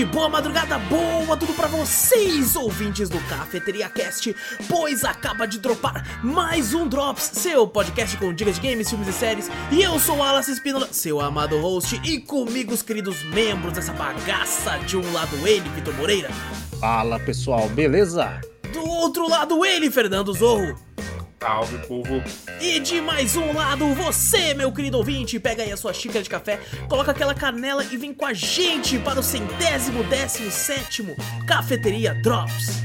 tarde, boa madrugada, boa tudo pra vocês, ouvintes do Cafeteria Cast, pois acaba de dropar mais um Drops, seu podcast com dicas de games, filmes e séries. E eu sou o Alas Espínola, seu amado host, e comigo os queridos membros dessa bagaça. De um lado ele, Vitor Moreira. Fala pessoal, beleza? Do outro lado ele, Fernando Zorro. Salve, povo. E de mais um lado, você, meu querido ouvinte, pega aí a sua xícara de café, coloca aquela canela e vem com a gente para o centésimo décimo sétimo Cafeteria Drops.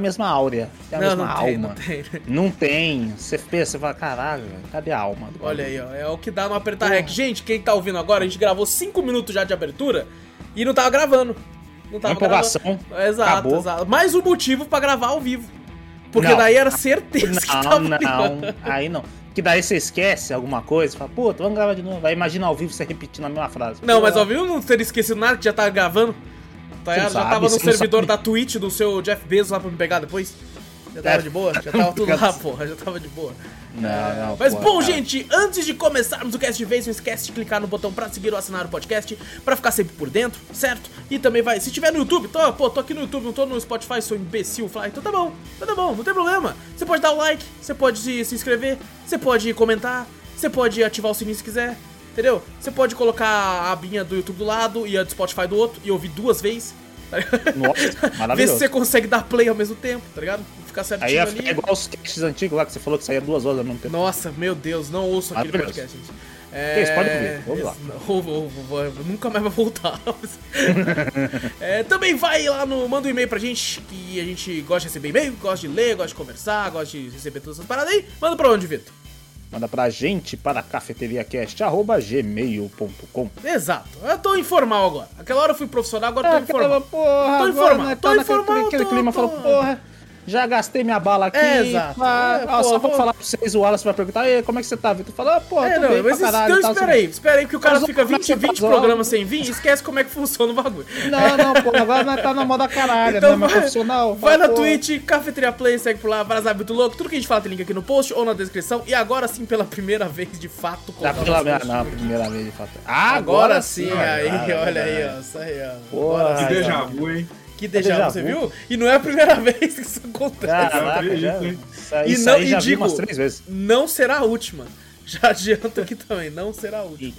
A mesma áurea, tem a Não, mesma não alma. tem, não tem. Não tem. Você pensa, você fala, caralho, cadê a alma? Olha aí, ó, é o que dá no apertar rec. Gente, quem tá ouvindo agora, a gente gravou 5 minutos já de abertura e não tava gravando. Não tava Empolgação, gravando. Exato, acabou. exato. Mais um motivo pra gravar ao vivo. Porque Não. daí era certeza que Não, tava não, ligando. aí não. Que daí você esquece alguma coisa, fala, puta, vamos gravar de novo. Aí imagina ao vivo você repetindo a mesma frase. Não, mas ao vivo não teria esquecido nada que já tava gravando. Tá, Você já sabe, tava no servidor sabe. da Twitch do seu Jeff Bezos lá pra me pegar depois. Já tava É. de boa? Já tava tudo lá, porra. Já tava de boa. Não, não. Mas pô, bom, cara. gente, antes de começarmos o cast de vez, não esquece de clicar no botão pra seguir ou assinar o podcast, pra ficar sempre por dentro, certo? E também vai, se tiver no YouTube, tô, pô, tô aqui no YouTube, não tô no Spotify, sou imbecil, fala, então tá bom, então tá bom, não tem problema. Você pode dar o like, você pode se, se inscrever, você pode comentar, você pode ativar o sininho se quiser, entendeu? Você pode colocar a abinha do YouTube do lado e a do Spotify do outro e ouvir duas vezes. Tá? Nossa, Ver se maravilhoso. você consegue dar play ao mesmo tempo, tá ligado? Ficar certinho Aí ia ali. ficar igual os casts antigos lá que você falou que saía duas horas ao mesmo tempo. Nossa, meu Deus, não ouço aquele Maravilhoso. podcast, gente. Que isso, pode ouvir, ouve lá. Ou- ou- ou- ou- nunca mais vai voltar. É, também vai lá no. Manda um e-mail pra gente, que a gente gosta de receber e-mail, gosta de ler, gosta de conversar, gosta de receber todas essas paradas aí. Manda pra onde, Vitor? Manda pra gente para cafeteriacast.gmail.com. Exato. Eu tô informal agora. Aquela hora eu fui profissional, agora eu Ah, tô informal. porra, Tô agora, informal, né, tô tá naquele- informal, aquele tô- clima, tô- falou, porra, já gastei minha bala aqui. É, exato. pá, É, ó, só pô, vou vou- falar pra vocês, o Wallace vai perguntar, e aí, como é que você tá, Vitor? Fala, ah, porra, É, tô não, bem mas pra caralho, então espera assim. aí, espera aí, porque o cara fica o 20, você 20 tá programas sem vir e esquece como é que funciona o bagulho. Não, não, pô, agora nós tá na moda caralho, Então não é mais vai- profissional. Vai Fala, na pô, Twitch, Cafeteria Play, segue por lá, Varazar muito louco. Tudo que a gente fala tem link aqui no post ou na descrição. E agora sim, pela primeira vez, de fato, Já colocar pela minha, não, primeira vez de fato. Agora, sim, aí, olha aí, cara. ó. Isso aí, ó. Agora Que déjà vu, hein? Que déjà você viu? E não é a primeira vez que isso acontece. Caraca, já, E não- e digo- umas três vezes. Não será a última. Já adianto aqui também, não será a última.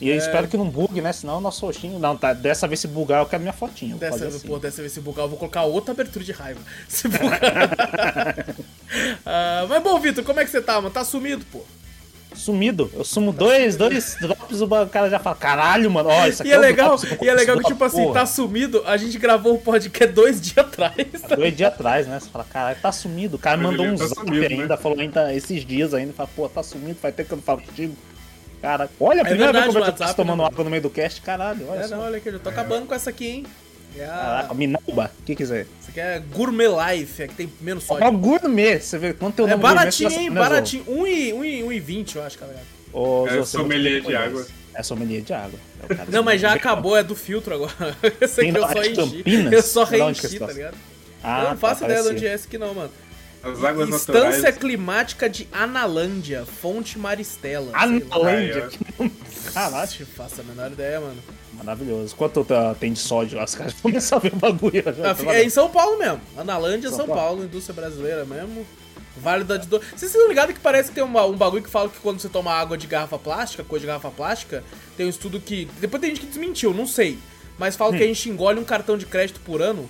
E eu espero que não bugue, né? Senão o nosso roxinho. Não, tá. Dessa vez se bugar, eu quero minha fotinho. Vou Dessa, assim. pô, dessa vez se bugar, eu vou colocar outra abertura de raiva. Se bugar. Ah, mas bom, Vitor, como é que você tá, mano? Tá sumido, pô. Sumido. Eu sumo dois, dois drops, o cara já fala, caralho, mano. Ó, isso aqui E é um legal, drop, e é legal que, tipo assim, porra. tá sumido, a gente gravou o podcast dois dias atrás. Há Dois dias atrás, né? Você fala, caralho, tá sumido. O cara Mas mandou um tá zap sumido, ainda, né? falou ainda esses dias ainda. Fala, pô, tá sumido, faz tempo que eu não falo contigo. Cara, olha, a É primeira verdade, vez que eu você WhatsApp, tomando né, água no meio do cast, caralho, olha É, só. não, olha aqui, eu tô acabando com essa aqui, hein? É a... Caraca, Minauba, o que quiser. Essa aqui é Gourmet Life, é que tem menos Ó, sódio. gourmet, você vê quanto teu É nome gourmet, baratinho, hein? Baratinho. 1 e, 1 e, 1 e 20, eu acho, cara. Ô, É sommelier de água. É sommelier de água. É o cara Não, mas já acabou, é do filtro agora. Esse Tem aqui eu só enchi. Campinas? Eu só é reenchi, esse tá ligado? Ah, eu não faço tá, ideia de onde é esse aqui não, mano. As águas Estância naturais. Climática de Analândia, Fonte Maristela. Ah. Analândia. Caralho, Não faço a menor ideia, mano. Maravilhoso. Quanto tá- tem de sódio lá? Os caras começam a ver o bagulho. já, Ah, tá é em São Paulo mesmo. Analândia, São, São Paulo. Paulo. indústria brasileira mesmo. Vale da de do... Vocês estão ligados que parece que tem uma- um bagulho que fala que quando você toma água de garrafa plástica, coisa de garrafa plástica, tem um estudo que. Depois tem gente que desmentiu, não sei. Mas fala que a gente engole um cartão de crédito por ano. Hum.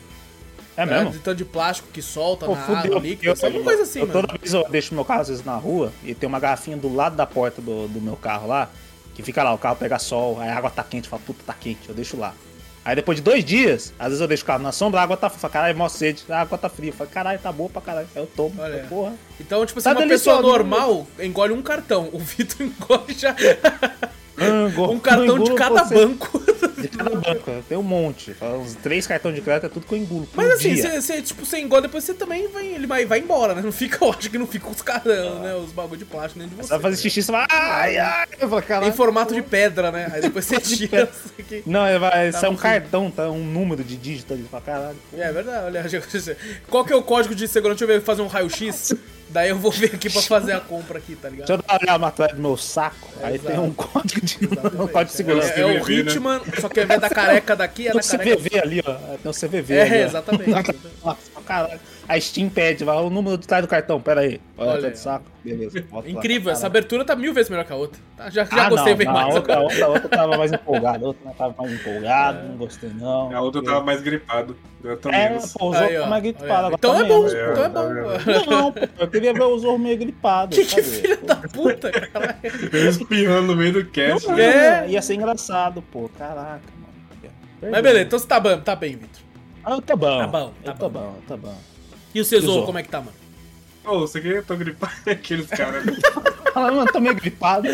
É né, mesmo? De tanto de plástico que solta Pô, na fudeu, água líquida. eu- Alguma coisa assim, eu, mano. Toda vez eu deixo meu carro, às vezes, na rua, e tem uma garrafinha do lado da porta do, do meu carro lá, que fica lá, o carro pega sol, aí a água tá quente, fala, puta, tá quente, eu deixo lá. Aí depois de dois dias, às vezes eu deixo o carro na sombra, a água tá fria. Caralho, mó sede, a água tá fria. Eu falo, caralho, tá boa pra caralho. Aí eu tomo. Olha. Porra. Então, tipo assim, Tá uma pessoa né? normal engole um cartão. O Vitor engole já Ango- um cartão de cada você- banco. De cada banco. Tem um monte. Uns três cartões de crédito é tudo que eu engulo. Mas assim, você, tipo, você engole, depois você também vai, ele vai, vai embora, né? Não fica, eu acho que não fica os cartão, né? Os bagulho de plástico dentro de você. Você vai fazer xixi, você vai. Ai, ai. Eu falo, caralho. Em formato de pedra, né? Aí depois você tira isso aqui. Não, ele vai Tá sair um bom. cartão, tá? Um número de dígito ali. Pra caralho. É verdade, olha. Qual que é o código de segurança? Deixa eu ver, fazer um raio-x. Daí eu vou ver aqui pra fazer a compra aqui, tá ligado? Deixa eu dar uma olhada atrás do meu saco. aí exato. tem um código de, um código de segurança. É, é o CVV, né? Hitman, só que ao invés da careca daqui, é Tem da o careca. CVV ali, ó. Tem o CVV É, ali, exatamente. Nossa, caralho. A Steam pede, vai o número de trás do cartão, pera aí. Olha, Olha tá do saco. Beleza. bota lá, Incrível, essa abertura tá mil vezes melhor que a outra. Tá, Já, já Ah, gostei não, bem não, mais a outra, a outra, a outra tava mais empolgada, a outra não tava mais empolgado, não gostei não. A outra tava mais gripado. Eu tô É, menos. pô, os Aí, outros ó, mais olha. gripados. agora Então tá é bom, É, pô. então é tá bom. Não, pô, eu queria ver os outros meio gripados. Que, que filho da puta, cara. Eu espirrando no meio do cast. Não, É. Ia ser engraçado, pô. Caraca, mano. Mas beleza, então você tá bem, tá bem, Vitor. Ah, tá bom. Tá bom, tá tá bom. bom, tá bom. E o Cesou, Cesou. como é que tá, mano? Ô, você quer eu tô gripado? Aqueles caras. Ah, mano, tô meio gripado.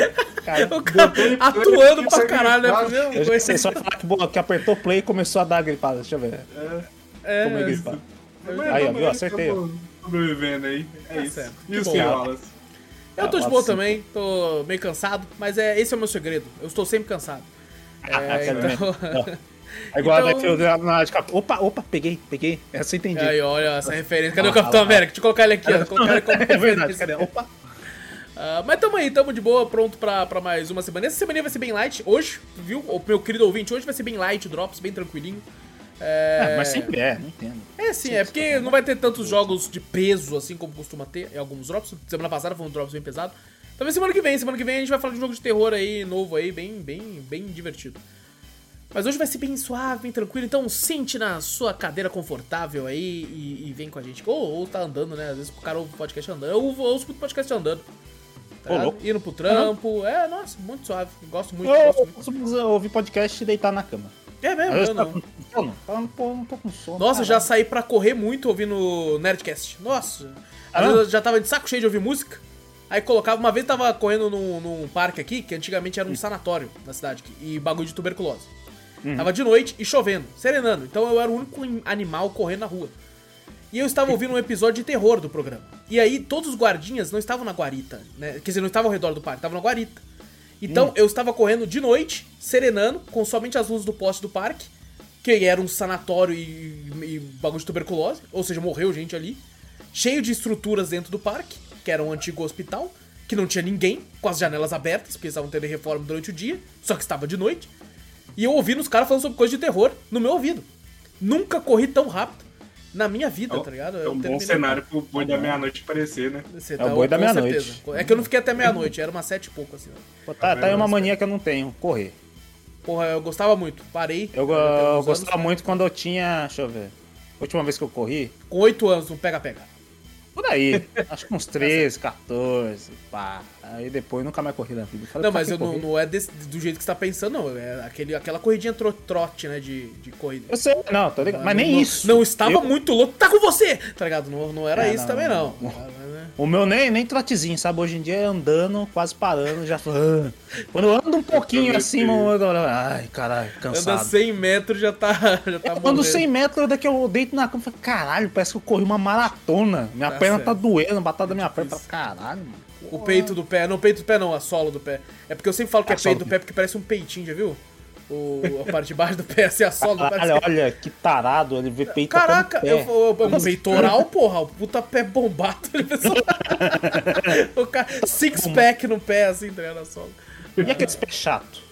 Cara, O cara atuando pra caralho, né? gripado. Primeira eu só falar que, boa, que apertou play e começou a dar gripada. Deixa eu ver. É, Tô meio mas- gripado. Aí, ó, viu? Acertei. tamo Sobrevivendo aí. É Tá isso. certo. E Que os bom. senhoras? Eu tô de Ah, boa também, tô meio cansado, mas é, esse é o meu segredo. Eu estou sempre cansado. É, então... É igual Então- Battlefield na- de Opa, opa, peguei, peguei. Essa eu entendi. Aí, olha essa referência. Cadê Ah, o Capitão lá, lá. América? Deixa eu colocar ele aqui, ó. Colocar ele como É verdade, cadê? Opa. Ah, mas tamo aí, tamo de boa, pronto pra, pra mais uma semana. Essa semana vai ser bem light, hoje, viu? O meu querido ouvinte, hoje vai ser bem light, drops, bem tranquilinho. É, Ah, mas sempre é, não entendo. É, sim, é porque não vai ter tantos jogos de peso assim como costuma ter em alguns drops. Semana passada foi um drops bem pesado. Talvez semana que vem, semana que vem a gente vai falar de um jogo de terror aí, novo aí, bem, bem, bem divertido. Mas hoje vai ser bem suave, bem tranquilo, então sente na sua cadeira confortável aí e, e vem com a gente. Ou, ou tá andando, né? Às vezes o cara ouve o podcast andando. Eu ouço o podcast andando. Tá Ô, louco. Indo pro trampo. É, nossa, muito suave. Gosto muito, gosto Eu muito. costumo ouvir podcast e deitar na cama. É mesmo, eu tá não. com sono. Pô, não tô com sono. Nossa, já saí pra correr muito ouvindo Nerdcast. Nossa. Às vezes eu já tava de saco cheio de ouvir música. Aí colocava. Uma vez tava correndo num, num parque aqui, que antigamente era um sanatório na cidade e bagulho de tuberculose. Tava de noite e chovendo, serenando. Então eu era o único im- animal correndo na rua. E eu estava ouvindo um episódio de terror do programa. E aí todos os guardinhas não estavam na guarita, né? Quer dizer, não estavam ao redor do parque, estavam na guarita. Então eu estava correndo de noite, serenando, com somente as luzes do poste do parque, que era um sanatório e, e bagulho de tuberculose, ou seja, morreu gente ali, cheio de estruturas dentro do parque, que era um antigo hospital, que não tinha ninguém, com as janelas abertas, porque eles estavam tendo reforma durante o dia, só que estava de noite. E eu ouvindo os caras falando sobre coisa de terror no meu ouvido. Nunca corri tão rápido na minha vida, tá ligado? É um bom cenário pro boi da meia-noite aparecer, né? Você É o boi da com meia-noite. certeza. É que eu não fiquei até meia-noite, era umas sete e pouco, assim. ó. Pô, Tá, tá aí uma mania que eu não tenho, correr. Porra, eu gostava muito. Parei. Eu, eu gostava anos. muito quando eu tinha. Deixa eu ver. A última vez que eu corri, Com oito anos, no pega-pega. por aí. acho que uns 13, 14, pá. Aí depois nunca mais corri na vida. Falei, Não, mas eu não, não é desse- do jeito que você tá pensando, não. É aquele, aquela corridinha tro, trote, né, de, de corrida. Eu sei, não, tô ligado. Mas nem não, isso. Não estava Eu- muito louco. Tá com você! Tá ligado? Não, não era É, isso também, não. mas, né? O meu nem, nem trotezinho, sabe? Hoje em dia é andando, quase parando, já. Ah. Quando eu ando um pouquinho assim, mano, eu- ai, caralho, Anda cansado. 100 metros já tá, já tá Eu ando morrendo. 100 metros, daqui eu deito na cama e falo, caralho, parece que eu corri uma maratona. Minha Tá perna certo. tá doendo, batata da minha perna. Caralho, mano. O peito do pé. Não, o peito do pé não, a sola do pé. É porque eu sempre falo que A é sola peito do pé porque parece um peitinho, já viu? O, a parte de baixo do pé, assim, a sola do pé. Caralho, parece que- olha que tarado, ele vê peito Caraca, pé. eu, eu, um peitoral, porra, o puta pé bombado. o cara, six pack no pé, assim, tá ligado? Na sola. E aqueles pés chato?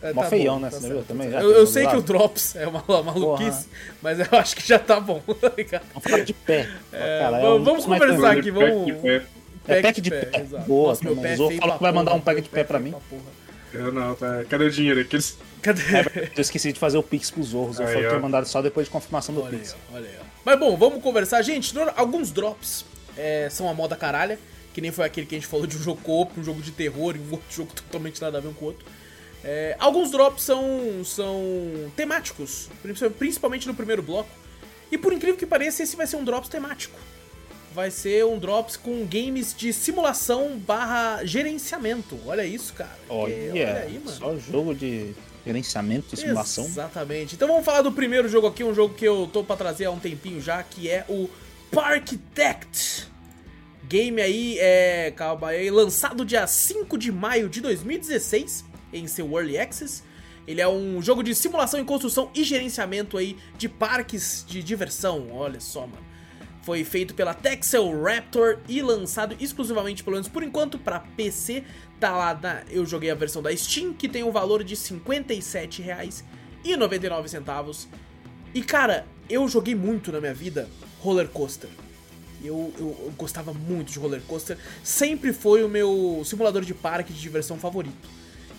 É, Mó tá feião, bom, né? tá Você viu tá também? Eu, eu sei que o? Drops é uma, uma maluquice, mas eu acho que já tá bom, tá ligado? Vamos falar de pé. É, Cara, vamos- um vamos conversar aqui, vamos- de pé. É pack de pé. exato. Boa, Nossa, meu pé é falou pra que vai mandar um pack de pé pra é feio mim. porra. Eu não, tá. Cadê o dinheiro? Aqueles. Cadê? Eu esqueci de fazer o Pix pros Zorros. Eu Aí, falei que ia mandar só depois de confirmação do Olha aí, Pix. ó, olha aí. Mas bom, vamos conversar. Gente, alguns drops é, são a moda caralha, que nem foi aquele que a gente falou de um jogo co-op, um jogo de terror e um outro jogo totalmente nada a ver um com o outro. É, alguns drops são, são temáticos, principalmente no primeiro bloco. E por incrível que pareça, esse vai ser um drops temático. Vai ser um drops com games de simulação barra gerenciamento. Olha isso, cara. Olha, olha aí, mano. Só jogo de gerenciamento e simulação. Exatamente. Então vamos falar do primeiro jogo aqui, um jogo que eu tô pra trazer há um tempinho já, que é o Parkitect. Game aí, é, calma aí, lançado dia 5 de maio de 2016 em seu Early Access. Ele é um jogo de simulação em construção e gerenciamento aí de parques de diversão. Olha só, mano. Foi feito pela Texel Raptor e lançado exclusivamente, pelo menos por enquanto, para PC. Tá lá na, eu joguei a versão da Steam, que tem o um valor de R$ 57,99. E cara, eu joguei muito na minha vida roller coaster. Eu, eu, eu, gostava muito de roller coaster. Sempre foi o meu simulador de parque de diversão favorito.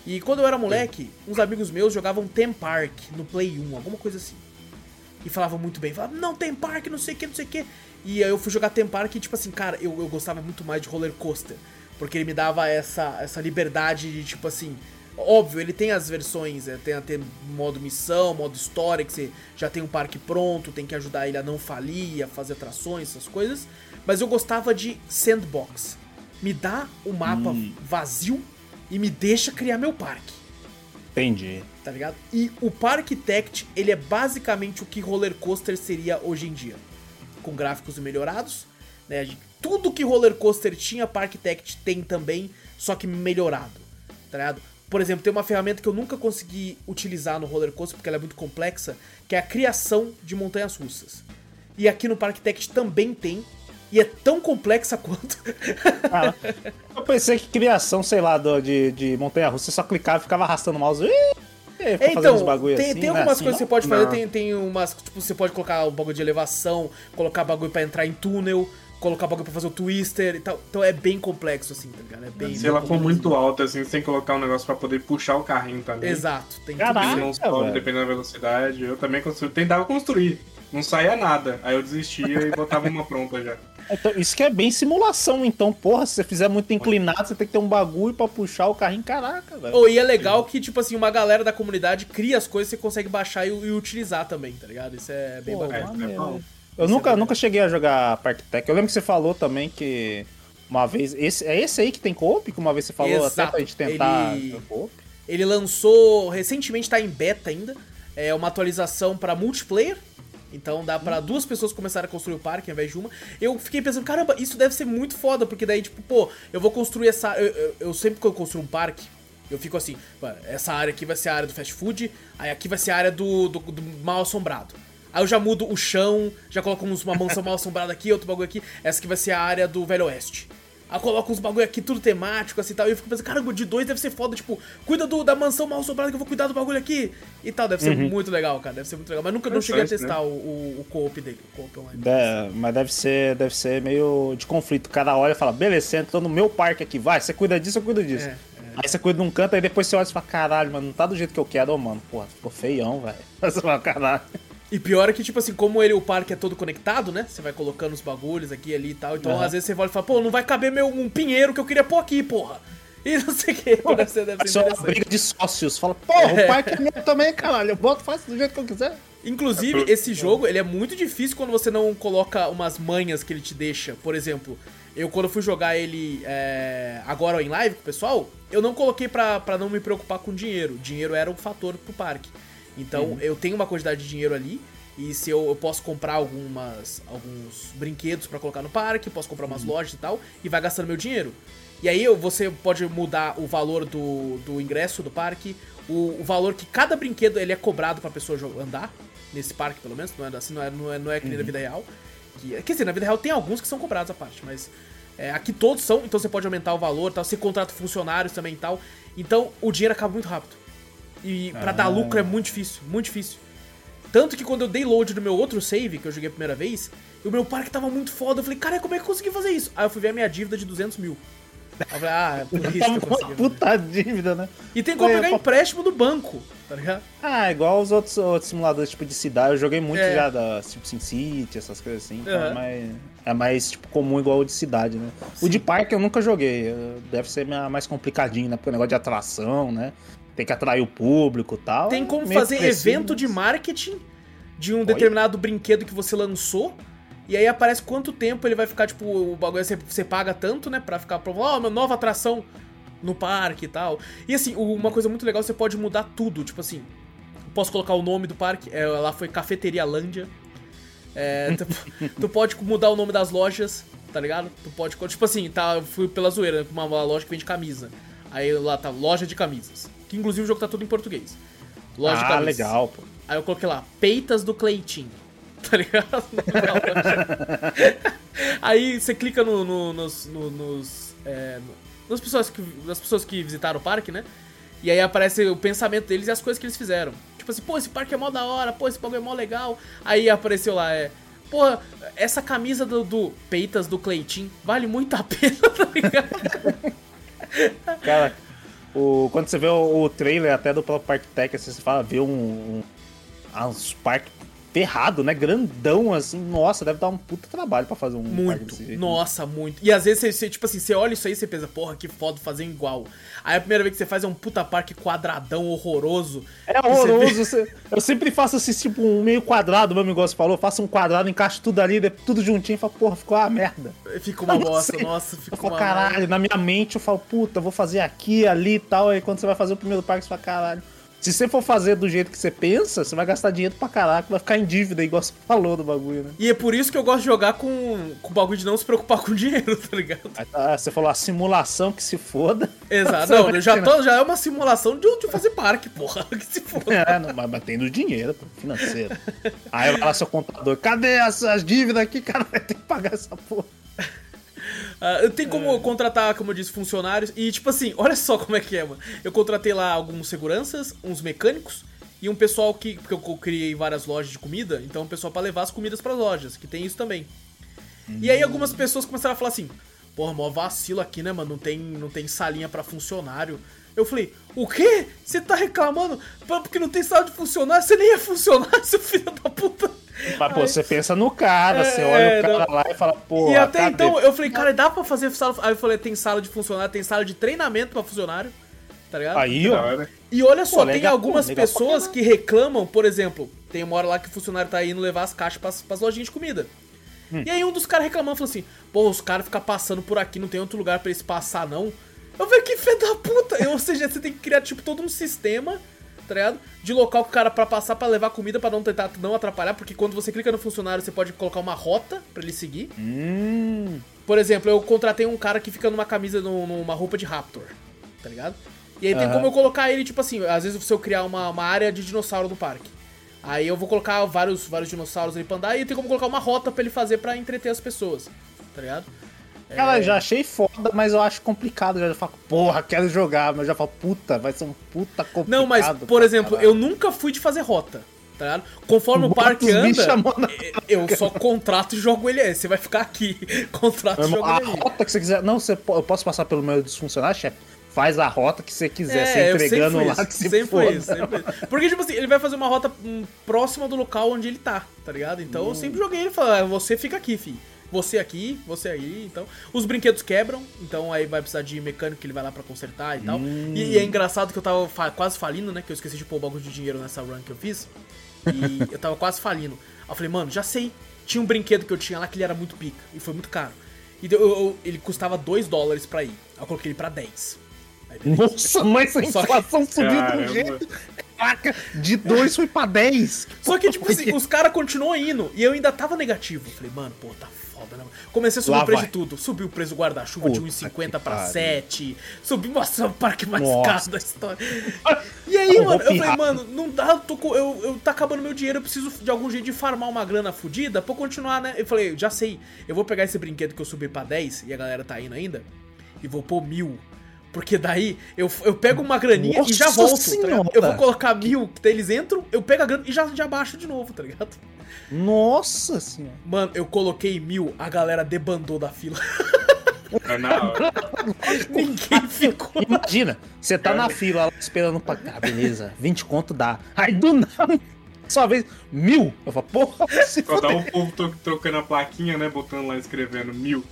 E quando eu era moleque, uns amigos meus jogavam Theme Park no Play 1, alguma coisa assim. E falavam muito bem, falavam, não, Theme Park, não sei o que, não sei o que. E aí eu fui jogar Theme Park e, tipo assim, cara, eu, eu gostava muito mais de roller coaster. Porque ele me dava essa, essa liberdade de, tipo assim. Óbvio, ele tem as versões, é, tem até modo missão, modo história, que você já tem um parque pronto, tem que ajudar ele a não falir, a fazer atrações, essas coisas. Mas eu gostava de sandbox. Me dá o mapa hum. vazio e me deixa criar meu parque. Entendi. Tá ligado? E o Parkitect, ele é basicamente o que roller coaster seria hoje em dia. Com gráficos melhorados, né? Tudo que roller coaster tinha, Parkitect tem também, só que melhorado. Tá ligado? Por exemplo, tem uma ferramenta que eu nunca consegui utilizar no roller coaster porque ela é muito complexa, que é a criação de montanhas russas. E aqui no Parkitect também tem, e é tão complexa quanto. ah, eu pensei que criação, sei lá, de, de montanha russa, você só clicava e ficava arrastando o mouse. É, então, tem, assim, tem algumas né? coisas assim, que você pode fazer, tem, tem umas. Tipo, você pode colocar o bagulho de elevação, colocar bagulho pra entrar em túnel, colocar bagulho pra fazer o twister e tal. Então é bem complexo, assim, tá ligado? É bem, Se bem ela for muito alta, assim, você tem que colocar um negócio pra poder puxar o carrinho também. Exato, tem que Caraca, não sobe, dependendo da velocidade. Eu também construí, tentava construir. Não saía nada. Aí eu desistia e botava uma pronta já. Então, isso que é bem simulação, então, porra, se você fizer muito inclinado, você tem que ter um bagulho para puxar o carrinho, caraca, velho. Oh, e é legal que, tipo assim, uma galera da comunidade cria as coisas e você consegue baixar e, e utilizar também, tá ligado? Isso é bem Pô, bacana. É, é eu isso nunca, é nunca cheguei a jogar Park Tech. Eu lembro que você falou também que uma vez. Esse, é esse aí que tem coop? Que uma vez você falou Exato. até pra gente tentar ele, ele lançou. Recentemente tá em beta ainda. É uma atualização para multiplayer então dá para duas pessoas começarem a construir o parque ao invés de uma. Eu fiquei pensando, caramba, isso deve ser muito foda, porque daí, tipo, pô, eu vou construir essa. Eu, eu, eu sempre que eu construo um parque, eu fico assim, essa área aqui vai ser a área do fast food, aí aqui vai ser a área do, do, do mal assombrado. Aí eu já mudo o chão, já coloco uma mansão mal assombrada aqui, outro bagulho aqui. Essa aqui vai ser a área do Velho Oeste. Aí coloca uns bagulho aqui, tudo temático, assim tal. E eu fico pensando, caramba, de dois deve ser foda. Tipo, cuida do, da mansão mal assombrada que eu vou cuidar do bagulho aqui. E tal, deve ser uhum. muito legal, cara. Deve ser muito legal. Mas nunca não cheguei a testar né? o, o, o co-op dele. O co online. É, mas deve ser, deve ser meio de conflito. Cada olha e fala, beleza, você entrou no meu parque aqui, vai, você cuida disso, eu cuido disso. É, é. Aí você cuida de um canto, aí depois você olha e fala, caralho, mano, não tá do jeito que eu quero, ô, mano. Porra, ficou feião, velho. Você fala, caralho. E pior é que, tipo assim, como ele, o parque é todo conectado, né? Você vai colocando os bagulhos aqui ali e tal. Então, uhum. às vezes, você volta e fala, pô, não vai caber meu, um pinheiro que eu queria pôr aqui, porra. E não sei o que. Deve ser, deve ser uma briga de sócios. Fala, porra, é. o parque é meu também, caralho. Eu boto, faço do jeito que eu quiser. Inclusive, é esse jogo, ele é muito difícil quando você não coloca umas manhas que ele te deixa. Por exemplo, eu quando fui jogar ele é, agora em live com o pessoal, eu não coloquei pra, pra não me preocupar com dinheiro. Dinheiro era um fator pro parque. Então, uhum. eu tenho uma quantidade de dinheiro ali. E se eu, eu posso comprar algumas alguns brinquedos para colocar no parque, posso comprar umas uhum. lojas e tal, e vai gastando meu dinheiro. E aí você pode mudar o valor do, do ingresso do parque, o, o valor que cada brinquedo ele é cobrado pra pessoa andar, nesse parque pelo menos, não é assim, não é, não é, não é que nem uhum. na vida real. Que, quer dizer, na vida real tem alguns que são cobrados à parte, mas é, aqui todos são, então você pode aumentar o valor, tal, você contrata funcionários também e tal. Então o dinheiro acaba muito rápido. E para ah. dar lucro é muito difícil, muito difícil. Tanto que quando eu dei load no meu outro save, que eu joguei a primeira vez, o meu parque tava muito foda. Eu falei, cara, como é que eu consegui fazer isso? Aí eu fui ver a minha dívida de 200 mil. Eu falei, ah, é por isso que eu consegui. Puta dívida, né? E tem como é, pegar empréstimo do banco, tá ligado? Ah, igual os outros, outros simuladores, tipo, de cidade. Eu joguei muito é. já, da, tipo, SimCity, essas coisas assim. Então uhum. é, mais, é mais, tipo, comum igual o de cidade, né? Sim. O de parque eu nunca joguei. Deve ser mais complicadinho, né? Porque o negócio de atração, né? Tem que atrair o público e tal. Tem como é meio fazer evento de marketing de um Oi? determinado brinquedo que você lançou. E aí aparece quanto tempo ele vai ficar, tipo, o bagulho você, você paga tanto, né? Pra ficar provando, ó, uma nova atração no parque e tal. E assim, uma coisa muito legal, você pode mudar tudo. Tipo assim, posso colocar o nome do parque, é, lá foi Cafeteria Lândia. É, tu, tu pode mudar o nome das lojas, tá ligado? Tu pode, tipo assim, tá, eu fui pela zoeira, né, uma loja que vende camisa. Aí lá tá, loja de camisas. Que inclusive o jogo tá tudo em português. De Ah, legal, pô. Aí eu coloquei lá, peitas do Cleitinho. Tá ligado? Aí você clica no, no- nos. no- nos é, no- nas, pessoas que, nas pessoas que visitaram o parque, né? E aí aparece o pensamento deles e as coisas que eles fizeram. Tipo assim, pô, esse parque é mó da hora, pô, esse bagulho é mó legal. Aí apareceu lá, é. Pô, essa camisa do, do Peitas do Cleitinho vale muito a pena, tá ligado? Cara, o, quando você vê o, o trailer até do próprio Parque Tech, assim, você fala, vê um, um, ah, uns parques ferrado, né? Grandão, assim. Nossa, deve dar um puta trabalho pra fazer um Muito. jeito. Nossa, muito. E às vezes você, você, tipo assim, você olha isso aí e você pensa, porra, que foda fazer igual. Aí a primeira vez que você faz é um puta parque quadradão, horroroso. É horroroso. você- eu sempre faço assim, tipo, um meio quadrado, meu amigo você falou. Faço um quadrado, encaixo tudo ali, tudo juntinho e falo, porra, ficou uma merda. Fica uma bosta, nossa, falo, uma. caralho, na minha mente eu falo, puta, vou fazer aqui, ali e tal. Aí quando você vai fazer o primeiro parque, você fala, caralho. Se você for fazer do jeito que você pensa, você vai gastar dinheiro pra caraca, vai ficar em dívida, igual você falou do bagulho, né? E é por isso que eu gosto de jogar com, com o bagulho de não se preocupar com dinheiro, tá ligado? Aí tá, você falou a simulação que se foda. Exato. Não, já, tô, já é uma simulação de, de fazer parque, porra. Que se foda. É, não, mas no dinheiro, financeiro. Aí vai lá seu contador, cadê as, as dívidas aqui, cara? Vai ter que pagar essa porra. Ah, eu tenho como contratar, como eu disse, funcionários. E, tipo assim, olha só como é que é, mano. Eu contratei lá alguns seguranças, uns mecânicos e um pessoal que. Porque eu criei várias lojas de comida, então um pessoal pra levar as comidas pras lojas, que tem isso também. E aí algumas pessoas começaram a falar assim: Porra, mó vacilo aqui, né, mano? Não tem, não tem salinha pra funcionário. Eu falei, o quê? Você tá reclamando porque não tem sala de funcionário? Você nem é funcionário, seu filho da puta. Mas, pô, você pensa no cara, você É, olha o cara não. lá e fala, pô. e até cadê? então eu falei, cara, dá pra fazer sala. Aí eu falei, tem sala de funcionário, tem sala de treinamento pra funcionário, tá ligado? Aí, ó. E olha só, Pô, tem legal, algumas legal pessoas caralho. que reclamam, por exemplo, tem uma hora lá que o funcionário tá indo levar as caixas pras, pras lojinhas de comida. Hum. E aí um dos caras reclamando falou assim: pô, os caras ficam passando por aqui, não tem outro lugar pra eles passar, não. Eu falei, que fé da puta! Eu, ou seja, você tem que criar, tipo, todo um sistema, tá ligado? De local que o cara pra passar pra levar comida pra não tentar não atrapalhar, porque quando você clica no funcionário, você pode colocar uma rota pra ele seguir. Hum. Por exemplo, eu contratei um cara que fica numa camisa, num- numa roupa de Raptor, tá ligado? E aí tem Aham. como eu colocar ele, tipo assim, às vezes se eu criar uma, uma área de dinossauro no parque. Aí eu vou colocar vários, vários dinossauros ali pra andar e tem como colocar uma rota pra ele fazer pra entreter as pessoas, tá ligado? Cara, já achei foda, mas eu acho complicado. Eu já falo, porra, quero jogar, mas eu já falo, puta, vai ser um puta complicado. Não, mas, por exemplo, caralho. eu nunca fui de fazer rota, tá ligado? Conforme o Bota parque os bichos anda, chamando na eu só contrato e jogo ele aí. Você vai ficar aqui. Contrato e Meu jogo a ele aí. rota que você quiser. Não, você, eu posso passar pelo meio dos funcionários, chefe? Faz a rota que você quiser, É, você eu sempre entregando lá isso, que se sempre foi foda. isso, sempre isso. Porque, tipo assim, ele vai fazer uma rota hum, próxima do local onde ele tá, tá ligado? Então eu Hum. sempre joguei ele e falei, ah, você fica aqui, fi. Você aqui, você aí, então. Os brinquedos quebram, então aí vai precisar de mecânico que ele vai lá pra consertar e tal. Hum. E, e é engraçado que eu tava fa- quase falindo, né? Que eu esqueci de pôr o bagulho de dinheiro nessa run que eu fiz. E eu tava quase falindo. Aí eu falei, mano, já sei. Tinha um brinquedo que eu tinha lá que ele era muito pica. E foi muito caro. E eu- eu- ele custava 2 dólares pra ir. Aí eu coloquei ele pra 10. Aí, beleza. Nossa, mas a Só que- inflação subiu de Caramba. um jeito. Caraca, de 2 foi pra 10. Só que, tipo assim, os caras continuam indo. E eu ainda tava negativo. Eu Falei, mano, pô, tá foda, né? Comecei a subir Lá o preço vai. de tudo. Subiu o preço do guarda-chuva de Puta 1,50 que pra pariu. 7. Subiu, nossa, o parque mais Nossa. caro da história. E aí, Eu mano, eu falei, mano, não dá, eu, tô, eu, eu tá acabando meu dinheiro, eu preciso de algum jeito de farmar uma grana fodida pra continuar, né? Eu falei, já sei, eu vou pegar esse brinquedo que eu subi pra 10 e a galera tá indo ainda, e vou pôr mil. Porque daí eu, eu pego uma graninha e já Nossa volto. tá eu vou colocar mil, eles entram, eu pego a grana e já, já baixo de novo, tá ligado? Nossa senhora. Mano, eu coloquei mil, a galera debandou da fila. É na hora. Ninguém ficou. Imagina, você tá na fila lá esperando pra. Ah, beleza, 20 conto dá. Aí do nada, só vez, mil. Eu falo, porra, se Só tá o povo trocando a plaquinha, né? Botando lá escrevendo mil.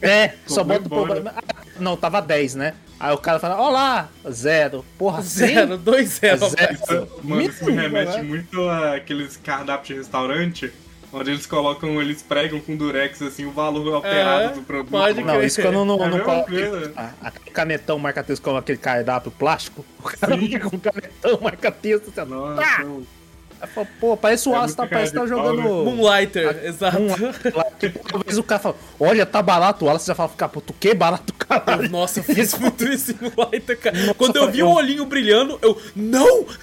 É, só Foi bota o problema. Ah, não, tava 10, né? Aí o cara fala, olá, zero. Porra, zero, dois zero. zero. Mano, isso me remete muito àqueles cardápios de restaurante Onde eles colocam, eles pregam com durex assim o valor alterado é, do produto. Pode não, isso quando não, não, é não. Aquele canetão marca-texto com aquele cardápio plástico, o cara fica com canetão marca-texto. Assim, Nossa, tá. Pô, parece o é Aço, tá, parece que tá jogando. Moonlighter, a... exato. Moonlighter. Talvez o cara fala, olha, tá barato o Wallace, você já fala, fica, puto, que barato, cara. Nossa, eu fiz muito isso em Moonlighter, cara. Nossa, Quando eu vi o olhinho brilhando, eu, não!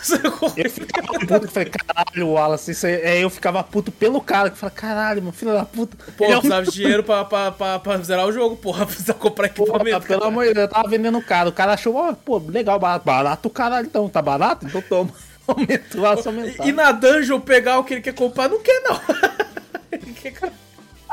Eu ficava puto, falei, caralho, Wallace, isso aí, é, eu ficava puto pelo cara, que fala, caralho, meu filho da puta. Pô, eu precisava de dinheiro pra, pra, pra, pra zerar o jogo, porra, precisava comprar equipamento. Porra, pelo amor de Deus, eu tava vendendo caro, o cara achou, ó, pô, legal, barato, barato, caralho, então, tá barato? Então toma. Aumentou a aumentar. E na dungeon pegar o que ele quer comprar, não quer não. ele quer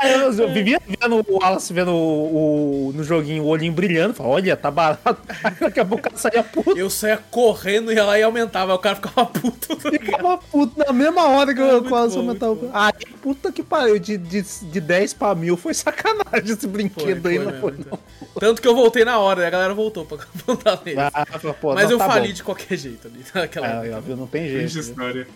eu, eu vivia vendo o Wallace vendo o, o, no joguinho o olhinho brilhando, falava, olha, tá barato. Aí daqui a pouco o cara saía puto. Eu saía correndo, ia lá e aumentava, aí o cara ficava puto. Tá ficava puto na mesma hora que é, eu quase aumentava. Aí, puta que pariu, de, de, de 10 pra mil foi sacanagem esse brinquedo foi, aí, não foi não. Tanto que eu voltei na hora, e a galera voltou pra montar nele. Ah, Mas não, eu tá fali bom. de qualquer jeito ali naquela ah, época. Não tem jeito. história.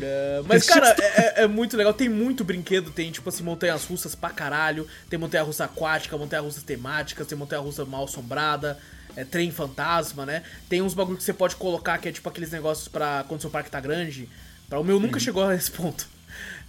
É, mas, cara, é, é, é, muito legal. Tem muito brinquedo. Tem, tipo assim, montanhas russas pra caralho. Tem montanha russa aquática, montanha russa temáticas, tem montanha russa mal assombrada. É, trem fantasma, né? Tem uns bagulho que você pode colocar que é tipo aqueles negócios pra quando seu parque tá grande. Pra, o meu nunca uhum. chegou a esse ponto.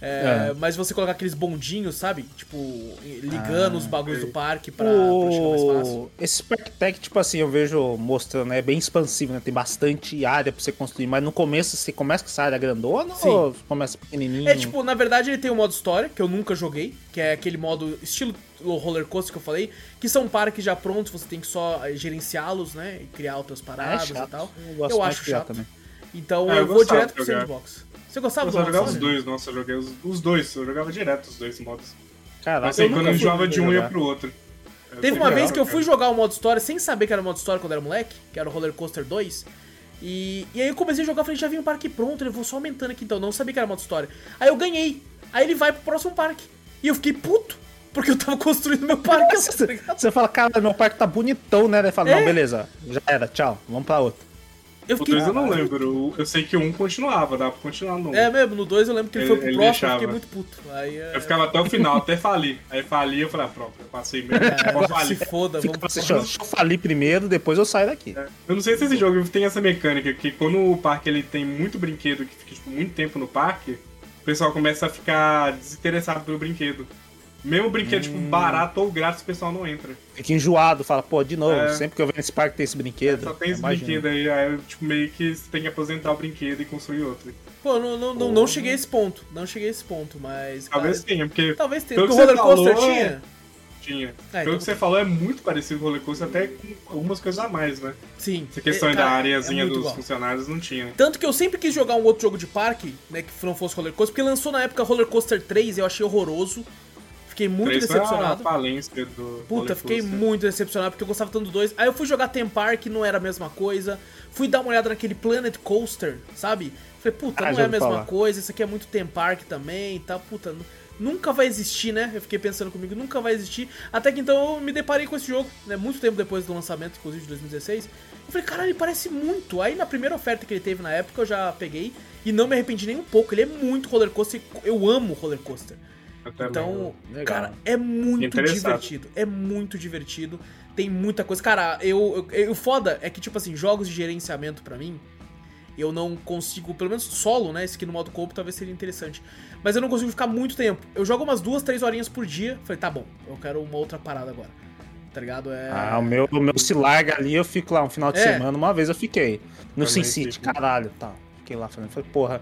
É, é. Mas você colocar aqueles bondinhos, sabe? Tipo, ligando ah, os bagulhos do parque pra, o... pra chegar mais fácil. Esse Park Tech, tipo assim, eu vejo mostrando, é bem expansivo, né? Tem bastante área pra você construir, mas no começo você começa com essa área grandona Sim. ou começa pequenininho? É tipo, na verdade ele tem o modo história, que eu nunca joguei, que é aquele modo estilo roller coaster que eu falei, que são parques já prontos, você tem que só gerenciá-los, né? E criar outras é paradas é e tal. Eu, eu acho chato. Também. Então é, eu, eu vou direto pro sandbox. Você gostava eu do Eu jogava os dois, nossa, eu joguei os, os, dois, eu jogava direto os dois modos. Caraca, assim, eu quando eu enjoava de um ia pro outro. Eu Teve uma vez que eu fui jogar o modo história sem saber que era o modo história quando era moleque, que era o Roller Coaster 2. E, e aí eu comecei a jogar, falei, já vi um parque pronto, ele vou só aumentando aqui então, não sabia que era modo história. Aí eu ganhei. Aí ele vai pro próximo parque. E eu fiquei puto, porque eu tava construindo meu parque. você, você fala, cara, meu parque tá bonitão, né? Ele fala, é. não, beleza, já era, tchau, vamos pra outro. Eu fiquei... O 2 eu não lembro. Eu sei que o 1 um continuava, dá pra continuar no É mesmo, no 2 eu lembro que ele, ele foi pro próximo, deixava. eu fiquei muito puto. Aí, é... Eu ficava até o final, até falir. Aí fali eu falei, ah, pronto, eu passei mesmo. É, falir. Se foda, vamos Fica, deixa, deixa eu falir primeiro, depois eu saio daqui. É. Eu não sei se esse jogo tem essa mecânica, que quando o parque ele tem muito brinquedo que fica tipo, muito tempo no parque, o pessoal começa a ficar desinteressado pelo brinquedo. Mesmo brinquedo, tipo, hum. tipo, barato ou grátis, o pessoal não entra. Fica enjoado, fala, pô, de novo, é. sempre que eu venho nesse parque tem esse brinquedo. É, só tem esse Imagina. brinquedo aí, aí tipo, meio que você tem que aposentar o brinquedo e construir outro. Pô, não, não, não, não cheguei a esse ponto, não cheguei a esse ponto, mas... Talvez cara, tenha, porque... Talvez tenha, porque o Roller Coaster falou, tinha... Tinha. É, Pelo então... que você falou, é muito parecido com o Roller Coaster, até com algumas coisas a mais, né? Sim. Essa questão é, cara, da areazinha é dos igual. funcionários não tinha. Tanto que eu sempre quis jogar um outro jogo de parque, né, que não fosse Roller Coaster, porque lançou na época Roller Coaster 3 e eu achei horroroso. Fiquei muito decepcionado. A falência do Puta, fiquei muito decepcionado porque eu gostava tanto do 2. Aí eu fui jogar Theme Park, não era a mesma coisa. Fui dar uma olhada naquele Planet Coaster, sabe? Falei, puta, ah, não é a mesma falar. coisa, isso aqui é muito Theme Park também e tá, puta, nunca vai existir, né? Eu fiquei pensando comigo, nunca vai existir. Até que então eu me deparei com esse jogo, né? Muito tempo depois do lançamento, inclusive de 2016. Eu falei, caralho, ele parece muito. Aí na primeira oferta que ele teve na época eu já peguei e não me arrependi nem um pouco. Ele é muito roller coaster, eu amo roller coaster. Então, Legal. cara, é muito divertido. É muito divertido. Tem muita coisa. Cara, eu, eu, O foda é que, tipo assim, jogos de gerenciamento para mim, eu não consigo, pelo menos solo, né? Esse aqui no modo corpo talvez seria interessante. Mas eu não consigo ficar muito tempo. Eu jogo umas duas, três horinhas por dia. Falei, tá bom, eu quero uma outra parada agora. Tá ligado? É... Ah, o meu, o meu se larga ali, eu fico lá um final de é. semana. Uma vez eu fiquei. No Sin City, caralho, tá. Fiquei lá falando, falei, porra.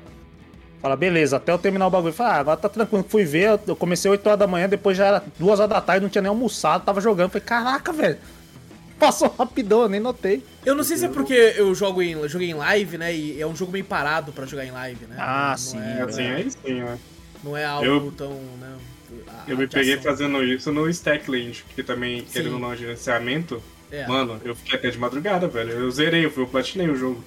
Fala, beleza, até eu terminar o bagulho. Fala, ah, agora tá tranquilo. Fui ver, eu comecei 8 horas da manhã, depois já era 2 horas da tarde, não tinha nem almoçado, tava jogando. Falei, caraca, velho. Passou rapidão, eu nem notei. Eu não sei se é porque eu jogo em, joguei em live, né? E é um jogo meio parado pra jogar em live, né? Ah, não sim. É, assim, é, sim, né? Não é algo eu, tão. Né, eu me peguei fazendo isso no Stackland, que também, querendo ou não, gerenciamento. É. Mano, eu fiquei até de madrugada, velho. Eu zerei, eu, eu platinei o jogo.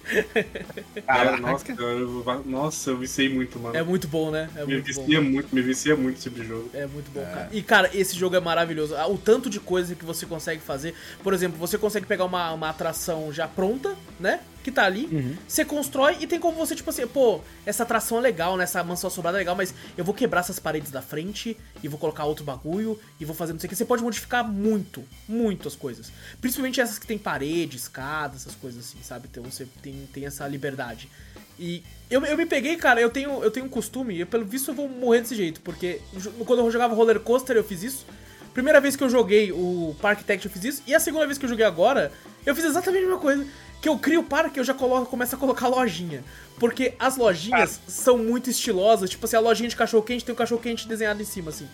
Cara, nossa, eu, nossa, eu viciei muito, mano. É muito bom, né? É me muito vicia bom. muito, me vicia muito esse tipo de jogo. É muito bom, é. cara. E, cara, esse jogo é maravilhoso. O tanto de coisa que você consegue fazer. Por exemplo, você consegue pegar uma, uma atração já pronta, né? Que tá ali, uhum. você constrói e tem como você, tipo assim, pô, essa atração é legal, né? Essa mansão assombrada é legal, mas eu vou quebrar essas paredes da frente e vou colocar outro bagulho e vou fazer não sei o que. Você pode modificar muito, muito as coisas. Principalmente essas que tem parede, escada, essas coisas assim, sabe? Então você tem, tem essa liberdade. E eu, eu me peguei, cara, eu tenho, eu tenho um costume, eu, pelo visto eu vou morrer desse jeito, porque quando eu jogava roller coaster eu fiz isso. Primeira vez que eu joguei o Park Tech eu fiz isso, e a segunda vez que eu joguei agora, eu fiz exatamente a mesma coisa que eu crio o parque, eu já coloco, começo a colocar lojinha. Porque as lojinhas ah. são muito estilosas. Tipo assim, a lojinha de cachorro-quente tem um cachorro-quente desenhado em cima, assim.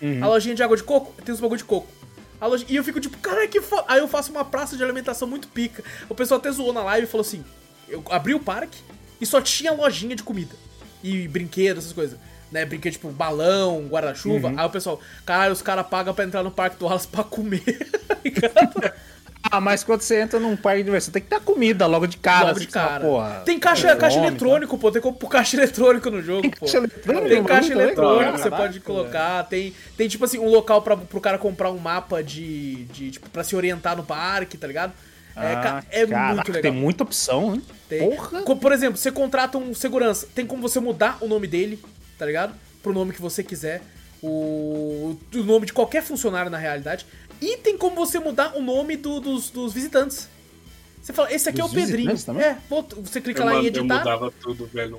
Uhum. A lojinha de água de coco tem os bagulho de coco. A loja... E eu fico tipo, cara, que foda. Aí eu faço uma praça de alimentação muito pica. O pessoal até zoou na live e falou assim: eu abri o parque e só tinha lojinha de comida. E brinquedos, essas coisas. Né, brinquedo tipo balão, guarda-chuva. Uhum. Aí o pessoal, caralho, os caras pagam pra entrar no parque do Wallace pra comer. Ah, mas quando você entra num parque de diversão, tem que ter comida logo de cara. Logo de assim, cara. Porra, tem caixa, é caixa eletrônico, pô. Tem como pôr caixa eletrônico no jogo, tem pô. Caixa eletrônico, tem caixa eletrônico, você pode colocar. Tem, tem, tipo assim, um local pra, pro cara comprar um mapa de, de. Tipo, pra se orientar no parque, tá ligado? É, ah, é caraca, muito legal. Tem muita opção, hein? Tem. Porra. Por exemplo, você contrata um segurança, tem como você mudar o nome dele, tá ligado? Pro nome que você quiser. O, o nome de qualquer funcionário na realidade. E tem como você mudar o nome do, dos, dos visitantes. Você fala, esse aqui dos é o Pedrinho. Também? É, você clica eu lá em editar. Eu mudava tudo, velho,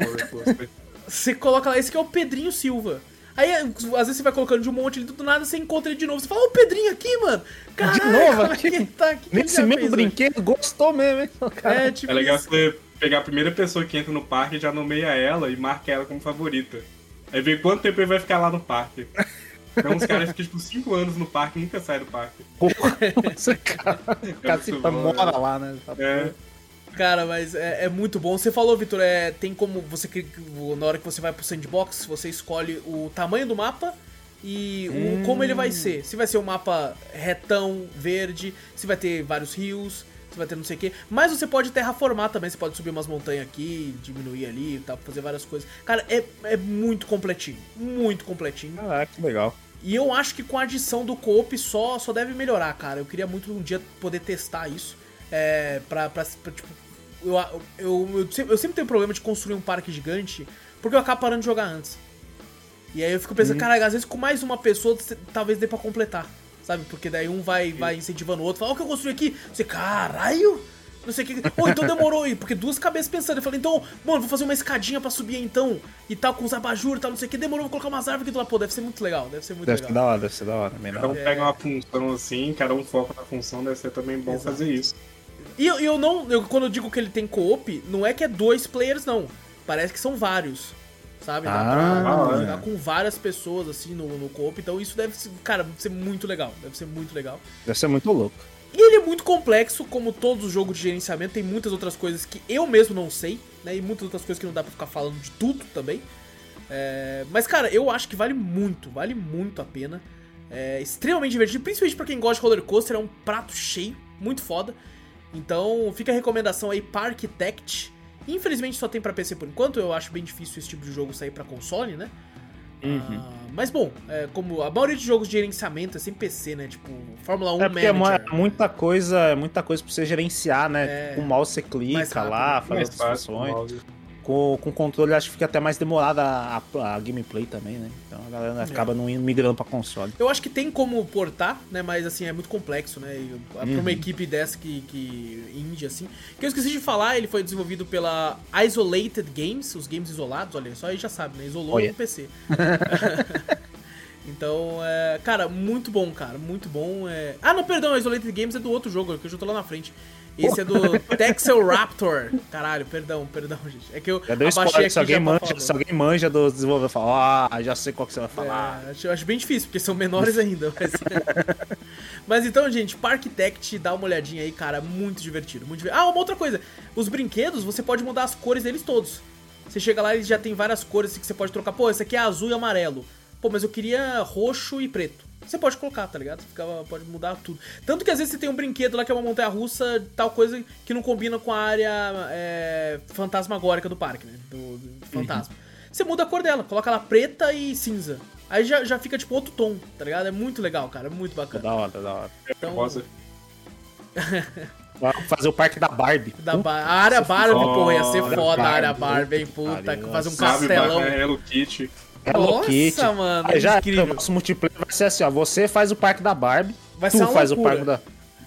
Você coloca lá, esse aqui é o Pedrinho Silva. Aí, às vezes você vai colocando de um monte ali, do nada você encontra ele de novo. Você fala, ô Pedrinho aqui, mano. Caraca, de novo aqui? Que tá, que Nesse mesmo fez, brinquedo, né? gostou mesmo, hein? É, tipo é legal isso. você pegar a primeira pessoa que entra no parque, já nomeia ela e marca ela como favorita. Aí vê quanto tempo ele vai ficar lá no parque. Tem uns caras que ficam tipo 5 anos no parque e nunca saem do parque. Porra, cara, o cara se mora lá, né? É. Cara, mas é, é, muito bom. Você falou, Vitor, é, tem como você na hora que você vai pro sandbox, você escolhe o tamanho do mapa e hum. o, como ele vai ser. Se vai ser um mapa retão, verde, se vai ter vários rios, se vai ter não sei o quê. Mas você pode terraformar também, você pode subir umas montanhas aqui, diminuir ali e tal, fazer várias coisas. Cara, é, é muito completinho. Muito completinho. Caraca, que legal. E eu acho que com a adição do co-op só, só deve melhorar, cara. Eu queria muito um dia poder testar isso. É, pra, pra, pra tipo, eu, eu, eu, eu sempre tenho problema de construir um parque gigante, porque eu acabo parando de jogar antes. E aí eu fico pensando, hum. cara, às vezes com mais uma pessoa, talvez dê pra completar. Sabe? Porque daí um vai, vai incentivando o outro, fala, ó, o que eu construí aqui. Você, caralho! não sei o que. Pô, então demorou aí, porque duas cabeças pensando. Eu falei, então, mano, vou fazer uma escadinha pra subir então. E tal, com os abajur e tal, não sei o que. Demorou, vou colocar umas árvores aqui do lado. Pô, deve ser muito legal, deve ser muito deve legal. Deve ser da hora, deve ser da hora. Cada um pega uma função assim, cada um foca na função, deve ser também bom Exato. fazer isso. E eu, eu não, eu, quando eu digo que ele tem co-op, não é que é dois players, não. Parece que são vários. Sabe? Dá ah, pra jogar com várias pessoas assim no, no co-op. Então isso deve ser, cara, deve ser muito legal. Deve ser muito legal. Deve ser muito louco. E ele é muito complexo, como todos os jogos de gerenciamento, tem muitas outras coisas que eu mesmo não sei, né? E muitas outras coisas que não dá pra ficar falando de tudo também. É... Mas, cara, eu acho que vale muito, vale muito a pena. É extremamente divertido, principalmente pra quem gosta de roller coaster, é um prato cheio, muito foda. Então, fica a recomendação aí, Parkitect. Infelizmente só tem para PC por enquanto, eu acho bem difícil esse tipo de jogo sair para console, né? Uhum. Ah, mas bom, é, como a maioria de jogos de gerenciamento é sempre PC, né? Tipo, Fórmula 1 é porque Manager. É muita coisa, é muita coisa pra você gerenciar, né? É... Com o mouse você clica lá, faz as funções com, com controle acho que fica até mais demorada a, a, a, gameplay também, né? Então a galera é. acaba não migrando pra console. Eu acho que tem como portar, né? Mas assim, é muito complexo, né? E, uhum. Pra uma equipe dessa que, que indie, assim. Que eu esqueci de falar, ele foi desenvolvido pela Isolated Games, os games isolados, olha, só aí já sabe, né? Isolou no PC. Então, é, cara, muito bom, cara, muito bom. É... Ah, não, perdão, Isolated Games é do outro jogo, que eu já tô lá na frente. Esse é do Texel Raptor. Caralho, perdão, perdão, gente. É que eu já abaixei aqui se alguém, manja, se alguém manja do desenvolvedor, fala, ah, já sei qual que você vai falar. É, acho, acho, bem difícil, porque são menores ainda. Mas... mas então, gente, Parktect, dá uma olhadinha aí, cara, muito divertido, muito divertido. Ah, uma outra coisa. Os brinquedos, você pode mudar as cores deles todos. Você chega lá e já tem várias cores que você pode trocar. Pô, esse aqui é azul e amarelo. Pô, mas eu queria roxo e preto. você pode colocar, tá ligado? Você ficava, pode mudar tudo. Tanto que às vezes você tem um brinquedo lá que é uma montanha russa, tal coisa que não combina com a área é, fantasmagórica do parque, né? Do, do fantasma. Uhum. Você muda a cor dela, coloca ela preta e cinza. Aí já, já fica tipo outro tom, tá ligado? É muito legal, cara. É muito bacana. Da hora, da hora. Então... Rosa. fazer o parque da Barbie. Da ba a área Barbie, oh, pô, ia ser foda a área Barbie, hein, puta. Fazer um castelão. Sabe, Hello Kitty. Hello Nossa, Kitty. mano, Aí já incrível. O nosso multiplayer vai ser assim, ó. Você faz o parque da Barbie, vai tu faz loucura. o parque da,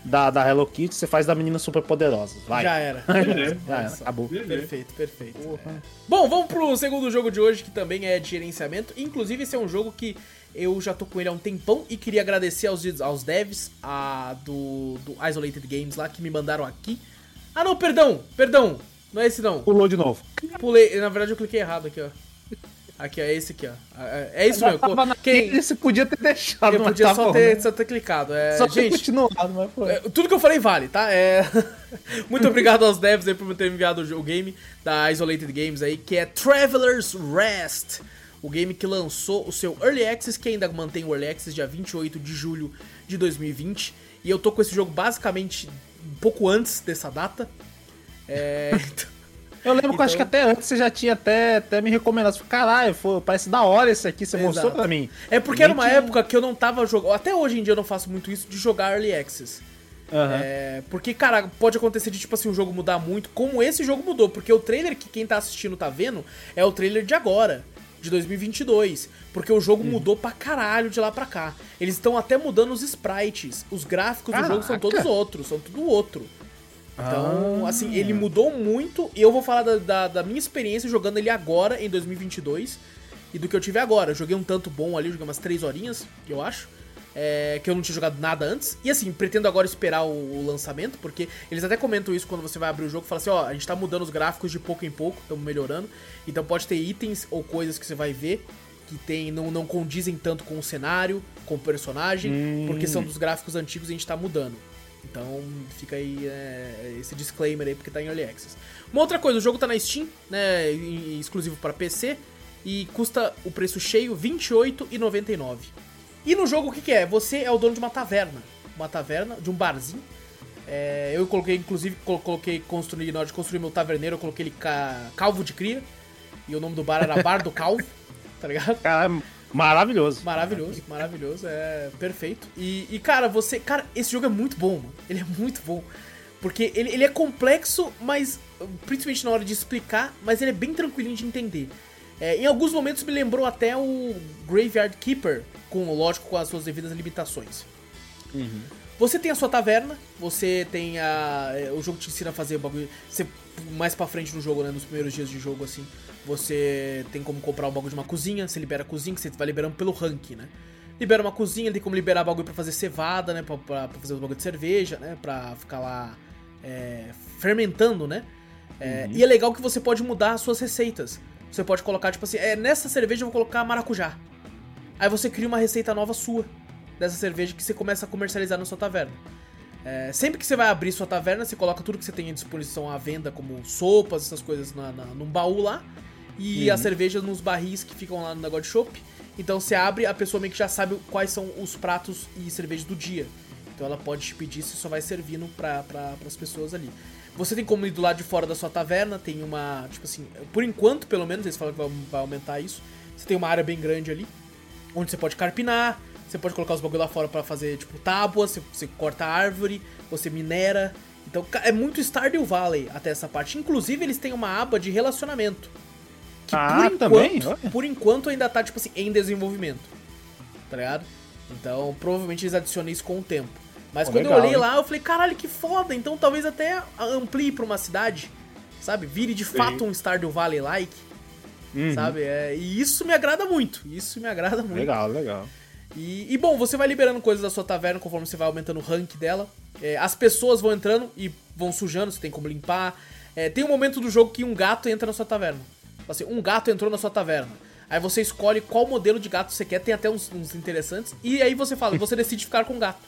da, da Hello Kitty, você faz da menina super poderosa. Vai. Já era. já era. Acabou. Perfeito, perfeito. É. Bom, vamos pro segundo jogo de hoje, que também é de gerenciamento. Inclusive, esse é um jogo que eu já tô com ele há um tempão e queria agradecer aos, aos devs a, do, do Isolated Games lá que me mandaram aqui. Ah, não, perdão, perdão. Não é esse não. Pulou de novo. Pulei, na verdade eu cliquei errado aqui, ó. Aqui, é esse aqui, ó. É, é isso mesmo. Quem... Você podia ter deixado, Eu podia só, ter, só ter clicado. É, só gente, ter continuado, mas foi. É, tudo que eu falei vale, tá? É... Muito obrigado aos devs aí por me ter enviado o game da Isolated Games aí, que é Traveler's Rest o game que lançou o seu Early Access, que ainda mantém o Early Access, dia 28 de julho de 2020. E eu tô com esse jogo basicamente um pouco antes dessa data. É... Eu lembro então... que acho que até antes você já tinha até, até me recomendado. Caralho, foi, parece da hora esse aqui, você Exato. mostrou pra mim. É porque era uma época que eu não tava jogando. Até hoje em dia eu não faço muito isso de jogar Early Access. Uhum. É, porque, cara, pode acontecer de, tipo assim, o jogo mudar muito, como esse jogo mudou. Porque o trailer que quem tá assistindo tá vendo é o trailer de agora de 2022, porque o jogo uhum. mudou pra caralho de lá pra cá. Eles estão até mudando os sprites, os gráficos Caraca. do jogo são todos outros, são tudo outro. Então, ah. assim, ele mudou muito e eu vou falar da, da, da, minha experiência jogando ele agora, em 2022, e do que eu tive agora. Eu joguei um tanto bom ali, joguei umas 3 horinhas, eu acho é, que eu não tinha jogado nada antes. E assim, pretendo agora esperar o, o, lançamento, porque eles até comentam isso quando você vai abrir o jogo, fala assim, ó, a gente tá mudando os gráficos de pouco em pouco, estamos melhorando. Então pode ter itens ou coisas que você vai ver que tem não, não condizem tanto com o cenário, com o personagem, hum. porque são dos gráficos antigos e a gente tá mudando. Então fica aí é, esse disclaimer aí, porque tá em Early Access. Uma outra coisa, o jogo tá na Steam, né, exclusivo para PC, e custa o preço cheio R$ 28,99. E no jogo o que, que é? Você é o dono de uma taverna. Uma taverna, de um barzinho. É, eu coloquei, inclusive, coloquei construir, na hora de construir meu taverneiro, eu coloquei ele ca, Calvo de Cria. E o nome do bar era Bar do Calvo, tá ligado? Cara, maravilhoso. Maravilhoso, maravilhoso, é perfeito. E, e, cara, você. Cara, esse jogo é muito bom, mano. Ele é muito bom. Porque ele, ele é complexo, mas. Principalmente na hora de explicar, mas ele é bem tranquilinho de entender. É, em alguns momentos me lembrou até o Graveyard Keeper, com lógico com as suas devidas limitações. Uhum. Você tem a sua taverna, você tem a. É, o jogo te ensina a fazer bagulho. Você, mais pra frente no jogo, né? Nos primeiros dias de jogo, assim, você tem como comprar o bagulho de uma cozinha, você libera a cozinha, que você vai liberando pelo rank, né? Libera uma cozinha, tem como liberar bagulho pra fazer cevada, né? Pra, pra, pra fazer o bagulho de cerveja, né? Pra ficar lá é, fermentando, né? É, uhum. E é legal que você pode mudar as suas receitas. Você pode colocar, tipo assim, é, nessa cerveja eu vou colocar maracujá. Aí você cria uma receita nova sua dessa cerveja que você começa a comercializar na sua taverna. É, sempre que você vai abrir sua taverna, você coloca tudo que você tem à disposição à venda, como sopas, essas coisas, na, na, num baú lá. E uhum. as cervejas nos barris que ficam lá no negócio de chopp. Então você abre, a pessoa meio que já sabe quais são os pratos e cervejas do dia. Então ela pode te pedir se só vai servindo para pra, as pessoas ali. Você tem como ir do lado de fora da sua taverna, tem uma. Tipo assim, por enquanto, pelo menos, eles falam que vai, vai aumentar isso. Você tem uma área bem grande ali, onde você pode carpinar, você pode colocar os bagulho lá fora para fazer, tipo, tábuas, você, você corta árvore, você minera. Então é muito Stardew Valley até essa parte. Inclusive, eles têm uma aba de relacionamento. Que ah, por enquanto, também? por enquanto ainda tá, tipo assim, em desenvolvimento. Tá ligado? Então, provavelmente eles adicionam isso com o tempo. Mas quando legal, eu olhei hein? lá, eu falei, caralho, que foda. Então talvez até amplie pra uma cidade, sabe? Vire de Sim. fato um Stardew Valley-like. Uhum. Sabe? É, e isso me agrada muito. Isso me agrada muito. Legal, legal. E, e, bom, você vai liberando coisas da sua taverna conforme você vai aumentando o rank dela. É, as pessoas vão entrando e vão sujando, você tem como limpar. É, tem um momento do jogo que um gato entra na sua taverna. Assim, um gato entrou na sua taverna. Aí você escolhe qual modelo de gato você quer, tem até uns, uns interessantes. E aí você fala, você decide ficar com o gato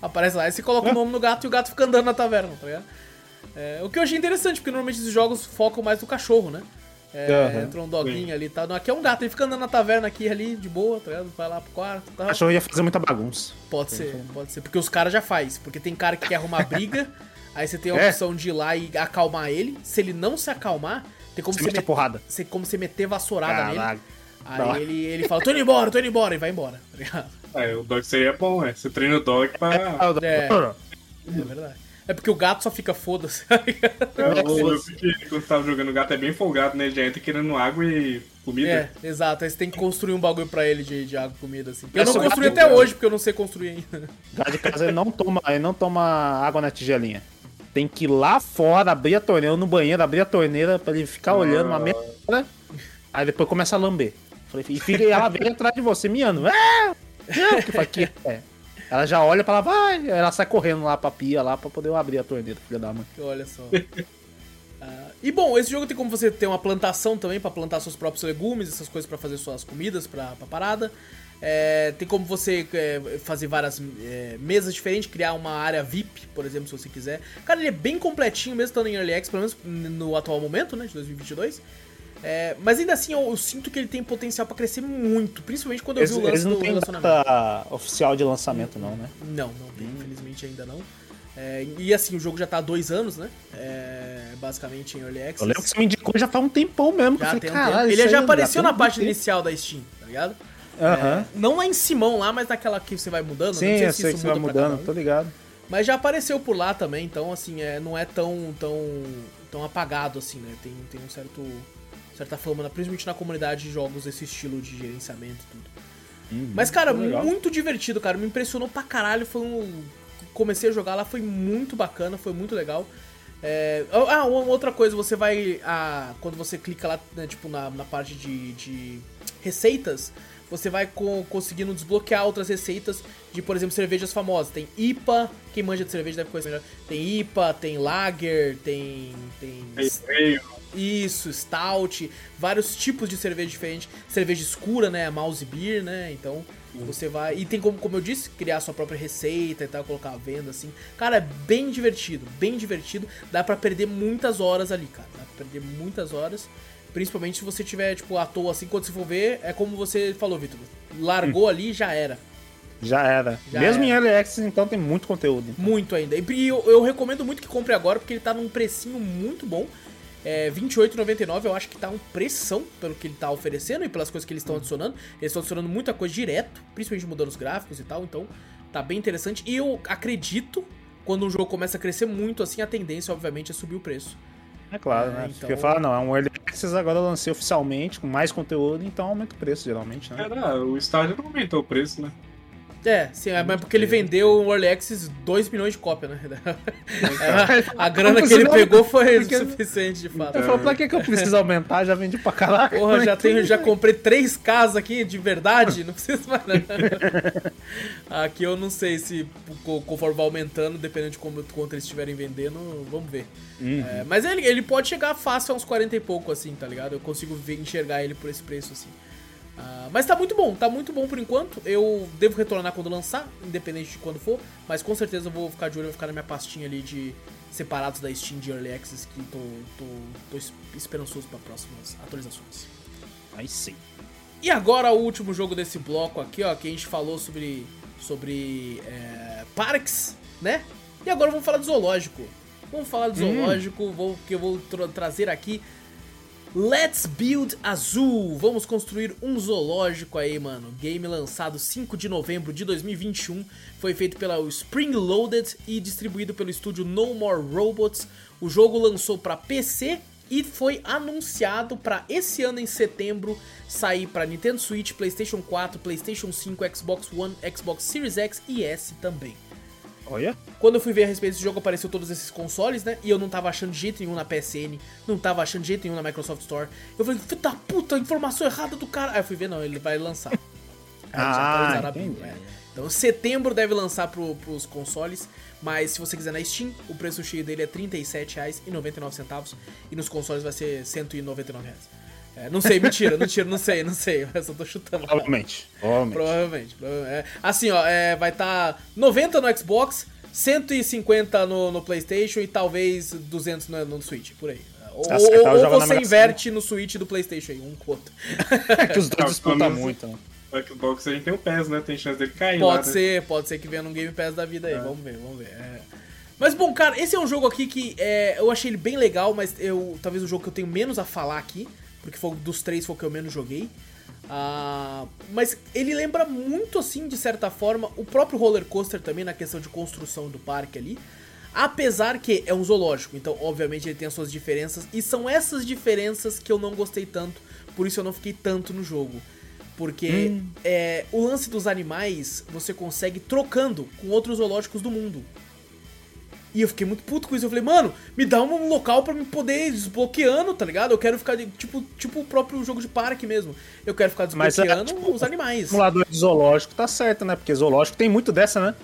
aparece lá. Aí você coloca o nome no gato e o gato fica andando na taverna, tá ligado? É, o que eu achei interessante, porque normalmente esses jogos focam mais no cachorro, né? É, entrou um doguinho ali e tal. Não, aqui é um gato, ele fica andando na taverna aqui ali, de boa, tá ligado? Vai lá pro quarto. Tá? Acho que eu ia fazer muita bagunça. Pode ser, pode ser. Porque os caras já faz. Porque tem cara que quer arrumar briga, aí você tem a É. opção de ir lá e acalmar ele. Se ele não se acalmar, tem como Você você, mete a met- porrada. você- como você meter vassourada nele. Da hora. Aí ele, ele fala, tô indo embora, tô indo embora, e vai embora, tá ligado? É, o dog seria bom, é. Você treina o dog pra. É. É verdade. É porque o gato só fica foda-se, tá ligado? É, o quando tava jogando o gato é bem folgado, né? Ele já entra querendo água e comida. É, exato. Aí você tem que construir um bagulho pra ele de, de água e comida, assim. Eu Esse não gato- construí até hoje, porque eu não sei construir ainda. Gato de casa ele não toma, ele não toma água na tigelinha. Tem que ir lá fora, abrir a torneira no banheiro, abrir a torneira pra ele ficar olhando uma meia hora. Aí depois começa a lamber. Falei, e fica e ela vem atrás de você, miando. É! Não, que é. Ela já olha pra ela, vai, ela sai correndo lá pra pia lá pra poder abrir a torneira, filha da mãe. Olha só. Ah, e bom, esse jogo tem como você ter uma plantação também pra plantar seus próprios legumes, essas coisas pra fazer suas comidas pra, pra parada. É, tem como você é, fazer várias é, mesas diferentes, criar uma área VIP, por exemplo, se você quiser. Cara, ele é bem completinho, mesmo estando em Early Access, pelo menos no atual momento, né, de 2022. É, mas ainda assim, eu, eu sinto que ele tem potencial pra crescer muito, principalmente quando eu Eles, vi o eles lance não do têm relacionamento. data oficial de lançamento, não, né? Não, não tem, infelizmente ainda não. É, e assim, o jogo já tá há dois anos, né? É, basicamente em Early Access. Eu lembro que você me indicou já faz um tempão mesmo. que eu Já falei, tem um "Caralho, tempo. Ele já apareceu tem na tempo." inicial da Steam, tá ligado? Aham. É, não lá em Simão, lá, mas naquela que você vai mudando. Sim, não sei eu se sei isso que você vai mudando, cada tô um. ligado. Mas já apareceu por lá também, então assim, é, não é tão, tão, tão apagado assim, né? Tem, tem um certo certa fama, principalmente na comunidade de jogos desse estilo de gerenciamento e tudo. Uhum, Mas, cara, muito divertido, cara. Me impressionou pra caralho. Foi um. Comecei a jogar lá, foi muito bacana, foi muito legal. É, Ah, uma outra coisa, você vai. ah, quando você clica lá, né, tipo, na, na parte de, de receitas, você vai co- conseguindo desbloquear outras receitas de, por exemplo, cervejas famosas. Tem IPA, quem manja de cerveja deve conhecer melhor. Tem IPA, tem Lager, tem. tem isso, stout, vários tipos de cerveja diferentes. Cerveja escura, né? Mouse beer, né? Então você vai. E tem como, como eu disse, criar sua própria receita e tal, colocar à venda, assim. Cara, é bem divertido, bem divertido. Dá pra perder muitas horas ali, cara. Dá pra perder muitas horas. Principalmente se você tiver, tipo, à toa assim, quando você for ver, é como você falou, Vitor. Largou ali já era. Já era. Já Mesmo era. em Early Access, então tem muito conteúdo. Muito ainda. E eu, eu recomendo muito que compre agora, porque ele tá num precinho muito bom. É, R$28,99 eu acho que tá um pressão pelo que ele tá oferecendo e pelas coisas que eles estão adicionando. Eles estão adicionando muita coisa direto, principalmente mudando os gráficos e tal, então tá bem interessante. E eu acredito, quando um jogo começa a crescer muito assim, a tendência, obviamente, é subir o preço. É claro, É, né? então- Porque fala, não, é um Early Access, agora lancei oficialmente, com mais conteúdo, então aumenta o preço, geralmente, né? Era, o estágio não aumentou o preço, né? É, sim, é, mas porque ele vendeu o Early Access 2 milhões de cópias, né? a, a grana que ele pegou foi Porque- suficiente, de fato. Eu falo, pra que, que eu preciso aumentar? Já vendi pra caralho. Porra, já, tenho, já comprei três casas aqui de verdade, não preciso mais nada. Aqui eu não sei se co- conforme vai aumentando, dependendo de como, quanto eles estiverem vendendo, vamos ver. É, mas ele, ele pode chegar fácil a uns 40 e pouco, assim, tá ligado? Eu consigo ver- enxergar ele por esse preço, assim. Ah, mas tá muito bom, tá muito bom por enquanto. Eu devo retornar quando lançar, independente de quando for. Mas com certeza eu vou ficar de olho, vou ficar na minha pastinha ali de separados da Steam de Early Access, que tô, tô, tô es- esperançoso para próximas atualizações. Aí sim. E agora o último jogo desse bloco aqui, ó, que a gente falou sobre, sobre é, parques, né? E agora vamos falar de zoológico. Vamos falar de zoológico, vou, que eu vou tra- trazer aqui Let's Build Azul. Vamos construir um zoológico aí, mano. Game lançado 5 de novembro de 2021. Foi feito pela Spring Loaded e distribuído pelo estúdio No More Robots. O jogo lançou para PC e foi anunciado para esse ano em setembro sair para Nintendo Switch, PlayStation 4, PlayStation 5, Xbox One, Xbox Series X e S também. Olha. Quando eu fui ver a respeito desse jogo, apareceu todos esses consoles, né? E eu não tava achando de jeito nenhum na PSN, não tava achando de jeito nenhum na Microsoft Store. Eu falei, filho da puta, informação errada do cara. Aí eu fui ver, não, ele vai lançar. Aí Ah, atualizaram a bio, entendi. é. Então, setembro deve lançar pro, pros consoles, mas se você quiser na Steam, o preço cheio dele é R$ 37,99 e nos consoles vai ser 199 reais. É, não sei, mentira, mentira, não sei, não sei, eu só tô chutando. Provavelmente. Provavelmente. Provavelmente. provavelmente. É, assim, ó, é, vai estar tá 90 no Xbox, 150 no, no PlayStation e talvez 200 no, no Switch, por aí. Ou, ou você inverte no Switch do Playstation aí, um com outro. que os dois disputam muito, né? O Xbox a gente tem o PES, né? Tem chance dele cair Pode lá, ser, né? pode ser que venha num Game Pass da vida aí. É. Vamos ver, vamos ver. É. Mas bom, cara, esse é um jogo aqui que é, eu achei ele bem legal, mas eu talvez o jogo que eu tenho menos a falar aqui, porque foi dos três foi o que eu menos joguei. Uh, mas ele lembra muito, assim, de certa forma, o próprio roller coaster também na questão de construção do parque ali. Apesar que é um zoológico, então obviamente ele tem as suas diferenças, e são essas diferenças que eu não gostei tanto, por isso eu não fiquei tanto no jogo. Porque hum. é, o lance dos animais você consegue trocando com outros zoológicos do mundo. E eu fiquei muito puto com isso. Eu falei, mano, me dá um local para me poder ir desbloqueando, tá ligado? Eu quero ficar, tipo, tipo o próprio jogo de parque mesmo. Eu quero ficar desbloqueando Mas, é, tipo, os animais. O simulador de zoológico tá certo, né? Porque zoológico tem muito dessa, né?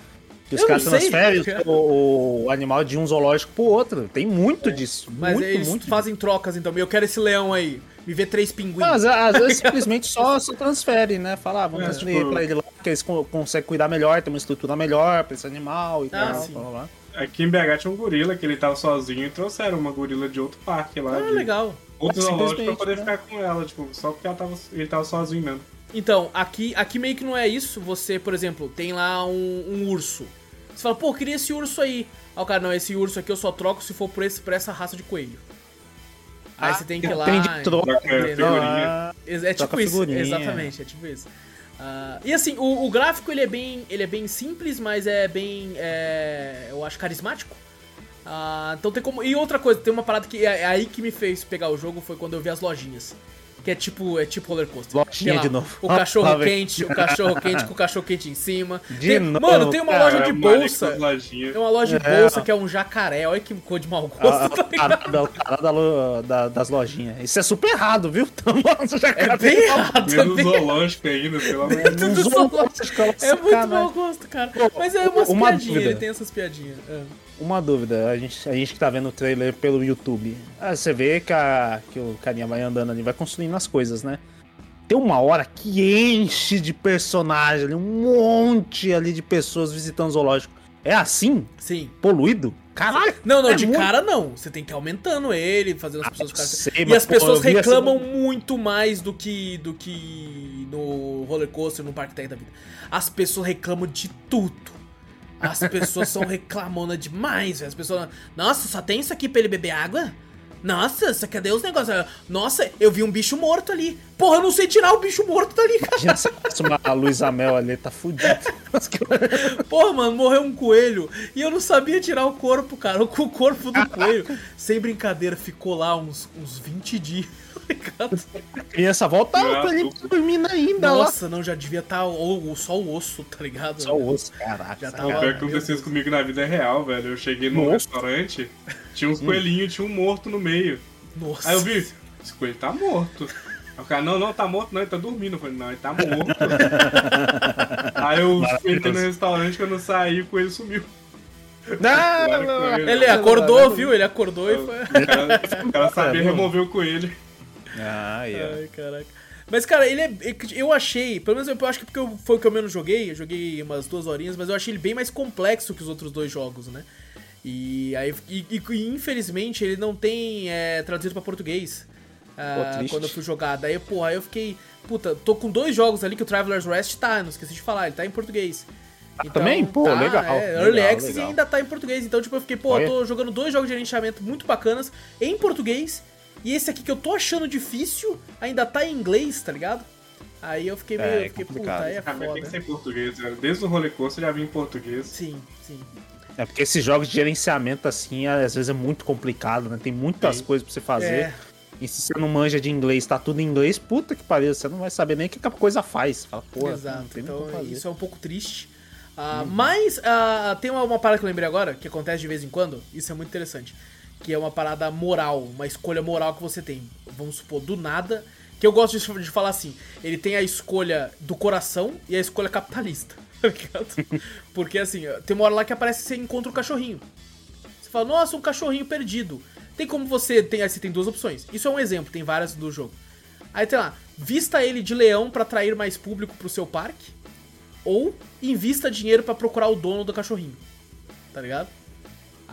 Que os eu caras transferem o, o, animal de um zoológico pro outro. Tem muito é. disso. Mas muito, eles muito fazem disso. trocas, então. Eu quero esse leão aí. Me vê três pinguins. Mas às vezes simplesmente só, só transfere, né? Falar, ah, vamos é, transferir tipo... pra ele lá, que eles conseguem cuidar melhor, tem uma estrutura melhor pra esse animal e ah, tal. Sim. Lá. Aqui em BH tinha um gorila que ele tava sozinho e trouxeram uma gorila de outro parque lá. Ah, de... legal. Outro zoológico pra poder né? ficar com ela, tipo, só porque ela tava, ele tava sozinho mesmo. Então, aqui, aqui meio que não é isso. Você, por exemplo, tem lá um, um urso. Você fala, pô, queria esse urso aí. Aí o cara, não, esse urso aqui eu só troco se for por, esse, por essa raça de coelho. Aí ah, você tem que ir lá. Tem de troca, é, é tipo isso, exatamente, é tipo isso. Uh, e assim, o, o, gráfico ele é bem, ele é bem simples, mas é bem, é, eu acho carismático. Uh, então tem como. E outra coisa, tem uma parada que é, é aí que me fez pegar o jogo foi quando eu vi as lojinhas. Que é tipo, é tipo roller coaster. Lojinha de novo. O cachorro quente, o cachorro quente com o cachorro quente em cima. De tem, novo, mano, tem uma cara, loja de é bolsa. Tem uma loja de é. bolsa que é um jacaré. Olha que cor de mau gosto, ah, tá ligado? O cara da, da, das lojinhas. Isso é super errado, viu? Nossa, jacaré é bem errado. Menos é zoológico ainda, pelo amor de Deus. É muito mau gosto, cara. Mas é umas uma piadinhas, ele tem essas piadinhas. É. Uma dúvida, a gente, a gente que tá vendo o trailer pelo YouTube. Ah, você vê que, a, que o carinha vai andando ali, vai construindo as coisas, né? Tem uma hora que enche de personagem ali, um monte ali de pessoas visitando o zoológico. É assim? Sim. Poluído? Caralho! Não, não, é de muito... cara não. Você tem que ir aumentando ele, fazendo as ah, pessoas ficarem. Sei, e as pessoas reclamam assim... muito mais do que do que no roller coaster, no parque da vida. As pessoas reclamam de tudo. As pessoas são reclamonas demais, As pessoas. Nossa, só tem isso aqui pra ele beber água? Nossa, cadê os negócios? Nossa, eu vi um bicho morto ali. Porra, eu não sei tirar o bicho morto dali, cara. Imagina se uma Luísa Mel ali, tá fudido. Porra, mano, morreu um coelho e eu não sabia tirar o corpo, cara. O corpo do coelho, sem brincadeira, ficou lá uns, uns 20 dias. A criança volta pra ele dormindo ainda. Nossa, lá. não, já devia estar tá o, só o osso, tá ligado? Só o osso, caraca. Já tava... O pior que aconteceu comigo na vida real, velho. Eu cheguei num Nossa. restaurante, tinha uns coelhinhos, tinha um morto no meio. Nossa. Aí eu vi, esse coelho tá morto. Aí o cara, não, não, tá morto, não, ele tá dormindo. Eu falei, não, ele tá morto. Aí eu entrei no restaurante, quando eu saí, o coelho sumiu. Não, não, não, Ele acordou, viu? Ele acordou e foi. O cara, o cara sabia remover o coelho. Ah, yeah. Ai, caraca. Mas, cara, ele é. Eu achei, pelo menos eu acho que porque foi o que eu menos joguei, eu joguei umas duas horinhas, mas eu achei ele bem mais complexo que os outros dois jogos, né? E aí, e, e infelizmente, ele não tem é, traduzido para português. Uh, quando eu fui jogar. Daí, porra, aí eu fiquei. Puta, tô com dois jogos ali que o Traveler's Rest tá, não esqueci de falar, ele tá em português. Ah, então, também? Pô, tá, legal. É, Early legal, Access legal. ainda tá em português. Então, tipo, eu fiquei, pô, eu tô jogando dois jogos de gerenciamento muito bacanas em português e esse aqui que eu tô achando difícil ainda tá em inglês, tá ligado? Aí eu fiquei meio. É, eu fiquei, puta, aí é ah, foda. tem que ser em português, né? Desde o roller coaster já vim em português. Sim, sim. É porque esses jogos de gerenciamento, assim, às vezes é muito complicado, né? Tem muitas sim. coisas pra você fazer. É. E se você não manja de inglês, tá tudo em inglês, puta que pariu, você não vai saber nem o que a coisa faz. Fala, pô, Exato, então isso é um pouco triste. Uh, uhum. Mas uh, tem uma, uma parada que eu lembrei agora, que acontece de vez em quando, isso é muito interessante que é uma parada moral, uma escolha moral que você tem. Vamos supor, do nada. Que eu gosto de, falar assim: ele tem a escolha do coração e a escolha capitalista. Tá Porque assim, tem uma hora lá que aparece você encontra um cachorrinho. Você fala, nossa, um cachorrinho perdido. Tem como você. Tem, aí você tem duas opções. Isso é um exemplo, tem várias do jogo. Aí tem lá, vista ele de leão para atrair mais público pro seu parque. Ou invista dinheiro para procurar o dono do cachorrinho. Tá ligado?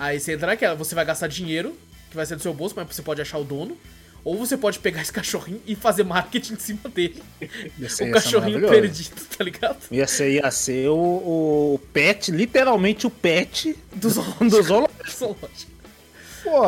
Aí você entra naquela, você vai gastar dinheiro que vai ser do seu bolso, mas você pode achar o dono. Ou você pode pegar esse cachorrinho e fazer marketing em cima dele. o cachorrinho perdido, tá ligado? Ia ser, ia ser o, o pet, literalmente o pet do zoológico. Do zoológico. Pô.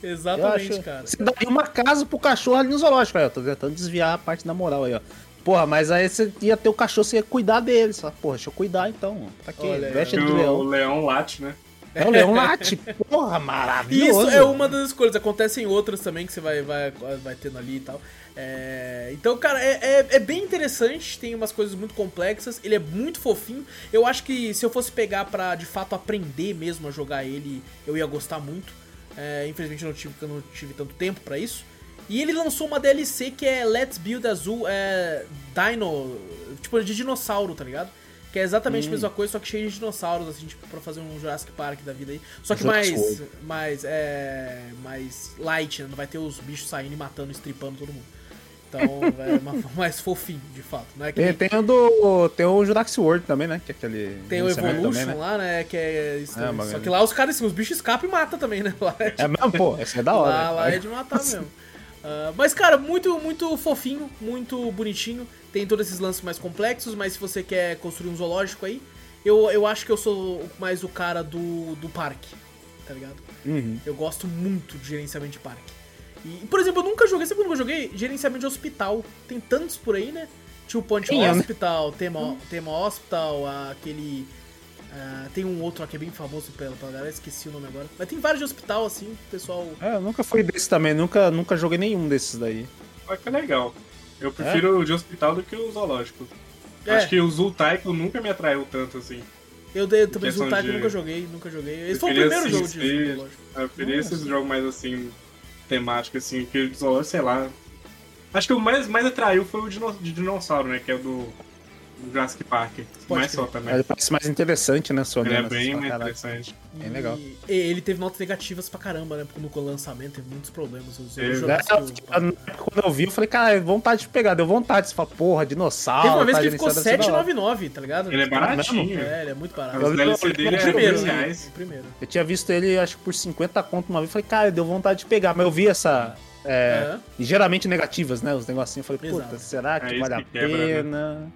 Exatamente, acho, cara. Você daria uma casa pro cachorro ali no zoológico. Aí, ó, tô tentando desviar a parte da moral aí, ó. Porra, mas aí você ia ter o cachorro, você ia cuidar dele. Só, porra, deixa eu cuidar então. Tá aqui, Olha, veste do leão. O leão late, né? É o Leão Late. Porra, maravilhoso. Isso é uma das escolhas. Acontecem outras também que você vai, vai, vai tendo ali e tal. É... Então, cara, é, é, é, bem interessante. Tem umas coisas muito complexas. Ele é muito fofinho. Eu acho que se eu fosse pegar pra de fato aprender mesmo a jogar ele, eu ia gostar muito. É, infelizmente eu não tive, eu não tive tanto tempo para isso. E ele lançou uma DLC que é Let's Build Azul é, Dino, tipo de dinossauro, tá ligado? Que é exatamente hum. a mesma coisa, só que cheio de dinossauros, assim, tipo, pra fazer um Jurassic Park da vida aí. Só que mais. Mais. É. Mais light, né? Não vai ter os bichos saindo e matando, estripando todo mundo. Então é uma, mais fofinho, de fato. Não é que... tem, tem, o do. Tem o Jurassic World também, né? Que é aquele. Tem o Evolution também, né? lá, né? Que é. Isso, é só que lá os caras, assim, os bichos escapam e matam também, né? Lá é, tipo... é mesmo, pô, esse é da hora. Lá, lá é de matar mesmo. Uh, mas, cara, muito, muito fofinho, muito bonitinho. Tem todos esses lances mais complexos, mas se você quer construir um zoológico aí, eu, eu acho que eu sou mais o cara do, do parque, tá ligado? Uhum. Eu gosto muito de gerenciamento de parque. E, por exemplo, eu nunca joguei, sabe quando eu joguei? Gerenciamento de hospital. Tem tantos por aí, né? Two Point Sim, Hospital, né? tema, uhum. tema Hospital, aquele. Uh, tem um outro que é bem famoso pela, pela galera, esqueci o nome agora. Mas tem vários de hospital, assim, pessoal. É, eu nunca fui desse também, nunca, nunca joguei nenhum desses daí. Mas que legal. Eu prefiro é? o de hospital do que o zoológico. É. Acho que o Zultaiko nunca me atraiu tanto assim. Eu, dei, também Zultaiko de... nunca joguei, nunca joguei. Esse foi o primeiro jogo de zoológico. Eu queria esses jogos mais assim, temáticos, assim, que o zoológico, sei lá. Acho que o mais, mais atraiu foi o de dinossauro, né? Que é o do Jurassic Park. Pode mais só também. Ele parece mais interessante, né, sua Ele é bem mais interessante. Bem legal. E ele teve notas negativas pra caramba, né? Porque no lançamento teve muitos problemas. Os é, quando eu vi, eu falei, cara, vontade de pegar, deu vontade. Você fala, porra, dinossauro. Teve uma vez que ele ficou 7,99, tá ligado? Ele é baratinho. É, ele é muito barato. Os DLC dele é primeiro, né? primeiro. Eu tinha visto ele, acho que por 50 conto uma vez. Falei, cara, deu vontade de pegar. Mas eu vi essa, é, E geralmente negativas, né? Os negocinhos. Eu falei, puta, será que é vale a que quebra, né? pena? Né?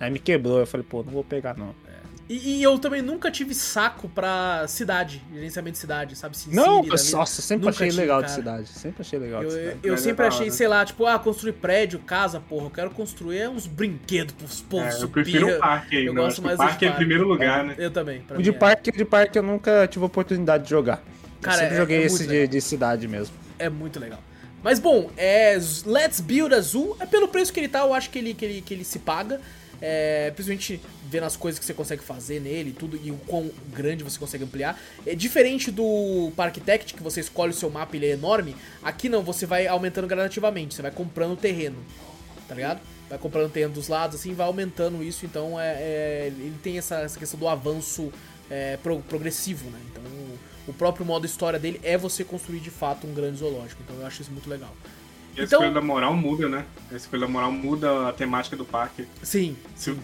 É. Aí me quebrou. Eu falei, pô, não vou pegar não. É. E, e, eu também nunca tive saco pra cidade, gerenciamento de cidade, sabe? Sin não, City, nossa, sempre nunca achei tive, legal cara. de cidade. Sempre achei legal eu, de cidade. Eu, eu sempre achei, sei lá, tipo, ah, construir prédio, casa, porra, eu quero construir uns brinquedos pros povos é, Eu prefiro o parque aí, eu né? gosto mais o parque é em primeiro lugar, né? Eu também. O de, parque, de parque eu nunca tive oportunidade de jogar. Cara, eu sempre é, joguei é esse de, de cidade mesmo. É muito legal. Mas bom, é Let's Build Azul. É pelo preço que ele tá, eu acho que ele, que ele, que ele se paga. É, principalmente vendo as coisas que você consegue fazer nele tudo e o quão grande você consegue ampliar. É diferente do Park Tect, que você escolhe o seu mapa e ele é enorme. Aqui não, você vai aumentando gradativamente, você vai comprando terreno, tá ligado? Vai comprando terreno dos lados, assim, vai aumentando isso. Então é, é ele tem essa, essa, questão do avanço é, pro, progressivo, né? Então o próprio modo história dele é você construir de fato um grande zoológico. Então eu acho isso muito legal. E a então, escolha da moral muda, né? A escolha da moral muda a temática do parque. Sim. Se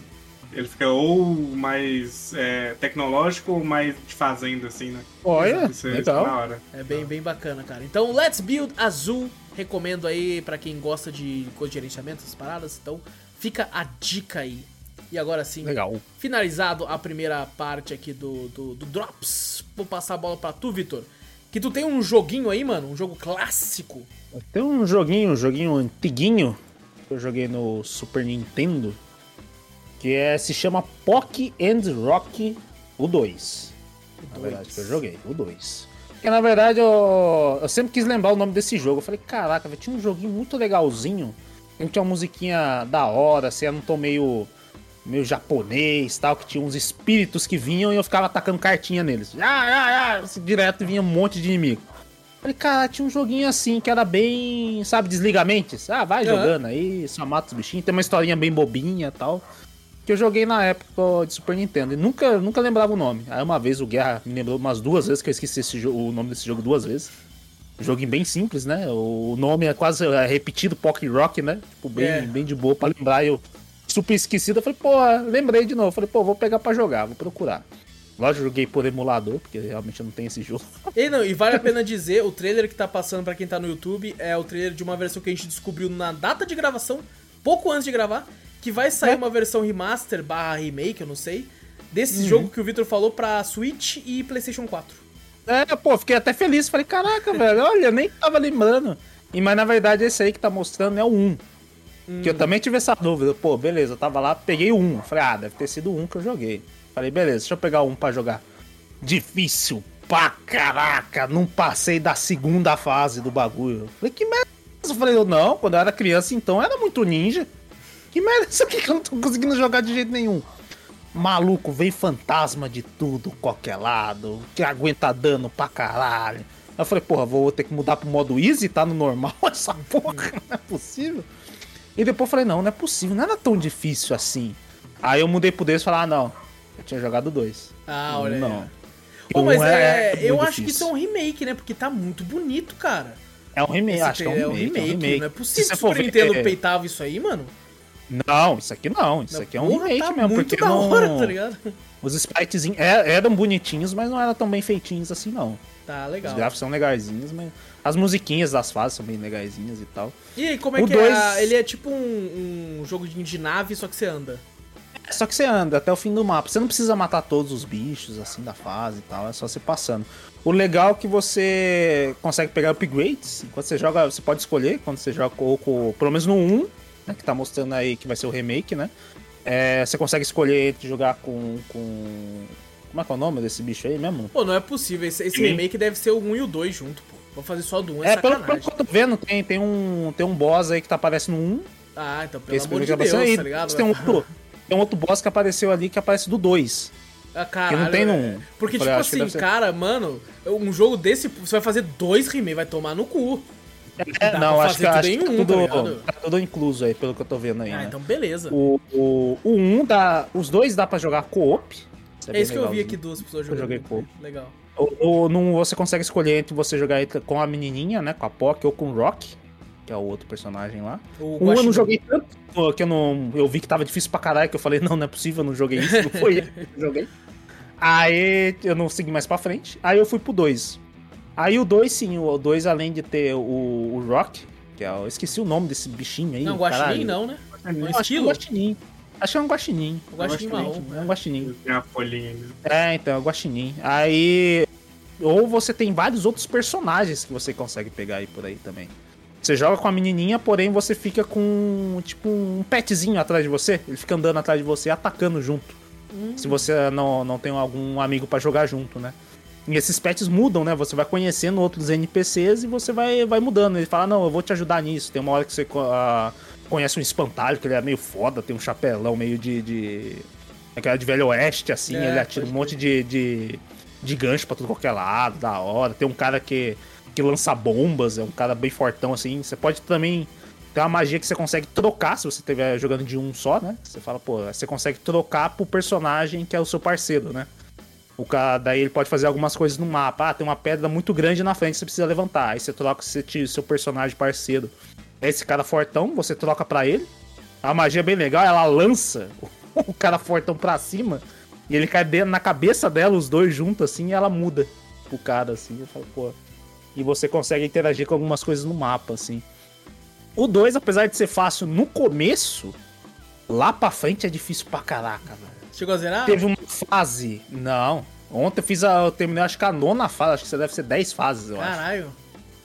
ele fica ou mais é, tecnológico ou mais de fazenda, assim, né? Olha, isso, legal. É bem, bem bacana, cara. Então, Let's Build Azul. Recomendo aí para quem gosta de coisa de gerenciamento, essas paradas. Então, fica a dica aí. E agora sim, Legal. finalizado a primeira parte aqui do, do, do Drops, vou passar a bola pra tu, Vitor. Que tu tem um joguinho aí, mano, um jogo clássico. Tem um joguinho, um joguinho antiguinho, que eu joguei no Super Nintendo, que é, se chama Pock and Rock o 2. Na verdade, que eu joguei, o 2. Porque na verdade eu, eu sempre quis lembrar o nome desse jogo. Eu falei, caraca, tinha um joguinho muito legalzinho. Tinha uma musiquinha da hora, assim, era um tom meio meio japonês tal, que tinha uns espíritos que vinham e eu ficava atacando cartinha neles. Ah, ah, ah, direto vinha um monte de inimigo. Falei, cara, tinha um joguinho assim que era bem, sabe, desligamentes. Ah, vai jogando aí, só mata os bichinhos. Tem uma historinha bem bobinha tal. Que eu joguei na época de Super Nintendo e nunca, nunca lembrava o nome. Aí uma vez o Guerra me lembrou umas duas vezes que eu esqueci o nome desse jogo duas vezes. Joguinho bem simples, né? O nome é quase é repetido, Pocket Rock, né? Tipo, bem, é. bem de boa pra lembrar. Eu super esquecido. Eu falei, pô, lembrei de novo. Eu falei, pô, vou pegar pra jogar, vou procurar. Eu joguei por emulador, porque realmente eu não tenho esse jogo. E, não, e vale a pena dizer, o trailer que tá passando pra quem tá no YouTube é o trailer de uma versão que a gente descobriu na data de gravação, pouco antes de gravar, que vai sair É. uma versão remaster barra remake, eu não sei, desse Uhum. jogo que o Victor falou pra Switch e Playstation 4. É, pô, fiquei até feliz. Falei, caraca, velho, olha, nem tava lembrando. E, mas na verdade esse aí que tá mostrando é o 1. Que eu também tive essa dúvida. Pô, beleza, eu tava lá, peguei o 1. Falei, ah, deve ter sido o 1 que eu joguei. Falei, beleza, deixa eu pegar o 1 pra jogar. Difícil pra caraca, não passei da segunda fase do bagulho. Falei, que merda? Eu falei, não, quando eu era criança então era muito ninja. Que merda isso aqui que eu não tô conseguindo jogar de jeito nenhum? Maluco, vem fantasma de tudo, qualquer lado, que aguenta dano pra caralho. Eu falei, porra, vou ter que mudar pro modo easy, tá no normal essa porra, não é possível. E depois eu falei, não, não é possível, não era tão difícil assim. Aí eu mudei pro 2 e falei, ah, não, eu tinha jogado dois. Ah, olha aí. Não. Pô, Um mas é, muito eu acho que isso difícil. é um remake, né? Porque tá muito bonito, cara. É um remake, Esse acho que é um trailer remake. é um remake. Não é possível que o Super ver- Nintendo é- peitava isso aí, mano. Não, isso aqui não, isso Não, aqui é um remake tá mesmo, muito porque da não... hora, tá ligado? Os spritezinhos é- eram bonitinhos, mas não eram tão bem feitinhos assim, não. Tá, Os legal. gráficos são legaisinhos, mas as musiquinhas das fases são bem legaisinhas e tal. E aí, como é O que dois- é? Ele é tipo um, um jogo de nave, só que você anda. Só que você anda até o fim do mapa. Você não precisa matar todos os bichos assim da fase e tal, é só você passando. O legal é que você consegue pegar upgrades. Enquanto você joga, você pode escolher quando você joga com, com pelo menos no 1, né, que tá mostrando aí que vai ser o remake, né? É, você consegue escolher entre jogar com, com como é que é o nome desse bicho aí mesmo? Pô, não é possível. Esse, esse remake deve ser o 1 e o 2 junto, pô. Vou fazer só do 1, é, É, pelo, pelo que eu tô vendo, tem, tem, um, tem um boss aí que tá aparecendo no 1. Ah, então, pelo esse amor de Deus, tá ligado? Tem um, outro, tem um outro boss que apareceu ali que aparece do 2. Ah, caralho, que não tem é. num- Porque, eu falei, tipo assim, ser- cara, mano, um jogo desse, você vai fazer dois remakes, vai tomar no cu. É, não, acho que, acho que tá, um, tá tudo, ligado? tá tudo incluso aí, pelo que eu tô vendo aí, Ah, né? então beleza. O, o, o 1 dá. Os dois dá pra jogar co-op. é é isso que eu vi aqui, duas pessoas Eu jogando. joguei pouco. Legal. O, o, no, você consegue escolher entre você jogar com a menininha, né? Com a Pock ou com o Rock, que é o outro personagem lá. O 1 eu Guaxinim. não joguei tanto, que eu não. Eu vi que tava difícil pra caralho, que eu falei, não, não é possível, eu não joguei isso, não foi ele que eu joguei. Aí eu não segui mais pra frente. Aí eu fui pro 2. Aí o 2, sim, o 2, além de ter o, o Rock, que é. Eu esqueci o nome desse bichinho aí. Não, caralho. Guaxinim não, né? É um Eu acho que é um guaxinim. Acho que é um guaxinim. O Guaxinim marrom. É um guaxinim. Tem a folhinha. né? É, então, é o guaxinim. Aí... Ou você tem vários outros personagens que você consegue pegar aí por aí também. Você joga com a menininha, porém você fica com, tipo, um petzinho atrás de você. Ele fica andando atrás de você, atacando junto. Se você não, não tem algum amigo pra jogar junto, né? E esses pets mudam, né? Você vai conhecendo outros NPCs e você vai, vai mudando. Ele fala, não, eu vou te ajudar nisso. Tem uma hora que você ah, conhece um espantalho, que ele é meio foda, tem um chapelão meio de... de... Aquela de velho oeste, assim, É, ele atira um monte de, de, de gancho pra tudo qualquer lado, da hora. Tem um cara que, que lança bombas, é um cara bem fortão, assim. Você pode também... Tem uma magia que você consegue trocar se você estiver jogando de um só, né? Você fala, pô, você consegue trocar pro personagem que é o seu parceiro, né? O cara, daí ele pode fazer algumas coisas no mapa. Ah, tem uma pedra muito grande na frente, você precisa levantar. Aí você troca o seu personagem parceiro. Esse cara fortão, você troca pra ele. A magia é bem legal, ela lança o cara fortão pra cima e ele cai na cabeça dela, os dois juntos, assim, e ela muda o cara, assim. Eu falo, pô. E você consegue interagir com algumas coisas no mapa, assim. O 2, apesar de ser fácil no começo, lá pra frente é difícil pra caraca, velho. Chegou a zerar? Teve uma fase. Não. Ontem eu fiz a. Eu terminei acho que a nona fase, acho que você deve ser 10 fases, eu acho. Caralho.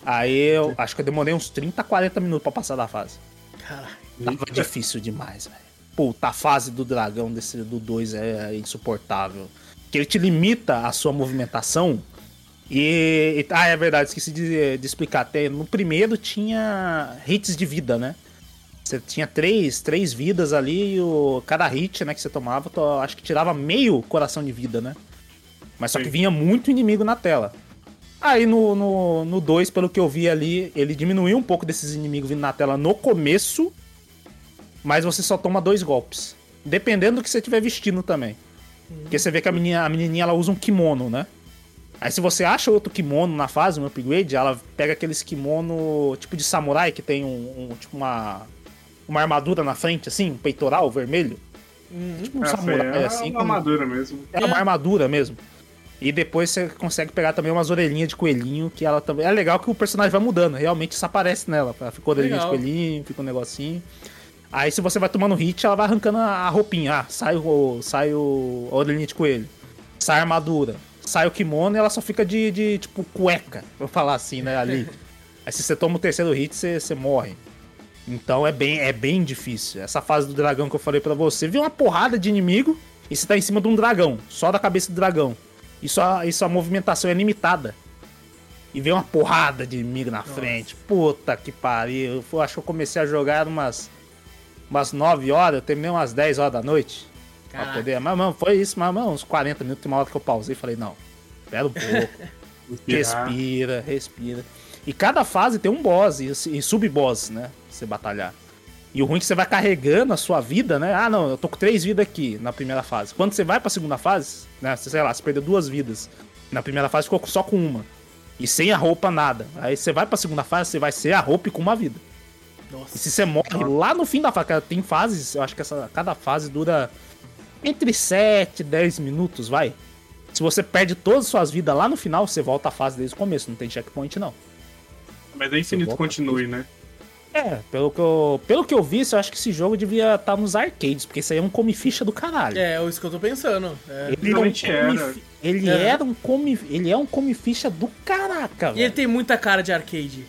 Aí eu acho que eu demorei uns 30, 40 minutos pra passar da fase. Caralho. Tava difícil demais, velho. Puta, a fase do dragão desse do 2 é insuportável. Que ele te limita a sua movimentação. E. e- ah, é verdade, esqueci de, de explicar. Até no primeiro tinha hits de vida, né? Você tinha três, três vidas ali e o, cada hit né, que você tomava, to- acho que tirava meio coração de vida, né? Mas só que vinha muito inimigo na tela. Aí no 2, no, no dois, pelo que eu vi ali, ele diminuiu um pouco desses inimigos vindo na tela no começo, mas você só toma dois golpes. Dependendo do que você estiver vestindo também. Porque você vê que a menininha, a menininha ela usa um kimono, né? Aí se você acha outro kimono na fase, um upgrade, ela pega aqueles kimono tipo de samurai que tem um, um- tipo uma uma armadura na frente assim, um peitoral vermelho. Tipo um Essa samurai, é assim. uma armadura mesmo. É uma armadura mesmo. E depois você consegue pegar também umas orelhinhas de coelhinho, que ela também. É legal que o personagem vai mudando, realmente isso aparece nela. Ela Fica orelhinha de Legal. coelhinho, fica um negocinho. Aí se você vai tomando hit, ela vai arrancando a roupinha. Ah, sai o. sai o, a orelhinha de coelho. Sai a armadura. Sai o kimono e ela só fica de, de tipo cueca, vou falar assim, né? Ali. Aí se você toma o terceiro hit, você, você morre. Então é bem, é bem difícil. Essa fase do dragão que eu falei pra você, vê uma porrada de inimigo e você tá em cima de um dragão, só da cabeça do dragão. E sua, e sua movimentação é limitada. E vem uma porrada de inimigo na frente. Puta que pariu. Eu acho que eu comecei a jogar umas, umas 9 horas, eu terminei umas 10 horas da noite. Pra Caraca. poder. Mas, mano, foi isso, mas, mano, uns 40 minutos, tem uma hora que eu pausei e falei, não, espera um pouco. Respira, respira. E cada fase tem um boss e, e sub-boss, né? Pra você batalhar. E o ruim é que você vai carregando a sua vida, né? Ah, não, eu tô com três vidas aqui na primeira fase. Quando você vai pra segunda fase, né? Você, sei lá, você perdeu duas vidas. Na primeira fase ficou só com uma. E sem a roupa, nada. Aí você vai pra segunda fase, você vai ser a roupa e com uma vida. E Nossa. se você morre lá no fim da fase, cara, tem fases, eu acho que essa, cada fase dura entre 7 e 10 minutos, vai. Se você perde todas as suas vidas lá no final, você volta à fase desde o começo, não tem checkpoint não. Mas é infinito continue, né? É, pelo que eu, pelo que eu vi, eu acho que esse jogo devia estar nos arcades, porque isso aí é um come ficha do caralho. É, é isso que eu tô pensando. É. Ele, é um era. fi- ele É. era um come, ele é um come ficha do caraca, E ele tem muita cara de arcade.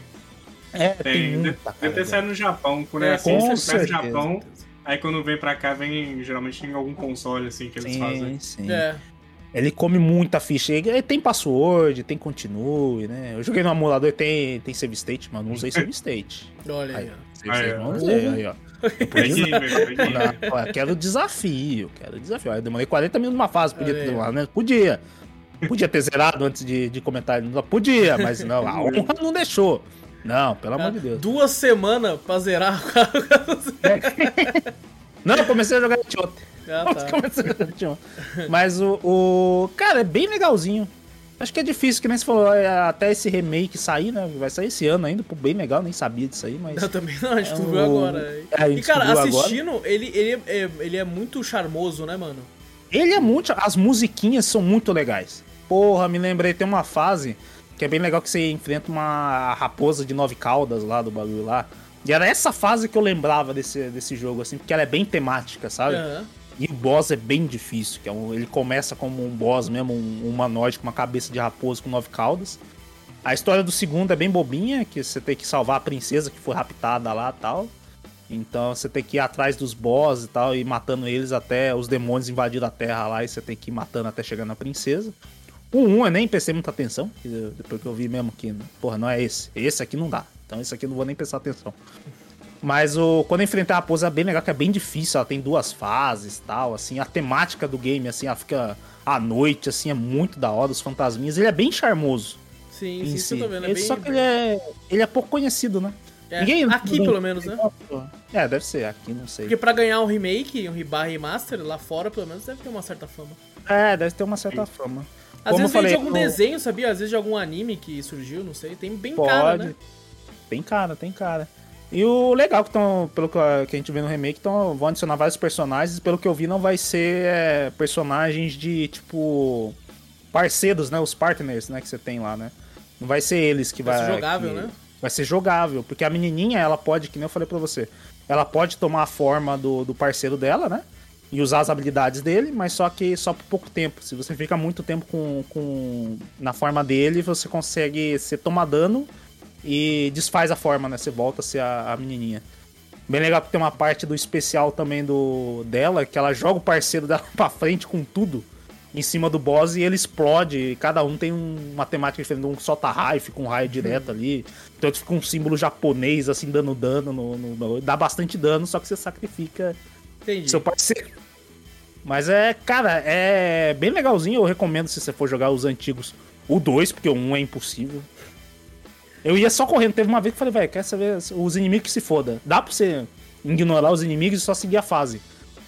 É, tem, Tem. muita Deve cara, ter velho. saído no Japão, quando É, é, assim, você no certeza. Japão, aí quando vem pra cá, vem geralmente em algum console, assim, que eles Sim, fazem. sim. É. Ele come muita ficha. Ele tem password, tem continue, né? Eu joguei no emulador, tem, tem save state, mas não usei save state. Olha aí, Aí, ó. save state é. não usei, aí, ó. Ó, quero desafio, quero desafio. Aí Eu demorei 40 minutos numa fase, podia ter aí, lá, né? Podia. Podia ter zerado antes de, de comentar. Podia, mas não, a honra não deixou. Não, pelo amor de Deus. Duas semanas pra zerar o cara. Não, eu comecei a jogar anteontem. Ah, tá. Mas o, o. Cara, é bem legalzinho. Acho que é difícil, que nem você falou, é, até esse remake sair, né? Vai sair esse ano ainda, pô, bem legal, nem sabia disso aí, mas. Eu também não, a gente É o- agora. É, E cara, agora. assistindo, ele, ele, é, ele é muito charmoso, né, mano? Ele é muito. As musiquinhas são muito legais. Porra, me lembrei, tem uma fase que é bem legal que você enfrenta uma raposa de nove caudas lá do bagulho lá. E era essa fase que eu lembrava desse, desse jogo, assim, porque ela é bem temática, sabe? Aham. E o boss é bem difícil, que é um- ele começa como um boss mesmo, um humanoide com uma cabeça de raposa com nove caudas. A história do segundo é bem bobinha, que você tem que salvar a princesa que foi raptada lá e tal. Então você tem que ir atrás dos boss e tal, e matando eles até os demônios invadirem a terra lá, e você tem que ir matando até chegar na princesa. O 1 eu nem prestei muita atenção, depois que eu vi mesmo que, porra, não é esse. Esse aqui não dá. Então esse aqui eu não vou nem prestar atenção. Mas o, quando eu enfrentar a raposa é bem legal, que é bem difícil, ela tem duas fases e tal, assim, a temática do game, assim, ela fica à noite, assim, é muito da hora, os fantasminhas, ele é bem charmoso Sim, sim, si. vendo. É Ele- bem... Só que ele é, ele é pouco conhecido, né? É, Ninguém- aqui, pelo menos, né? É, deve ser, aqui não sei. Porque pra ganhar um remake, um rebar remaster, lá fora, pelo menos, deve ter uma certa fama. É, deve ter uma certa fama. Às Como vezes vem de falei, algum no- desenho, sabia? Às vezes de algum anime que surgiu, não sei. Tem bem cara, Pode. né? Tem cara, tem cara. E o legal que estão, pelo que a que a gente vê no remake, tão, vão adicionar vários personagens. Pelo que eu vi, não vai ser é, personagens de tipo parceiros, né? Os partners, né? Que você tem lá, né? Não vai ser eles que Vai vai. ser jogável, que- né? Vai ser jogável, porque a menininha, ela pode, que nem eu falei pra você, ela pode tomar a forma do, do parceiro dela, né? E usar as habilidades dele, mas só que só por pouco tempo. Se você fica muito tempo com, com na forma dele, você consegue você toma dano e desfaz a forma, né? Você volta a ser a, a menininha. Bem legal que tem uma parte do especial também do dela, que ela joga o parceiro dela pra frente com tudo em cima do boss e ele explode. E cada um tem um- uma temática diferente. Um solta raio, fica um raio direto ali. Então fica um símbolo japonês, assim, dando dano. No, no- no- dá bastante dano, só que você sacrifica Entendi. seu parceiro. Mas é, cara, é bem legalzinho. Eu recomendo se você for jogar os antigos. O 2, porque o 1 é impossível. Eu ia só correndo. Teve uma vez que eu falei, velho, quer saber os inimigos que se foda. Dá pra você ignorar os inimigos e só seguir a fase.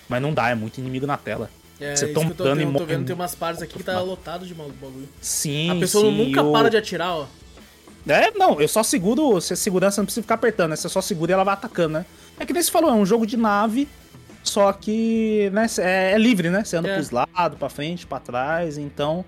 Mas não dá, é muito inimigo na tela. É, você isso toma eu dano e vendo, tô morre vendo, tem umas partes aqui que tá lotado de mal- bagulho. Sim, A pessoa sim, nunca e o- para de atirar, ó. É, não, eu só seguro. Se segurança não precisa ficar apertando, né? Você só segura e ela vai atacando, né? É que nem você falou, é um jogo de nave Só que, né, é, é livre, né? Você anda É. pros lados, pra frente, pra trás, então.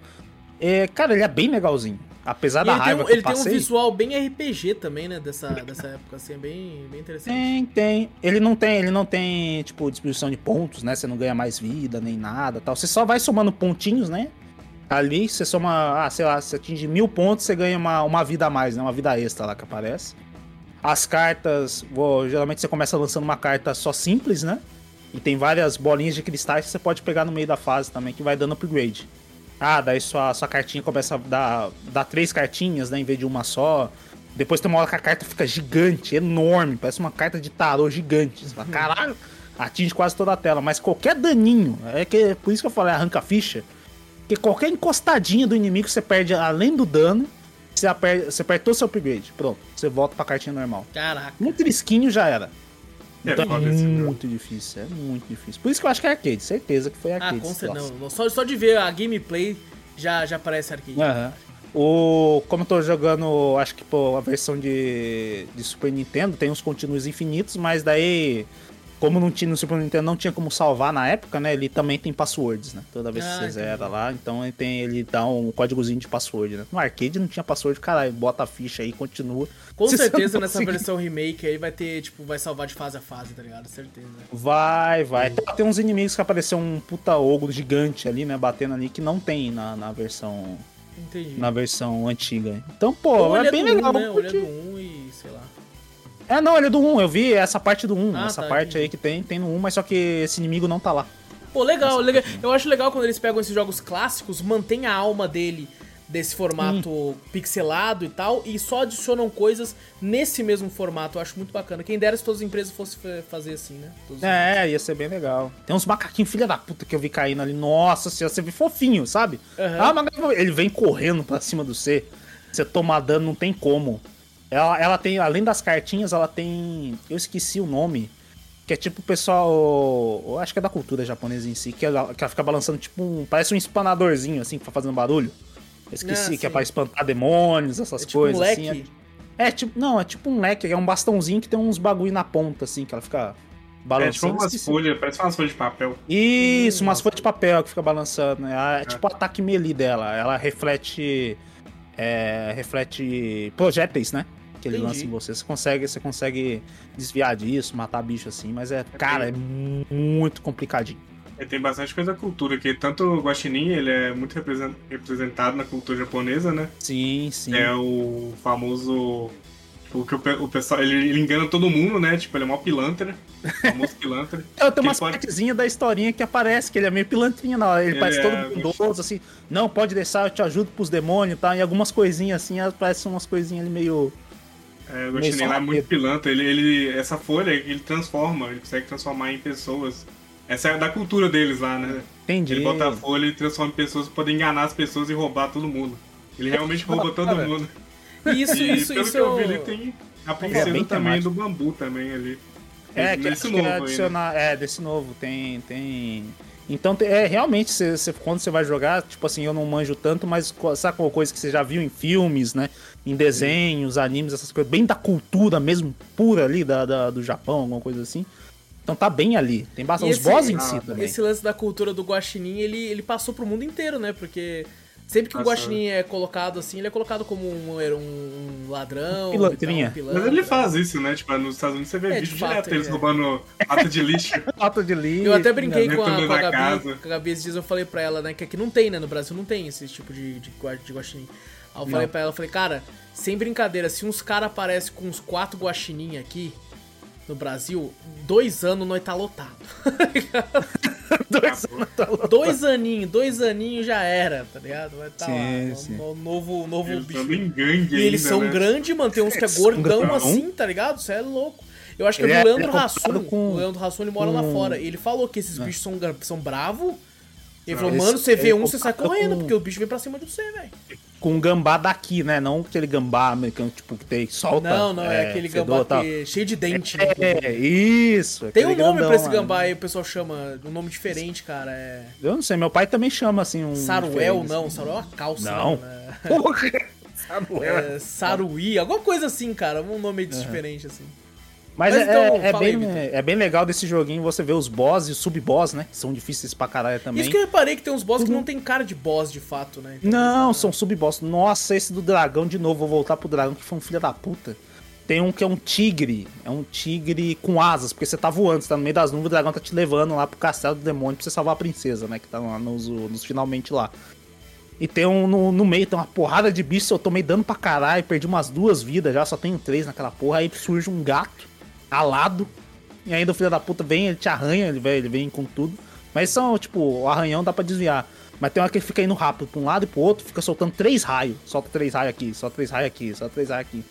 É, cara, ele é bem legalzinho. Apesar E da ele raiva um, que ele eu tem um passei. visual bem RPG também, né? Dessa, dessa época, assim, é bem, bem interessante. Tem, tem. Ele não tem, ele não tem, tipo, distribuição de pontos, né? Você não ganha mais vida, nem nada tal. Você só vai somando pontinhos, né? Ali, você soma, ah, sei lá, você atinge mil pontos, você ganha uma, uma vida a mais, né? Uma vida extra lá que aparece. As cartas, vou- geralmente você começa lançando uma carta só simples, né? E tem várias bolinhas de cristais que você pode pegar no meio da fase também, que vai dando upgrade. Ah, daí sua, sua cartinha começa a dar, dar três cartinhas, né? Em vez de uma só. Depois tem uma hora que a carta fica gigante, enorme, parece uma carta de tarô gigante. Você fala, caralho, atinge quase toda a tela. Mas qualquer daninho, é que por isso que eu falei arranca a ficha, que qualquer encostadinha do inimigo você perde além do dano, você, aper, você apertou seu upgrade. Pronto, você volta pra cartinha normal. Caraca. Um trisquinho já era. É Então é muito difícil, é muito difícil. Por isso que eu acho que é arcade, certeza que foi Ah, arcade. com esse certeza. não, só, só de ver a gameplay já, já parece arcade. Aham. O, como eu tô jogando, acho que pô, a versão de, de Super Nintendo tem uns continuos infinitos, mas daí, como não tinha no Super Nintendo, não tinha como salvar na época, né? Ele também tem passwords, né? Toda vez Ah, que você zera lá, então ele tem ele dá um códigozinho de password, né? No arcade não tinha password, caralho, bota a ficha aí, continua. Com você certeza nessa conseguir- versão remake aí vai ter, tipo, vai salvar de fase a fase, tá ligado? Certeza. Vai, vai. Tem uns inimigos que apareceu um puta ogro gigante ali, né? Batendo ali, que não tem na, na versão Entendi. na versão antiga. Então, pô, ele é bem legal. 1, né? eu Ou ele é curti. do 1 e. É, não, ele é do 1. Eu vi essa parte do 1. Ah, essa tá, parte entendi. aí que tem, tem no 1, mas só que esse inimigo não tá lá. Pô, legal, legal. Eu acho legal quando eles pegam esses jogos clássicos, mantém a alma dele desse formato pixelado e tal, e só adicionam coisas nesse mesmo formato. Eu acho muito bacana. Quem dera se todas as empresas fossem fa- fazer assim, né? Todos- É, ia ser bem legal. Tem uns macaquinhos filha da puta que eu vi caindo ali. Nossa senhora, você vê fofinho, sabe? Aham. Ah, mas ele vem correndo pra cima do C. Você toma dano, não tem como. Ela, ela tem, além das cartinhas, ela tem. Eu esqueci o nome. Que é tipo o pessoal. Eu acho que é da cultura japonesa em si. Que ela, que ela fica balançando tipo um. Parece um espanadorzinho, assim, que tá fazendo barulho. Eu esqueci, Ah, que é pra espantar demônios, essas É tipo coisas. um leque. assim. É, é tipo. Não, é tipo um leque, é um bastãozinho que tem uns bagulho na ponta, assim, que ela fica É balançando. tipo umas folhas, parece umas folhas de papel. Isso, Hum, umas folhas de papel que fica balançando. né? É, tipo o ataque melee dela. Ela reflete. é, reflete projéteis, né? Que ele Entendi. lança em você. Você consegue, você consegue desviar disso, matar bicho assim, mas é. Cara, é muito complicadinho. E tem bastante coisa da cultura, que tanto o Guaxinim, ele é muito represen- representado na cultura japonesa, né? Sim, sim. É o famoso... O que o, o pessoal, ele, ele engana todo mundo, né? Tipo, ele é mó pilantra, famoso pilantra. Eu tenho umas pode- partezinhas da historinha que aparece, que ele é meio pilantrinha na hora. Ele, Ele parece é, todo bondoso, assim. Não, pode deixar, eu te ajudo pros demônios e tal. E algumas coisinhas assim, parecem umas coisinhas ali meio. É, o lá é muito pilantra. Ele, ele, essa folha, ele transforma, ele consegue transformar em pessoas. Essa é da cultura deles lá, né? Entendi. Ele bota a folha e transforma em pessoas pra poder enganar as pessoas e roubar todo mundo. Ele realmente rouba todo Cara, mundo. Isso, E isso, pelo isso. que eu vi, ele tem a princesa bem também temático. do bambu também ali. É, que nesse acho que é novo aí, né? adicionar. É, desse novo. Tem. tem... Então, é, realmente, você, você- quando você vai jogar, tipo assim, eu não manjo tanto, mas sabe qual coisa que você já viu em filmes, né? Em desenhos, animes, essas coisas, bem da cultura mesmo, pura ali, da, da- do Japão, alguma coisa assim. Então tá bem ali. Tem bastante. Os em si também. Esse lance da cultura do guaxinim, ele, ele passou pro mundo inteiro, né? Porque sempre que o guaxinim é colocado assim, ele é colocado como um, um ladrão, Pilantrinha. então, um pilantra. Mas ele faz isso, né? Tipo, nos Estados Unidos você vê É, de vídeo fato, direto, eles é. roubando lata de lixo. Nota de lixo. Eu até brinquei com a, com a Gabi, com a Gabi esses dias, eu falei pra ela, né, que aqui não tem, né, no Brasil não tem esse tipo de, de, de guaxinim. Aí eu falei pra ela, eu falei, cara, sem brincadeira, se uns caras aparecem com uns quatro guaxinim aqui no Brasil, dois anos nós tá lotado. Dois anos tá dois aninhos, dois aninhos já era, tá ligado? Vai tá Sim, lá, sim. no, no novo, novo Eles bicho. E eles ainda, são né? grandes, mano. Tem uns que é gordão assim, tá ligado? Você é louco. Eu acho que Ele é é- do ele Leandro é comparado com- O Leandro Hassum, ele mora lá com- fora. Ele falou que esses É. bichos são, são bravos. Ele Não, falou, esse- mano, você vê ele um, você sai correndo, com- porque o bicho vem pra cima de você, velho. Com um gambá daqui, né? Não aquele gambá americano, tipo, que tem solta. Não, não, é, aquele fedor gambá que é cheio de dente, né? É, isso. Tem um nome grandão pra esse gambá aí, o pessoal chama, um nome diferente, cara. É. Eu não sei, meu pai também chama assim um. Saruel, não. assim. Saruel é uma calça. Não. né? Porra! Saruel. É, Saruí, alguma coisa assim, cara. Um nome diferente, assim. Mas, Mas é, então, é, é bem, aí, é bem legal desse joguinho você ver os boss e os sub-boss, né? Que são difíceis pra caralho também. Isso que eu reparei que tem uns boss uhum. que não tem cara de boss de fato, né? Então, não, são sub-boss. Nossa, esse do dragão de novo, vou voltar pro dragão que foi um filho da puta. Tem um que é um tigre. É um tigre com asas, porque você tá voando, você tá no meio das nuvens, o dragão tá te levando lá pro castelo do demônio pra você salvar a princesa, né? Que tá lá nos, nos finalmente lá. E tem um no, no, meio, tem uma porrada de bicho, eu tomei dano pra caralho, perdi umas duas vidas já, só tenho três naquela porra. Aí surge um gato alado. E ainda o filho da puta vem, ele te arranha, ele vem, ele vem com tudo. Mas são, tipo, o arranhão dá pra desviar. Mas tem uma que ele fica indo rápido pra um lado e pro outro, fica soltando três raios. Solta três raios aqui, solta três raios aqui, solta três raios aqui.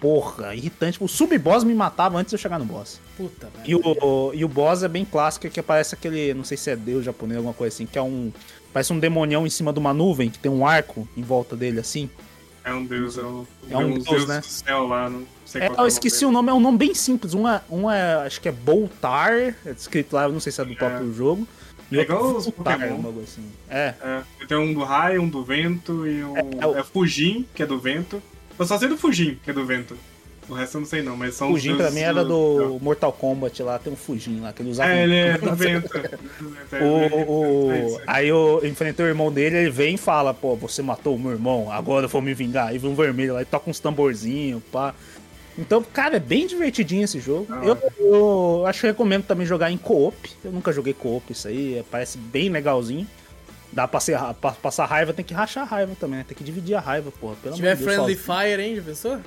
Porra, irritante. O sub-boss me matava antes de eu chegar no boss. Puta, velho. E o, e o boss é bem clássico, que parece aquele, não sei se é deus japonês, alguma coisa assim, que é um Parece um demonião em cima de uma nuvem que tem um arco em volta dele assim. É um deus, é um, é um deus, deus né? do céu lá, não sei é, qual é Eu esqueci o nome, é um nome bem simples. Um é, um é acho que é Boltar, é descrito lá, não sei se é do é. próprio jogo. E é igual os Pokémon. Assim. É. é. Tem um do raio, um do vento e um. É, é, o... é Fujin, que é do vento. Eu só sei do Fujin, que é do vento. O resto eu não sei não, mas são Fujin pra mim era do Mortal Kombat lá, tem um Fujin lá, que ele usava. É, ele é do vento. o, o, aí eu enfrentei o irmão dele, ele vem e fala, pô, você matou o meu irmão, agora eu vou me vingar. Aí vem um vermelho lá e toca uns tamborzinhos, pá. Então, cara, é bem divertidinho esse jogo. Ah, eu, eu, acho que recomendo também jogar em co-op. Eu nunca joguei co-op, isso aí parece bem legalzinho. Dá pra, ser, pra passar raiva, tem que rachar a raiva também, né? Tem que dividir a raiva, porra. Pelo Se tiver Friendly Fire, hein, já pensou?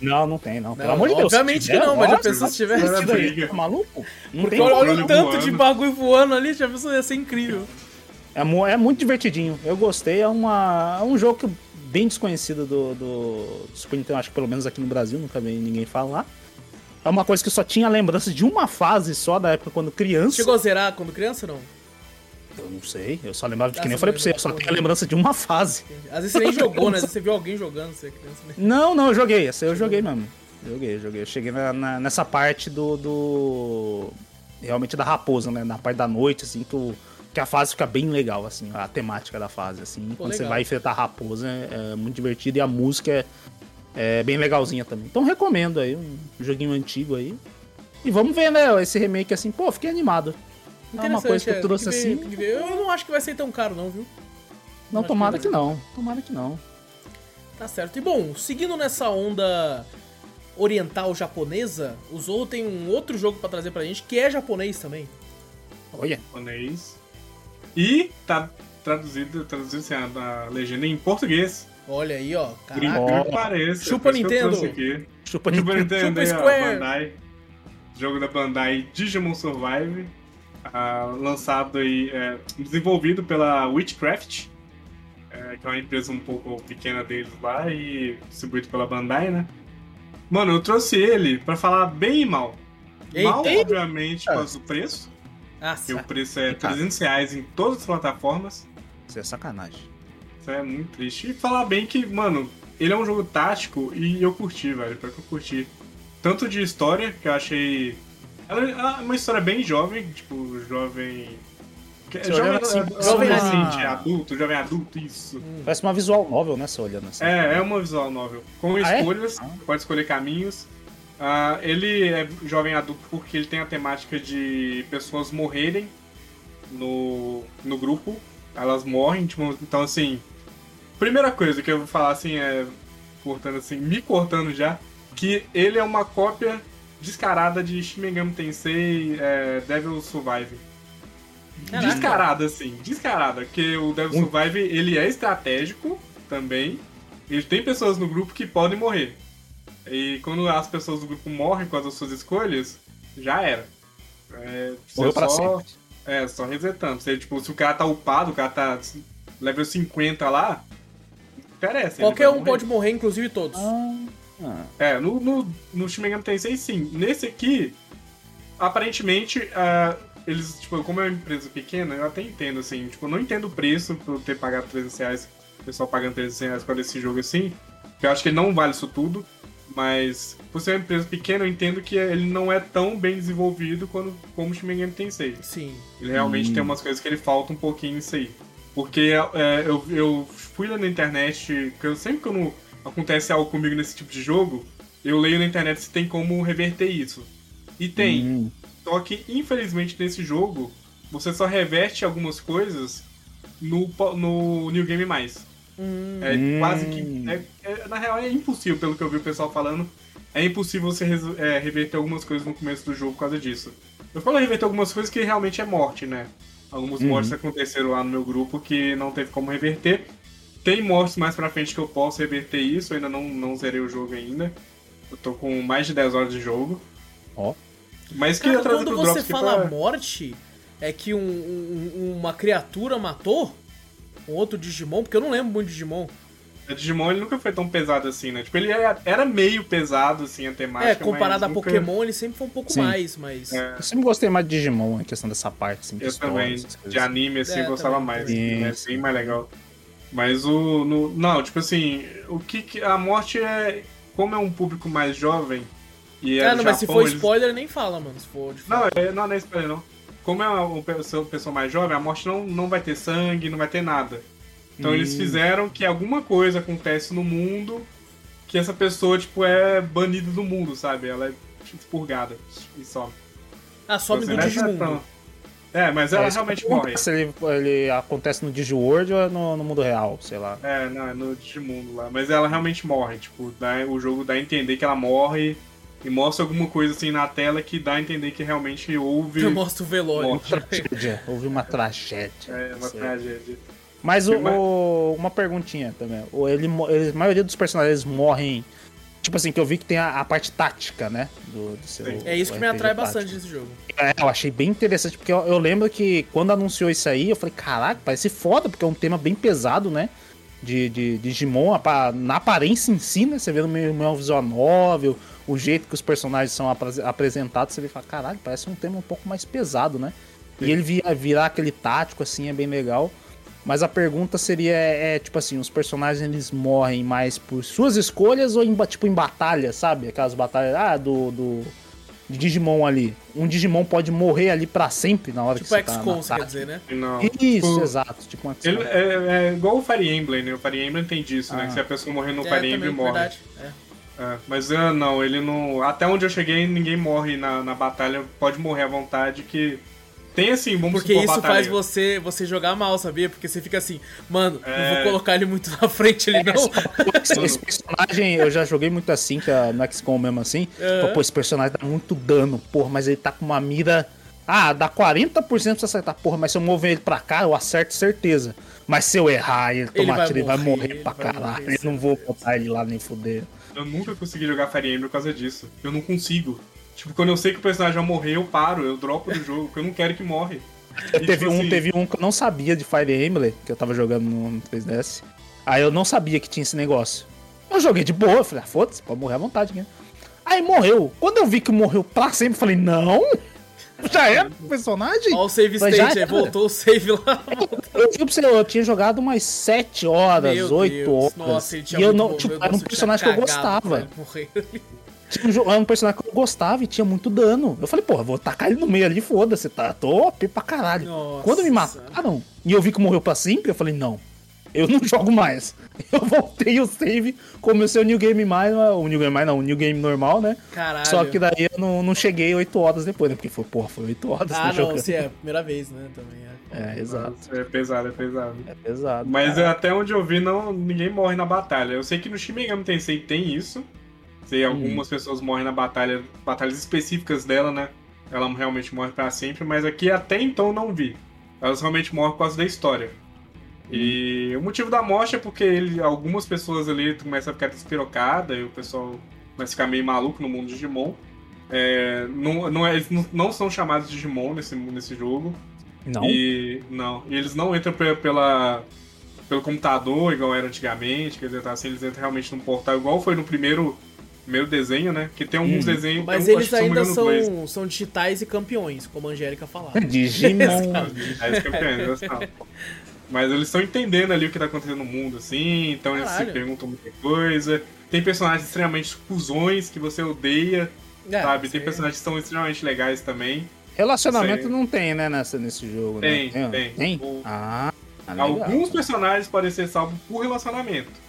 Não, não tem, não. Pelo amor de Deus. Obviamente que não, mas já pensou se tivesse. Tá maluco? Não Porque olha o tanto voando. de bagulho voando ali, já pensou ia ser incrível. É, é muito divertidinho. Eu gostei. É, uma, é um jogo que, bem desconhecido do, do, do Super Nintendo, acho que pelo menos aqui no Brasil, nunca vi ninguém falar. É uma coisa que só tinha lembrança de uma fase só da época quando criança. Chegou a zerar quando criança ou não? Eu não sei, eu só lembrava de que nem eu falei pra você, eu só tenho a lembrança de uma fase. Às vezes você nem jogou, né? Às vezes você viu alguém jogando, você é criança, né? Não, não, eu joguei, essa eu joguei mesmo. Joguei, joguei. Eu cheguei na, na, nessa parte do, do. Realmente da raposa, né? Na parte da noite, assim, que, o, que a fase fica bem legal, assim, a temática da fase, assim. Pô, quando legal. você vai enfrentar a raposa, é, é, muito divertido e a música é, é bem legalzinha também. Então recomendo aí, um joguinho antigo aí. E vamos ver, né, esse remake assim, pô, fiquei animado. É uma coisa que eu é, trouxe assim. Eu não acho que vai ser tão caro, não, viu? Não, não tomara que, que não. Tomara que não. Tá certo. E bom, seguindo nessa onda oriental japonesa, o Zou tem um outro jogo para trazer pra gente que é japonês também. Olha. Japonês. E tá traduzido, traduzido assim, a, legenda em português. Olha aí, ó. Caraca. que pareça. Chupa Nintendo. Chupa Nintendo. Chupa Nintendo. Chupa Square. Bandai. Jogo da Bandai Digimon Survive uh, lançado e é, desenvolvido pela Witchcraft, é, que é uma empresa um pouco pequena deles lá e distribuído pela Bandai, né? Mano, eu trouxe ele para falar bem e mal. Eita. Mal, obviamente, por causa do preço. Nossa. o preço é 300 reais em todas as plataformas. Isso é sacanagem. Isso é muito triste. E falar bem que, mano, ele é um jogo tático e eu curti, velho. Pior que eu curti. Tanto de história, que eu achei ela é uma história bem jovem, tipo, jovem. Jovem, assim, jovem adolescente, ah. adulto, jovem adulto, isso. Hum. Parece uma visual novel, né, se olhando assim. É, é uma visual novel. Com ah, é? escolhas, é? ah. pode escolher caminhos. Uh, ele é jovem adulto porque ele tem a temática de pessoas morrerem no, no grupo. Elas morrem, tipo, então assim. Primeira coisa que eu vou falar assim é. Cortando assim, me cortando já. Que ele é uma cópia descarada de Shin Megami Tensei é, Devil Survive. Caraca. Descarada, assim, descarada. Porque o Devil Survive, ele é estratégico também. Ele tem pessoas no grupo que podem morrer. E quando as pessoas do grupo morrem com as suas escolhas, já era. É, Morreu pra só, sempre. É, só resetando. Você, tipo, se o cara tá upado, o cara tá level 50 lá, interessa. Qualquer um morrer. pode morrer, inclusive todos. Ah. Ah. É, no, no, no Shin Megami Tensei sim. Nesse aqui, aparentemente, uh, eles, tipo, como é uma empresa pequena, eu até entendo, assim, tipo, eu não entendo o preço por ter pagado 300 reais, o pessoal pagando 300 reais para esse jogo assim, eu acho que ele não vale isso tudo, mas por ser uma empresa pequena, eu entendo que ele não é tão bem desenvolvido quando, como o Shin Megami Tensei. Sim. Ele realmente hum. tem umas coisas que ele falta um pouquinho nisso aí. Porque é, eu, eu fui lá na internet, que eu sempre que eu não acontece algo comigo nesse tipo de jogo, eu leio na internet se tem como reverter isso. E tem. Hum. Só que, infelizmente, nesse jogo, você só reverte algumas coisas no, no New Game Mais. Hum. É quase que. É, é, na real, é impossível, pelo que eu vi o pessoal falando. É impossível você é, reverter algumas coisas no começo do jogo por causa disso. Eu falo reverter algumas coisas que realmente é morte, né? Algumas uhum. mortes aconteceram lá no meu grupo que não teve como reverter. Tem mortes mais pra frente que eu posso reverter isso, eu ainda não, não zerei o jogo ainda. Eu tô com mais de 10 horas de jogo. Ó. Oh. Mas que Cara, quando você fala pra... morte, é que um, um, uma criatura matou um outro Digimon, porque eu não lembro muito de Digimon. O Digimon ele nunca foi tão pesado assim, né? Tipo, ele era, era meio pesado, assim, a temática. É, comparado a nunca... Pokémon, ele sempre foi um pouco Sim. mais, mas. É. Eu sempre gostei mais de Digimon, a questão dessa parte, assim, de Eu também. De anime, assim, é, eu gostava também. mais. Sim. É bem mais legal. Mas o. No, não, tipo assim, o que, que. A morte é. Como é um público mais jovem. E é, é não, Japão, mas se for eles... spoiler, nem fala, mano. Se for não, é, não, não é spoiler, não. Como é uma pessoa mais jovem, a morte não, não vai ter sangue, não vai ter nada. Então hum. eles fizeram que alguma coisa acontece no mundo que essa pessoa, tipo, é banida do mundo, sabe? Ela é expurgada e some. Ah, some então, do Digimundo. É, mas ela é, realmente morre. Se ele, ele acontece no Digiworld ou é no, no, mundo real, sei lá. É, não, é no Digimundo lá. Mas ela realmente morre, tipo, dá, o jogo dá a entender que ela morre e mostra alguma coisa assim na tela que dá a entender que realmente houve. Mostra o velório. Uma tragédia. houve uma tragédia. É, uma tragédia. Mas o, o, uma perguntinha também. Ele, ele, a maioria dos personagens morrem. Tipo assim, que eu vi que tem a, a parte tática, né? Do, do seu, é isso que me atrai tático. bastante nesse jogo. É, eu achei bem interessante, porque eu, eu, lembro que quando anunciou isso aí, eu falei, caraca, parece foda, porque é um tema bem pesado, né? De, de, de Digimon, na aparência em si, né? Você vê no meu, meu visual novel, o jeito que os personagens são apresentados, você vê e fala, caralho, parece um tema um pouco mais pesado, né? Sim. E ele virar, virar aquele tático, assim, é bem legal. Mas a pergunta seria, é, é, tipo assim, os personagens eles morrem mais por suas escolhas ou em, tipo em batalha, sabe? Aquelas batalhas, ah, do, do de Digimon ali. Um Digimon pode morrer ali para sempre na hora tipo que você tá Tipo quer dizer, né? Não. Isso, tipo, exato. Tipo um ele, é, é, igual o Fire Emblem, né? O Fire Emblem tem disso, né? ah. né? Que se a pessoa morrer no é, Fire Emblem, morre. Verdade. É. é mas uh, não, ele não... Até onde eu cheguei, ninguém morre na, na batalha. Pode morrer à vontade que tem assim, vamos Porque isso faz você, você jogar mal, sabia? Porque você fica assim, mano, é... não vou colocar ele muito na frente ele não. esse personagem, eu já joguei muito assim, que é no XCOM mesmo assim. Uhum. Pô, esse personagem dá muito dano, porra, mas ele tá com uma mira. Ah, dá 40% pra você acertar, porra, mas se eu mover ele pra cá, eu acerto certeza. Mas se eu errar e ele tomar tiro, ele vai morrer ele pra vai caralho. Morrer, eu não vou botar ele lá nem foder. Eu nunca consegui jogar Fire Emblem por causa disso. Eu não consigo. Tipo, quando eu sei que o personagem vai morrer, eu paro, eu dropo do jogo, porque eu não quero que morre. E, teve, tipo um, assim... teve um que eu não sabia de Fire Emblem, que eu tava jogando no 3DS. Aí eu não sabia que tinha esse negócio. Eu joguei de boa, falei, ah, foda-se, pode morrer à vontade. Né? Aí morreu. Quando eu vi que morreu pra sempre, eu falei, não, já era o personagem? Olha o save state, aí voltou o save lá. Eu, eu, eu, eu tinha jogado umas 7 horas, Meu 8 Deus. horas. Nossa, e eu não, tipo, era um personagem que eu gostava. Tinha um, um personagem que eu gostava e tinha muito dano. Eu falei, porra, vou tacar ele no meio ali, foda-se, tá top pra caralho. Nossa. Quando me mataram e eu vi que morreu pra sempre, eu falei, não, eu não jogo mais. Eu voltei o save, comecei o New Game mais, o New Game mais não, o New Game normal, né? Caralho. Só que daí eu não, não cheguei 8 horas depois, né? Porque foi, porra, foi 8 horas. Ah, não, se é a primeira vez, né? Também é. É, exato. É pesado, é pesado. É pesado. Mas cara. até onde eu vi, não, ninguém morre na batalha. Eu sei que no Shin Megami Tensei tem isso. Sei, uhum. algumas pessoas morrem na batalha, batalhas específicas dela, né? Ela realmente morre para sempre, mas aqui até então não vi. Elas realmente morrem por causa da história. E o motivo da morte é porque ele, algumas pessoas ali começam a ficar despirocadas e o pessoal começa a ficar meio maluco no mundo de Digimon. É, não, não, é, eles não são chamados de Digimon nesse, nesse jogo. Não? E, não. E eles não entram pela, pelo computador, igual era antigamente. Quer dizer, tá, assim, eles entram realmente num portal, igual foi no primeiro primeiro desenho, né? Que tem alguns hum. desenhos. Mas eles ainda são, são digitais e campeões, como a Angélica falava. Digimon. digitais e campeões, Mas eles estão entendendo ali o que tá acontecendo no mundo, assim, então Caralho. eles se perguntam muita coisa. Tem personagens extremamente cuzões que você odeia, é, sabe? Tem personagens que são extremamente legais também. Relacionamento não tem, né, nessa, nesse jogo, tem, né? Tem, tem. O... Ah, Alguns personagens podem ser salvos por relacionamento.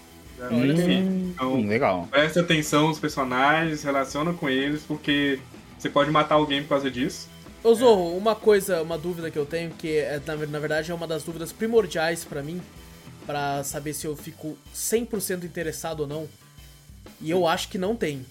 Hum, então, legal. Presta atenção nos personagens, relaciona com eles, porque Você pode matar alguém por causa disso. Ô Zorro, uma coisa, uma dúvida que eu tenho, que é, na, na verdade é uma das dúvidas primordiais pra mim, pra saber se eu fico 100% interessado ou não. E eu acho que não tem.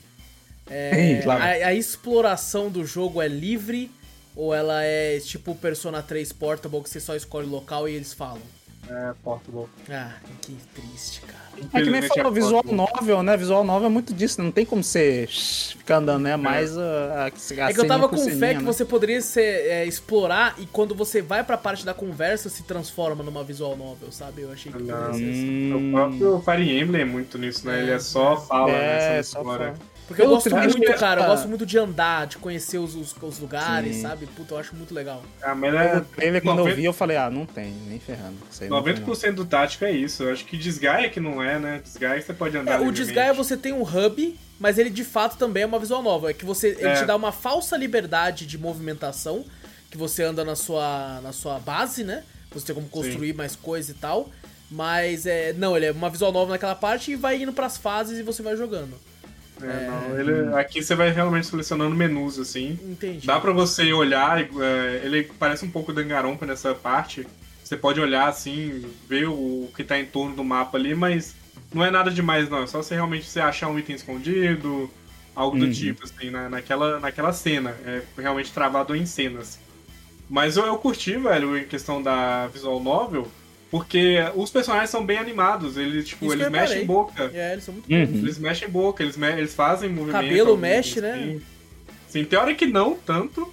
É, claro. a, a exploração do jogo é livre ou ela é tipo Persona 3 Portable que você só escolhe o local e eles falam? É, Portable. Ah, que triste, cara. É que nem falou, é visual novel, né? Visual novel é muito disso, não tem como você ficar andando, né? Mais a, a, a É que eu tava com fé ceninha, que né? você poderia ser, é, explorar e quando você vai pra parte da conversa se transforma numa visual novel, sabe? Eu achei que Não. poderia ser assim. O próprio Fire Emblem é muito nisso, né? Ele é só fala, É, né? só Agora. fala. Porque eu Pelo gosto muito, acho cara, eu que- gosto muito de andar, de conhecer os, os, os lugares, Sim. sabe? Puta, eu acho muito legal. A melhor O trailer, quando eu 90 vi, eu falei, ah, não tem, nem ferrando. Isso aí não tem, não. 90% do tático é isso. Eu acho que Disgaea que não é, né? Disgaea você pode andar É, o livremente. Disgaea você tem um hub, mas ele de fato também é uma visual nova. É que você ele É. te dá uma falsa liberdade de movimentação, que você anda na sua, na sua base, né? Você tem como construir mais coisa e tal. Mas é. Não, ele é uma visual nova naquela parte e vai indo pras fases e você vai jogando. É, não, ele, aqui você vai realmente selecionando menus, assim. Entendi. Dá pra você olhar, é, ele parece um pouco Dangarompa nessa parte. Você pode olhar assim, ver o que tá em torno do mapa ali, mas não é nada demais não. É só você realmente você achar um item escondido, algo do Uhum. tipo, assim, na, naquela, naquela cena. É realmente travado em cenas. Mas eu, eu curti, velho, em questão da visual novel, porque os personagens são bem animados. Eles, tipo, Isso eles mexem boca. É, eles são muito Uhum. Eles mexem boca, eles, me- eles fazem movimento. Cabelo mexe, né? assim. Sim, tem hora que não tanto,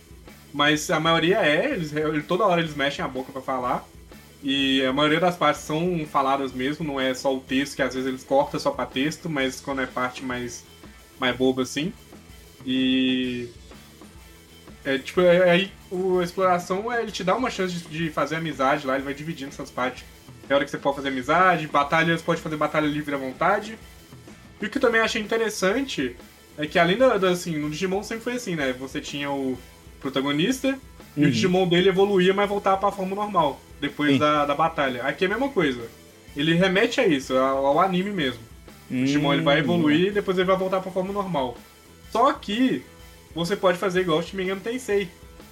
mas a maioria é, eles, toda hora eles mexem a boca pra falar. E a maioria das partes são faladas mesmo, não é só o texto, que às vezes eles cortam só pra texto, mas quando é parte mais, mais boba assim. E. É tipo, é- aí o, a exploração é, ele te dá uma chance de, de fazer amizade lá, ele vai dividindo essas partes. Tem hora que você pode fazer amizade, batalhas, pode fazer batalha livre à vontade. E o que eu também achei interessante é que além da, da- assim, no Digimon sempre foi assim, né? Você tinha o protagonista e Uhum. o Digimon dele evoluía, mas voltava pra forma normal, depois Sim. da, da batalha. Aqui é a mesma coisa. Ele remete a isso, ao, ao anime mesmo. O Digimon ele vai Hum. evoluir e depois ele vai voltar pra forma normal. Só que você pode fazer igual o Shimengano Tensei.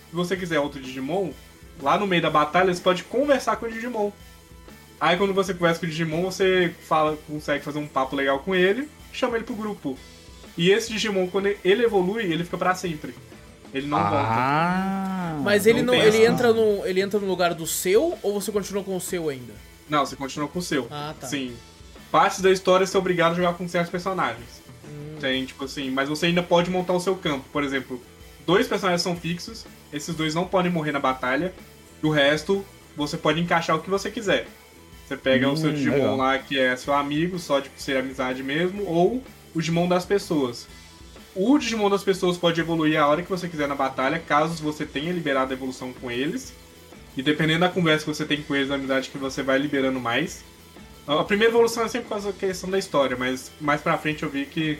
Se você quiser outro Digimon, lá no meio da batalha você pode conversar com o Digimon. Aí quando você conversa com o Digimon, você fala, consegue fazer um papo legal com ele, chama ele pro grupo. E esse Digimon, quando ele evolui, ele fica pra sempre. Ele não volta. Ah, Mas ele não não, ele entra no ele entra no lugar do seu ou você continua com o seu ainda? Não, você continua com o seu. Ah, tá. Sim. Partes da história você é obrigado a jogar com certos personagens. Hum. Tem, tipo assim, mas você ainda pode montar o seu campo. Por exemplo, dois personagens são fixos, esses dois não podem morrer na batalha, e o resto você pode encaixar o que você quiser. Você pega o seu Hum, Digimon legal. lá que é seu amigo, só de ser amizade mesmo, ou o Digimon das pessoas. O Digimon das pessoas pode evoluir a hora que você quiser na batalha, caso você tenha liberado a evolução com eles. E dependendo da conversa que você tem com eles, da amizade que você vai liberando mais. A primeira evolução é sempre por causa da questão da história, mas mais pra frente eu vi que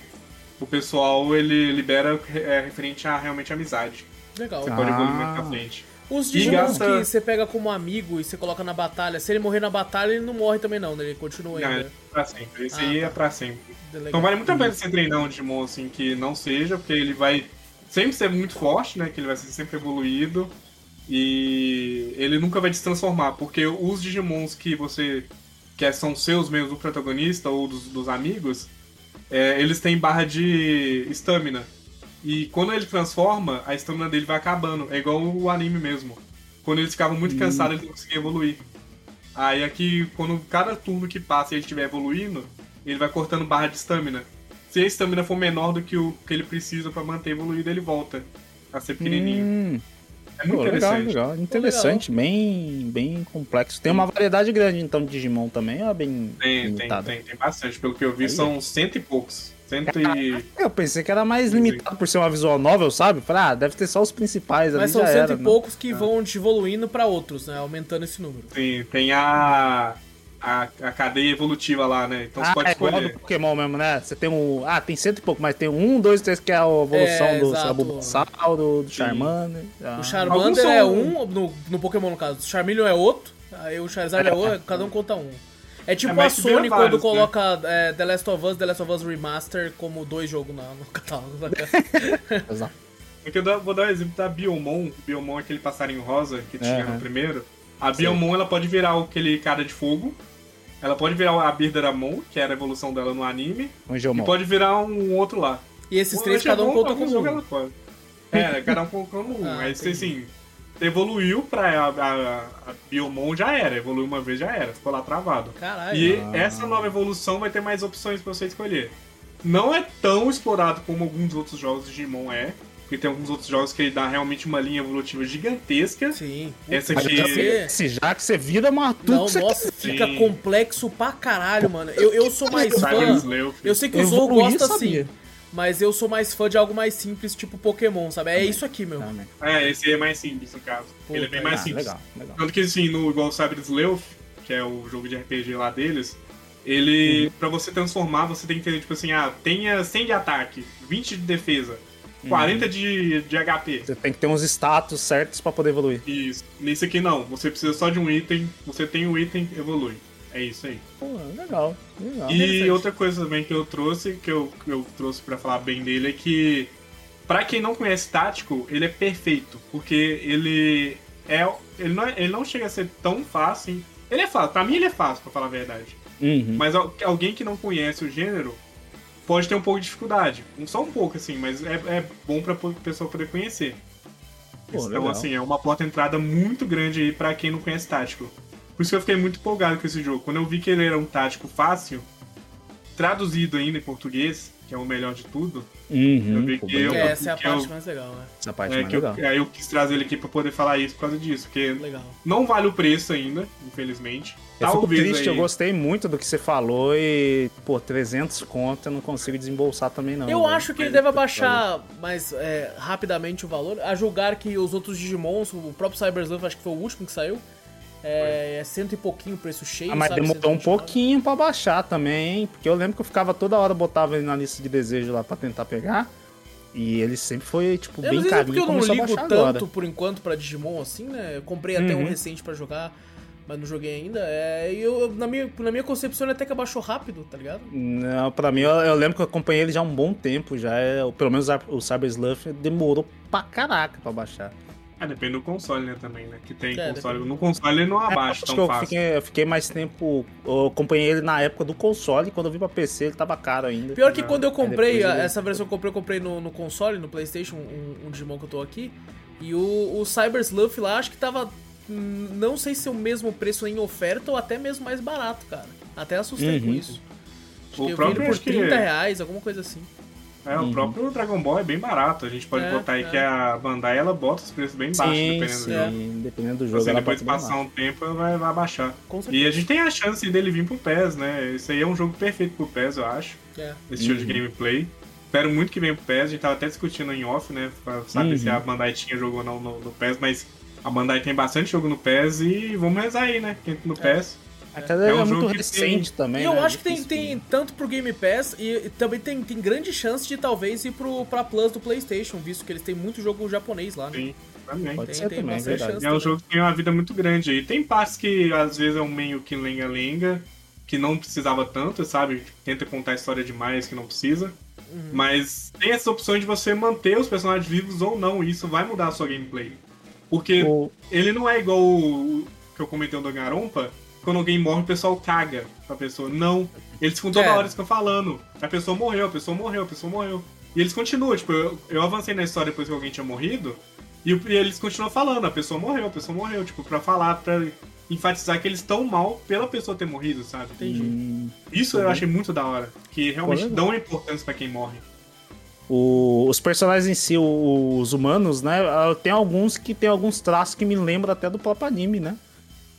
o pessoal ele libera é, referente a realmente amizade. Legal. Você pode evoluir mais pra Ah. frente. Os Digimons gasta- que você pega como amigo e você coloca na batalha, se ele morrer na batalha, ele não morre também não, né? Ele continua Não, é ainda. pra sempre. Esse Ah, aí tá. é pra sempre. Legal. Então vale muito a pena você treinar um Digimon assim que não seja, porque ele vai sempre ser muito forte, né? Que ele vai ser sempre evoluído. E ele nunca vai se transformar, porque os Digimons que você quer são seus mesmo, do protagonista ou dos, dos amigos, é, eles têm barra de estamina. E quando ele transforma, a estamina dele vai acabando. É igual o anime mesmo. Quando eles ficavam muito cansados, eles não conseguiam evoluir. Aí aqui, quando cada turno que passa e ele estiver evoluindo, ele vai cortando barra de estamina. Se a estamina for menor do que o que ele precisa pra manter evoluído, ele volta a ser pequenininho. Hum, é muito pô, legal, interessante. legal. Interessante, bem, bem complexo. Tem uma variedade grande, então, de Digimon também, ou é bem Tem, tem, limitado? tem, tem bastante. Pelo que eu vi, Aí. são cento e poucos. Cento e. Eu pensei que era mais limitado por ser uma visual novel, sabe? Falei, ah, deve ter só os principais ali, Mas são já cento era, e né? poucos que vão te evoluindo pra outros, né? Aumentando esse número. Tem, tem a, a. a cadeia evolutiva lá, né? Então você Ah, pode é igual do escolher. Pokémon mesmo, né? Você tem um. Ah, tem cento e pouco, mas tem um, dois, três que é a evolução É, do exato. Sabusauro, do Charmander. Ah. O Charmander é são- um, no, no Pokémon no caso. O Charmeleon é outro, aí o Charizard é outro, cada um conta um. É tipo É, a Sony quando vários, né? coloca é, The Last of Us, The Last of Us Remaster como dois jogos na- no catálogo. saca? Exato. Porque eu vou dar um exemplo da Biomon. Biomon é aquele passarinho rosa que tinha Uhum. no primeiro. A Biomon, ela pode virar aquele cara de fogo. Ela pode virar a Birderamon, que era a evolução dela no anime. Um E pode virar um outro lá. E esses O três, cada um conta com um. ela pode. É, cada um conta como um. Ah, Aí você, entendi. assim, evoluiu pra a, a, a Biomon já era. Evoluiu uma vez já era. Ficou lá travado. Caralho. E Ah. essa nova evolução vai ter mais opções pra você escolher. Não é tão explorado como alguns outros jogos de Digimon é. Porque tem alguns outros jogos que ele dá realmente uma linha evolutiva gigantesca. Sim. Essa Puta, aqui-. Se já que você vira uma tudo Não, que você nossa, quer. fica Sim. complexo pra caralho, mano. Eu, eu sou mais fã. Eu sei que o Zou gosta sabia. assim. Mas eu sou mais fã de algo mais simples, tipo Pokémon, sabe? É isso aqui, meu. Também. É, esse aí é mais simples no caso. Pô, ele é bem tá mais Ah, simples. legal, legal. Tanto que assim, no igual Cyber Sleuth, que é o jogo de RPG lá deles, ele. Pra você transformar, você tem que ter, tipo assim, ah, tenha 100 de ataque, 20 de defesa, 40 de, de HP. Você tem que ter uns status certos pra poder evoluir. Isso. Nesse aqui não, você precisa só de um item, você tem o item, evolui. É isso aí. Pô, legal, legal. E outra coisa também que eu trouxe, que eu, que eu trouxe pra falar bem dele, é que, pra quem não conhece Tático, ele é perfeito, porque ele é. Ele não, é- ele não chega a ser tão fácil. hein? Ele é fácil, pra mim ele é fácil, pra falar a verdade. Uhum. Mas al- alguém que não conhece o gênero pode ter um pouco de dificuldade. Só um pouco, assim, mas é, é bom pra pessoa poder conhecer. Pô, então, legal. assim, é uma porta entrada muito grande aí pra quem não conhece tático. Por isso que eu fiquei muito empolgado com esse jogo. Quando eu vi que ele era um tático fácil, traduzido ainda em português, que é o melhor de tudo, Uhum. eu vi que eu- legal. É, essa é a que parte eu- mais legal, né? Essa parte é, mais que eu, legal. aí eu quis trazer ele aqui pra poder falar isso por causa disso, porque Legal. não vale o preço ainda, infelizmente. Eu fico Talvez triste, aí... eu gostei muito do que você falou e, pô, 300 conto eu não consigo desembolsar também não. Eu velho. acho que ele deve abaixar mais é, rapidamente o valor, a julgar que os outros Digimons, o próprio Cyber Sleuth, acho que foi o último que saiu, é, é cento e pouquinho o preço cheio, Ah, mas sabe? demorou um 129. pouquinho pra baixar também, hein? Porque eu lembro que eu ficava toda hora, botava ele na lista de desejo lá pra tentar pegar. E ele sempre foi, tipo, Eu bem não sei se é porque carinho eu não ligo tanto agora. por enquanto pra Digimon assim, né? Eu comprei até um Uhum. recente pra jogar, mas não joguei ainda. É, e eu, na, minha, na minha concepção, ele até que abaixou rápido, tá ligado? Não, pra mim, eu, eu lembro que eu acompanhei ele já há um bom tempo, já é, pelo menos o Cyber Sleuth demorou pra caraca pra baixar. Ah, depende do console, né, também, né? Que tem É, console. depende. No console ele não É, abaixa acho tão que eu fácil. fiquei, eu fiquei mais tempo. Eu acompanhei ele na época do console, quando eu vim pra PC ele tava caro ainda. Pior que Não. quando eu comprei, depois a- ele- essa versão que eu comprei, eu comprei no, no console, no Playstation, um, um Digimon que eu tô aqui. E o, o Cyber Sleuth lá, acho que tava. hum, Não sei se é o mesmo preço em oferta ou até mesmo mais barato, cara. Até assustei com Uhum. isso. Acho O que eu vi ele por acho que- 30 reais, alguma coisa assim. É, o Uhum. próprio Dragon Ball é bem barato. A gente pode É, botar aí é. que a Bandai ela bota os preços bem baixos, Sim, dependendo sim, do jogo. dependendo do jogo. ela depois passar um tempo, vai, vai baixar. E a gente tem a chance dele vir pro PES, né? Esse aí é um jogo perfeito pro PES, eu acho. É. Esse estilo de Uhum. gameplay. Espero muito que venha pro PES. A gente tava até discutindo em off, né? Pra saber Uhum. se a Bandai tinha jogo ou não no, no PES, mas a Bandai tem bastante jogo no PES e vamos rezar aí, né? Quem no PES. Aquela É é, um muito jogo que recente também. E eu né? acho que tem, tem tanto pro Game Pass e, e também tem, tem grande chance de talvez ir pro, pra Plus do PlayStation, visto que eles têm muito jogo japonês lá, né? Sim, também. Pode Tem- ser tem também, é verdade. chance. E é um jogo que tem uma vida muito grande aí. Tem partes que às vezes é um meio que lenga-lenga, que não precisava tanto, sabe? Tenta contar a história demais que não precisa. Uhum. Mas tem essa opção de você manter os personagens vivos ou não, e isso vai mudar a sua gameplay. Porque O- ele não é igual o o que eu comentei do Garompa, quando alguém morre o pessoal caga pra pessoa. Não. Eles ficam toda É. hora eles ficam falando. A pessoa morreu, a pessoa morreu, a pessoa morreu. E eles continuam, tipo, eu, eu avancei na história depois que alguém tinha morrido, e, e eles continuam falando, a pessoa morreu, a pessoa morreu, tipo, pra falar, pra enfatizar que eles estão mal pela pessoa ter morrido, sabe? Entendi. Hum, Isso eu achei muito da hora. Que realmente legal. dão importância pra quem morre. o- os personagens em si, os humanos, né? ah, Tem alguns que tem alguns traços que me lembram até do próprio anime, né?